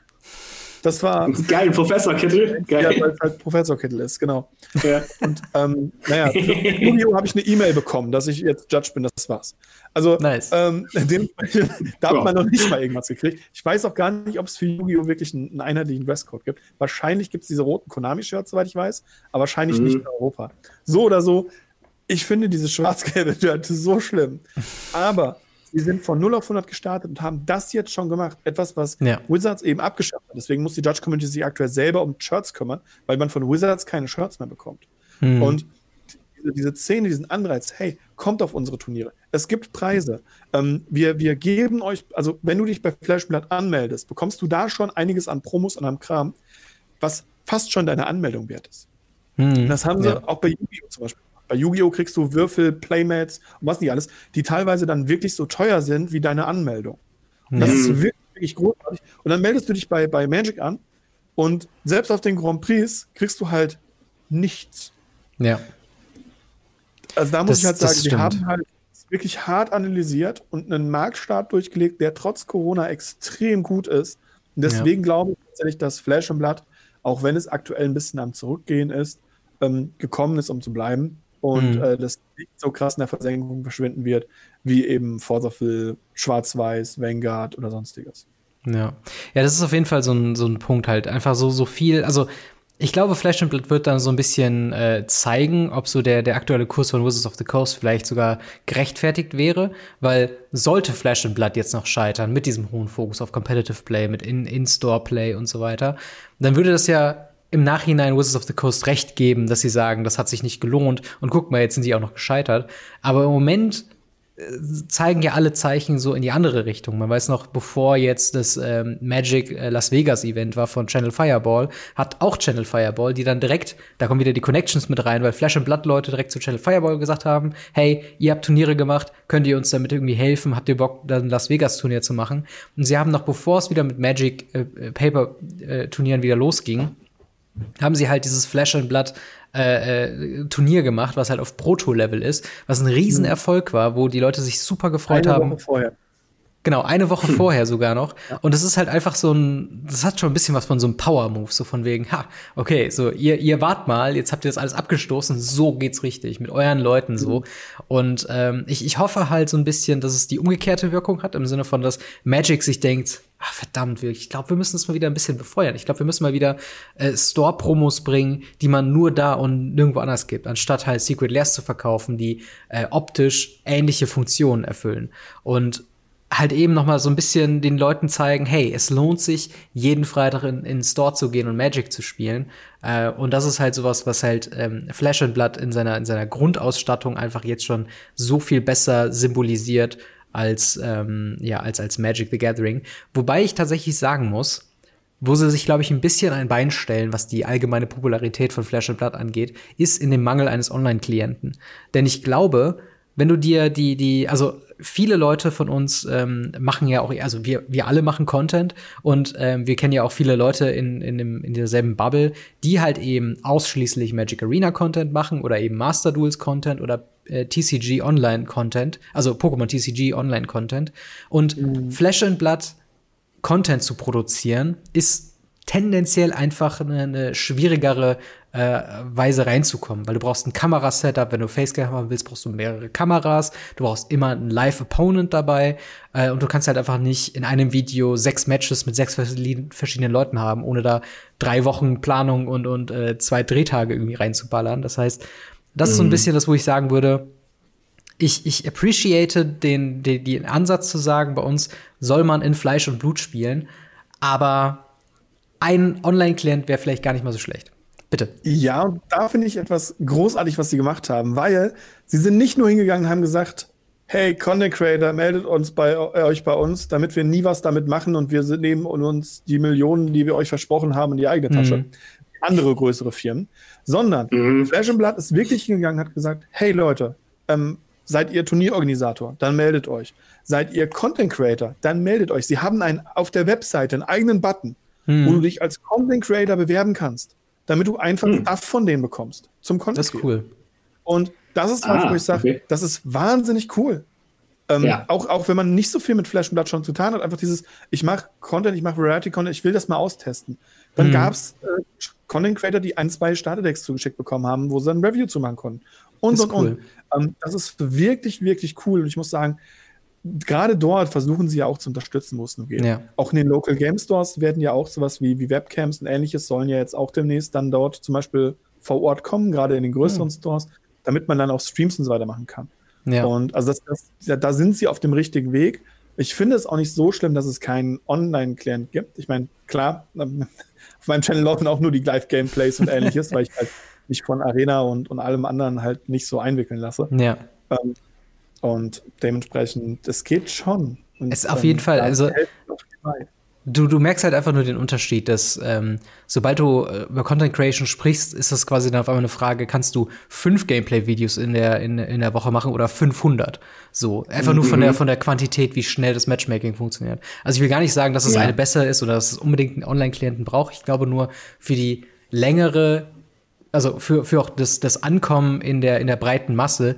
Das war. Geil, Professor-Kittel. Ja, weil es halt Professor-Kittel ist, genau. Ja. Und ähm, naja, für Yu-Gi-Oh! habe ich eine E-Mail bekommen, dass ich jetzt Judge bin, das war's. Also, nice. ähm, da hat man noch nicht mal irgendwas gekriegt. Ich weiß auch gar nicht, ob es für Yu-Gi-Oh! wirklich einen, einen einheitlichen Dresscode gibt. Wahrscheinlich gibt es diese roten Konami-Shirts, soweit ich weiß, aber wahrscheinlich mhm. nicht in Europa. So oder so, ich finde diese schwarz-gelbe Shirt so schlimm. Aber Sie sind von 0 auf 100 gestartet und haben das jetzt schon gemacht. Etwas, was ja. Wizards eben abgeschafft hat. Deswegen muss die Judge Community sich aktuell selber um Shirts kümmern, weil man von Wizards keine Shirts mehr bekommt. Mhm. Und diese, Szene, diesen Anreiz, hey, kommt auf unsere Turniere. Es gibt Preise. Ähm, wir, wir geben euch, also wenn du dich bei Flashblatt anmeldest, bekommst du da schon einiges an Promos und am Kram, was fast schon deine Anmeldung wert ist. Mhm. Das haben sie ja. auch bei Yu-Gi-Oh! zum Beispiel bei Yu-Gi-Oh! kriegst du Würfel, Playmats und was nicht alles, die teilweise dann wirklich so teuer sind wie deine Anmeldung. Und das ist wirklich, wirklich großartig. Und dann meldest du dich bei, bei Magic an und selbst auf den Grand Prix kriegst du halt nichts. Ja. Also da muss das, ich halt sagen, wir haben halt wirklich hart analysiert und einen Marktstart durchgelegt, der trotz Corona extrem gut ist. Und deswegen ja. glaube ich tatsächlich, dass Flash und Blood, auch wenn es aktuell ein bisschen am Zurückgehen ist, ähm, gekommen ist, um zu bleiben und mhm. äh, das nicht so krass in der Versenkung verschwinden wird, wie eben Forzafill, Schwarz-Weiß, Vanguard oder sonstiges. Ja. Ja, das ist auf jeden Fall so ein, so ein Punkt halt. Einfach so, so viel, also ich glaube, Flash and Blood wird dann so ein bisschen äh, zeigen, ob so der, der aktuelle Kurs von Wizards of the Coast vielleicht sogar gerechtfertigt wäre, weil sollte Flash and Blood jetzt noch scheitern mit diesem hohen Fokus auf Competitive Play, mit In-Store-Play und so weiter, dann würde das ja im Nachhinein Wizards of the Coast recht geben, dass sie sagen, das hat sich nicht gelohnt und guck mal, jetzt sind sie auch noch gescheitert. Aber im Moment zeigen ja alle Zeichen so in die andere Richtung. Man weiß noch, bevor jetzt das ähm, Magic äh, Las Vegas Event war von Channel Fireball, hat auch Channel Fireball, die dann direkt, da kommen wieder die Connections mit rein, weil Flash and Blood Leute direkt zu Channel Fireball gesagt haben, hey, ihr habt Turniere gemacht, könnt ihr uns damit irgendwie helfen? Habt ihr Bock, dann Las Vegas Turnier zu machen? Und sie haben noch, bevor es wieder mit Magic äh, Paper äh, Turnieren wieder losging, haben sie halt dieses Flash and Blood äh, äh, Turnier gemacht, was halt auf Pro-Tour-Level ist, was ein Riesenerfolg war, wo die Leute sich super gefreut Eine haben. Woche vorher. Genau, eine Woche vorher sogar noch. Und das ist halt einfach so ein, das hat schon ein bisschen was von so einem Power-Move, so von wegen, ha, okay, so ihr, ihr wart mal, jetzt habt ihr das alles abgestoßen, so geht's richtig, mit euren Leuten so. Mhm. Und ähm, ich, ich hoffe halt so ein bisschen, dass es die umgekehrte Wirkung hat, im Sinne von, dass Magic sich denkt, ah, verdammt, ich glaube, wir müssen es mal wieder ein bisschen befeuern. Ich glaube, wir müssen mal wieder äh, Store-Promos bringen, die man nur da und nirgendwo anders gibt, anstatt halt Secret Lairs zu verkaufen, die äh, optisch ähnliche Funktionen erfüllen. Und halt eben noch mal so ein bisschen den Leuten zeigen, hey, es lohnt sich, jeden Freitag in, in den Store zu gehen und Magic zu spielen. Äh, und das ist halt sowas, was halt ähm, Flash and Blood in seiner, in seiner Grundausstattung einfach jetzt schon so viel besser symbolisiert als, ähm, ja, als, als Magic the Gathering. Wobei ich tatsächlich sagen muss, wo sie sich, glaube ich, ein bisschen ein Bein stellen, was die allgemeine Popularität von Flash and Blood angeht, ist in dem Mangel eines Online-Klienten. Denn ich glaube, wenn du dir die, die, also viele Leute von uns ähm, machen ja auch, also wir, wir alle machen Content und ähm, wir kennen ja auch viele Leute in, in, dem, in derselben Bubble, die halt eben ausschließlich Magic Arena Content machen oder eben Master Duels Content oder äh, TCG Online Content, also Pokémon TCG Online Content. Und Flash and Blood Content zu produzieren ist tendenziell einfach eine, eine schwierigere äh, Weise reinzukommen, weil du brauchst ein Kamerasetup, wenn du Facecam haben willst, brauchst du mehrere Kameras, du brauchst immer einen Live-Opponent dabei äh, und du kannst halt einfach nicht in einem Video sechs Matches mit sechs verschiedenen Leuten haben, ohne da drei Wochen Planung und, und äh, zwei Drehtage irgendwie reinzuballern. Das heißt, das ist so ein bisschen das, wo ich sagen würde, ich, ich appreciate den, den, den Ansatz zu sagen, bei uns soll man in Fleisch und Blut spielen, aber ein Online-Klient wäre vielleicht gar nicht mal so schlecht. Bitte. Ja, und da finde ich etwas großartig, was sie gemacht haben, weil sie sind nicht nur hingegangen und haben gesagt, hey, Content Creator, meldet uns bei äh, euch bei uns, damit wir nie was damit machen und wir nehmen uns die Millionen, die wir euch versprochen haben, in die eigene Tasche. Mhm. Andere größere Firmen. Sondern Mhm. Flash and Blood ist wirklich hingegangen und hat gesagt, hey Leute, ähm, seid ihr Turnierorganisator, dann meldet euch. Seid ihr Content Creator, dann meldet euch. Sie haben einen, auf der Webseite einen eigenen Button, Hm. wo du dich als Content Creator bewerben kannst, damit du einfach Hm. Stuff von denen bekommst. Zum Content Das ist cool. Und das ist was, Ah, wo ich sage, okay. das ist wahnsinnig cool. Ähm, Ja. auch, auch wenn man nicht so viel mit Flash und Blood schon getan hat, einfach dieses, ich mache Content, ich mache Variety-Content, ich will das mal austesten. Dann Mhm. gab es äh, Content Creator, die ein, zwei Starterdecks zugeschickt bekommen haben, wo sie ein Review zu machen konnten. Und, Das und, ist cool. und. Ähm, das ist wirklich, wirklich cool. Und ich muss sagen, gerade dort versuchen sie ja auch zu unterstützen, wo es nur geht. Ja. Auch in den Local Game Stores werden ja auch sowas wie, wie Webcams und ähnliches sollen ja jetzt auch demnächst dann dort zum Beispiel vor Ort kommen, gerade in den größeren Stores, damit man dann auch Streams und so weiter machen kann. Ja. Und also das, das, da sind sie auf dem richtigen Weg. Ich finde es auch nicht so schlimm, dass es keinen Online-Client gibt. Ich meine, klar, ähm, auf meinem Channel laufen auch nur die Live-Gameplays und ähnliches, weil ich halt mich von Arena und, und allem anderen halt nicht so einwickeln lasse. ja. Ähm, und dementsprechend, es geht schon. Und, Es auf jeden Fall, also-. Du, du merkst halt einfach nur den Unterschied, dass ähm, sobald du äh, über Content Creation sprichst, ist das quasi dann auf einmal eine Frage, kannst du fünf Gameplay-Videos in der, in, in der Woche machen oder 500? So, einfach nur von der, von der Quantität, wie schnell das Matchmaking funktioniert. Also ich will gar nicht sagen, dass es Ja. eine besser ist oder dass es unbedingt einen Online-Klienten braucht. Ich glaube nur für die längere, also für, für auch das, das Ankommen in der, in der breiten Masse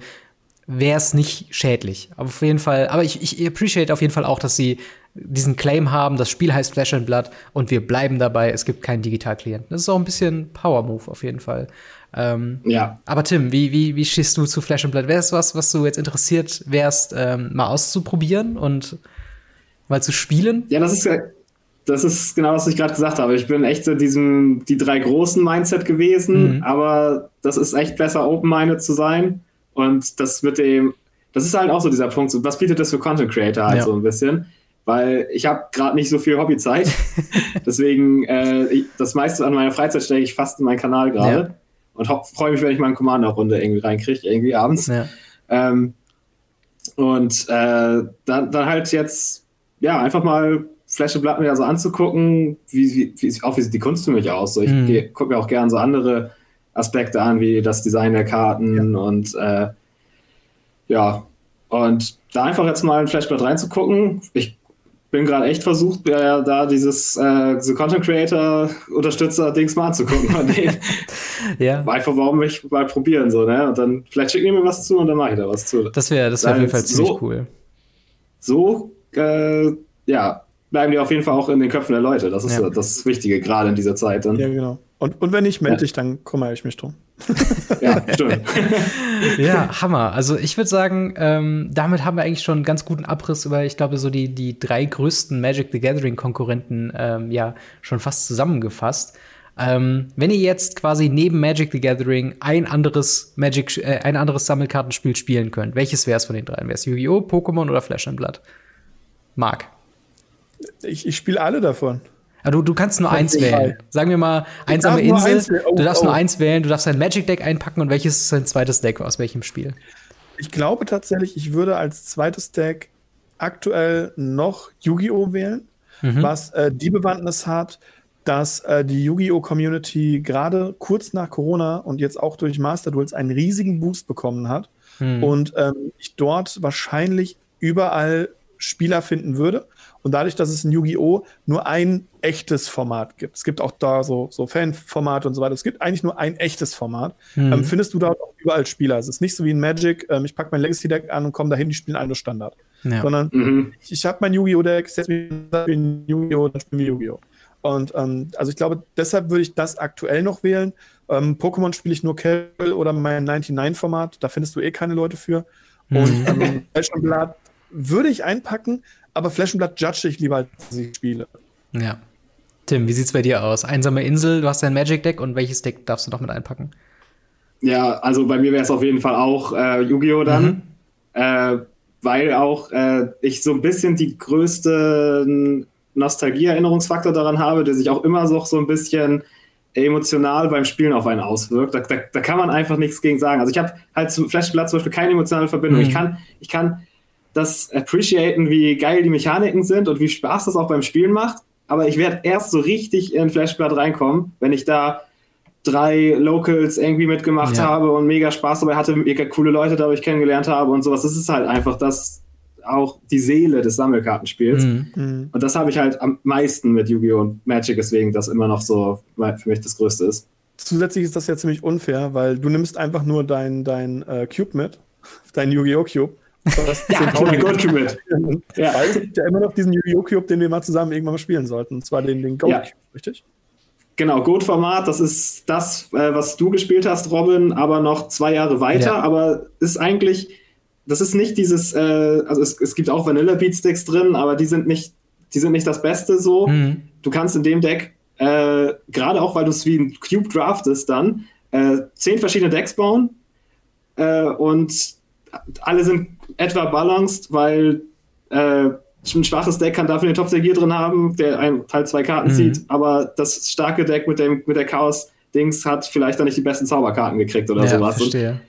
wäre es nicht schädlich. Aber auf jeden Fall, aber ich, ich appreciate auf jeden Fall auch, dass sie diesen Claim haben, das Spiel heißt Flash and Blood und wir bleiben dabei, es gibt keinen Digitalklienten. Das ist auch ein bisschen Power Move auf jeden Fall. Ähm, Ja. aber Tim, wie, wie, wie stehst du zu Flash and Blood? Wäre es was, was du jetzt interessiert wärst, ähm, mal auszuprobieren und mal zu spielen? Ja, das ist ja. Das ist genau, was ich gerade gesagt habe. Ich bin echt so diesem, die drei großen Mindset gewesen, Mhm. aber das ist echt besser, open-minded zu sein. Und das wird dem, das ist halt auch so dieser Punkt, so, was bietet das für Content Creator halt Ja. so ein bisschen. weil ich habe gerade nicht so viel Hobbyzeit. Deswegen, äh, ich, das meiste an meiner Freizeit stecke ich fast in meinen Kanal gerade. Ja. Und freue mich, wenn ich mal eine Commander-Runde irgendwie reinkriege, irgendwie abends. Ja. Ähm, und äh, dann, dann halt jetzt, ja, einfach mal Flash Blood mir so anzugucken, wie, wie, auch wie sieht die Kunst für mich aus. So, ich mhm. gucke mir auch gerne so andere Aspekte an, wie das Design der Karten ja. und äh, ja, und da einfach jetzt mal in Flashblood reinzugucken. Ich bin gerade echt versucht, ja, da dieses äh, diese Content Creator Unterstützer Dings mal anzugucken von denen. ja. Einfach warum mich mal probieren so, ne? Und dann vielleicht schicken die mir was zu und dann mache ich da was zu. Das wäre das wäre auf jeden Fall ziemlich so, cool. So äh, ja, bleiben die auf jeden Fall auch in den Köpfen der Leute. Das ist ja. das Wichtige gerade in dieser Zeit dann. Ja, genau. Und, und wenn nicht, melde ja. ich, dann kümmere ich mich drum. ja, stimmt. ja, Hammer. Also ich würde sagen, ähm, damit haben wir eigentlich schon einen ganz guten Abriss über, ich glaube, so die, die drei größten Magic the Gathering-Konkurrenten ähm, ja schon fast zusammengefasst. Ähm, wenn ihr jetzt quasi neben Magic the Gathering ein anderes Magic, äh, ein anderes Sammelkartenspiel spielen könnt, welches wäre es von den dreien? Wäre es Yu-Gi-Oh!, Pokémon oder Flash and Blood? Marc. Ich, ich spiele alle davon. Aber du, du kannst nur eins wählen. Sagen wir mal, einsame Insel. Oh, du darfst oh. nur eins wählen, du darfst ein Magic Deck einpacken und welches ist dein zweites Deck aus welchem Spiel? Ich glaube tatsächlich, ich würde als zweites Deck aktuell noch Yu-Gi-Oh! wählen, mhm. was äh, die Bewandtnis hat, dass äh, die Yu-Gi-Oh! Community gerade kurz nach Corona und jetzt auch durch Master Duels einen riesigen Boost bekommen hat. Mhm. Und ähm, ich dort wahrscheinlich überall Spieler finden würde. Und dadurch, dass es in Yu-Gi-Oh! nur ein echtes Format gibt, es gibt auch da so, so Fan-Formate und so weiter, es gibt eigentlich nur ein echtes Format, mhm. ähm, findest du dort auch überall Spieler. Es ist nicht so wie in Magic, ähm, ich packe mein Legacy-Deck an und komme dahin, die spielen alle Standard. Ja. Sondern mhm. ich, ich habe mein Yu-Gi-Oh! Deck, setze mich in Yu-Gi-Oh! dann spielen wir Yu-Gi-Oh! Und ähm, also ich glaube, deshalb würde ich das aktuell noch wählen. Ähm, Pokémon spiele ich nur Casual oder mein 99-Format, da findest du eh keine Leute für. Mhm. Und ähm, Blood würde ich einpacken, aber Blood judge ich lieber, als ich spiele. Ja. Tim, wie sieht's bei dir aus? Einsame Insel, du hast dein Magic Deck und welches Deck darfst du noch mit einpacken? Ja, also bei mir wäre es auf jeden Fall auch äh, Yu-Gi-Oh! dann. Mhm. Äh, weil auch äh, ich so ein bisschen die größte Nostalgie-Erinnerungsfaktor daran habe, der sich auch immer so, so ein bisschen emotional beim Spielen auf einen auswirkt. Da, da, da kann man einfach nichts gegen sagen. Also ich habe halt zu Flash Blood zum Beispiel keine emotionale Verbindung. Mhm. Ich kann, ich kann das appreciaten, wie geil die Mechaniken sind und wie Spaß das auch beim Spielen macht. Aber ich werde erst so richtig in Flashblood reinkommen, wenn ich da drei Locals irgendwie mitgemacht ja. habe und mega Spaß dabei hatte, mega coole Leute dadurch kennengelernt habe und sowas. Das ist halt einfach das auch die Seele des Sammelkartenspiels. Mhm. mhm. Und das habe ich halt am meisten mit Yu-Gi-Oh! und Magic, deswegen das immer noch so für mich das Größte ist. Zusätzlich ist das ja ziemlich unfair, weil du nimmst einfach nur dein, dein äh, Cube mit, dein Yu-Gi-Oh! Cube ja, Tony Gold mit. Ja. Weil es gibt ja immer noch diesen Yu-Gi-Oh! Cube, den wir mal zusammen irgendwann mal spielen sollten. Und zwar den, den Gold Cube, richtig? Genau, Goat-Format, das ist das, äh, was du gespielt hast, Robin, aber noch zwei Jahre weiter. Ja. Aber ist eigentlich, das ist nicht dieses, äh, also es, es, gibt auch Vanilla Beatsticks drin, aber die sind nicht, die sind nicht das Beste so. Mhm. Du kannst in dem Deck, äh, gerade auch weil du es wie ein Cube draftest, dann äh, zehn verschiedene Decks bauen äh, und alle sind etwa balanced, weil äh, ein schwaches Deck kann dafür den Gier drin haben, der ein Teil zwei Karten mhm. zieht, aber das starke Deck mit, dem, mit der Chaos-Dings hat vielleicht dann nicht die besten Zauberkarten gekriegt oder ja, sowas. Verstehe. Und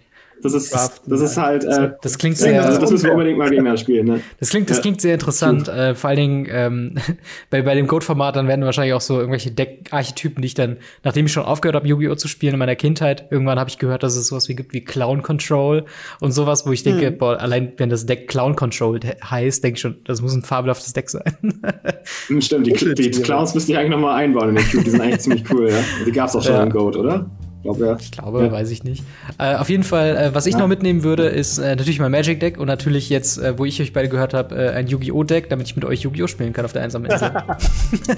das ist, das ist halt. Äh, das klingt sehr. Also das müssen wir unbedingt mal gegeneinander spielen. Ne? Das klingt, das klingt sehr interessant. Äh, vor allen Dingen ähm, bei, bei dem Code-Format dann werden wahrscheinlich auch so irgendwelche Deck-Archetypen, die ich dann, nachdem ich schon aufgehört habe, Yu-Gi-Oh! zu spielen in meiner Kindheit, irgendwann habe ich gehört, dass es sowas wie gibt wie Clown Control und sowas, wo ich denke, hm. boah, allein wenn das Deck Clown Control heißt, denke ich schon, das muss ein fabelhaftes Deck sein. Hm, stimmt, die, die, die Clowns müsste ich eigentlich noch mal einbauen in den Cube. Die sind eigentlich ziemlich cool. Ja? Die gab es auch schon ja. in Goat, oder? Glaube, ja. Ich glaube, ja. weiß ich nicht. Äh, auf jeden Fall, äh, was ich ja. noch mitnehmen würde, ist äh, natürlich mein Magic Deck und natürlich jetzt, äh, wo ich euch beide gehört habe, äh, ein Yu-Gi-Oh! Deck, damit ich mit euch Yu-Gi-Oh! spielen kann auf der einsamen Insel.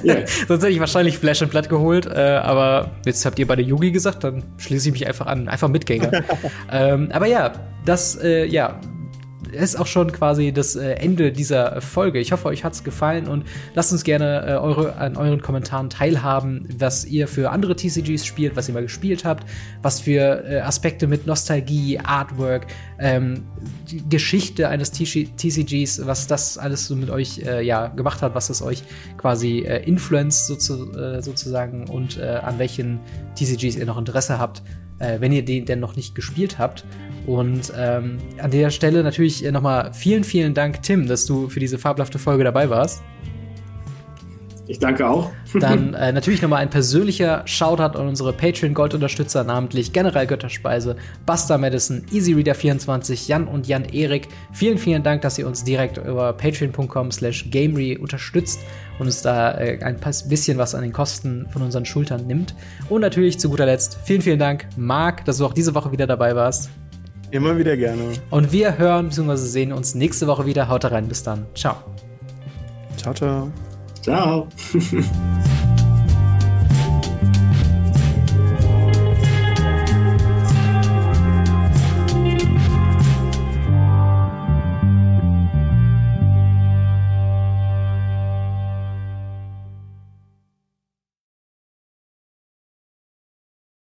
Sonst hätte ich wahrscheinlich Flash and Blood geholt, äh, aber jetzt habt ihr beide Yugi gesagt, dann schließe ich mich einfach an. Einfach Mitgänger. ähm, aber ja, das, ja, ist auch schon quasi das äh, Ende dieser Folge. Ich hoffe, euch hat es gefallen und lasst uns gerne äh, eure, an euren Kommentaren teilhaben, was ihr für andere TCGs spielt, was ihr mal gespielt habt, was für äh, Aspekte mit Nostalgie, Artwork, ähm, Geschichte eines TCGs, was das alles so mit euch äh, ja, gemacht hat, was es euch quasi äh, influenced sozu sozusagen und äh, an welchen TCGs ihr noch Interesse habt, äh, wenn ihr den denn noch nicht gespielt habt. Und ähm, an der Stelle natürlich äh, nochmal vielen, vielen Dank, Tim, dass du für diese fabelhafte Folge dabei warst. Ich danke auch. Dann äh, natürlich nochmal ein persönlicher Shoutout an unsere Patreon-Gold-Unterstützer, namentlich General Götterspeise, Buster Madison, EasyReader24, Jan und Jan Erik. Vielen, vielen Dank, dass ihr uns direkt über patreon.com slash gamery unterstützt und uns da äh, ein bisschen was an den Kosten von unseren Schultern nimmt. Und natürlich zu guter Letzt vielen, vielen Dank, Marc, dass du auch diese Woche wieder dabei warst. Immer wieder gerne. Und wir hören bzw. sehen uns nächste Woche wieder. Haut rein, bis dann. Ciao. Ciao, ciao. Ciao.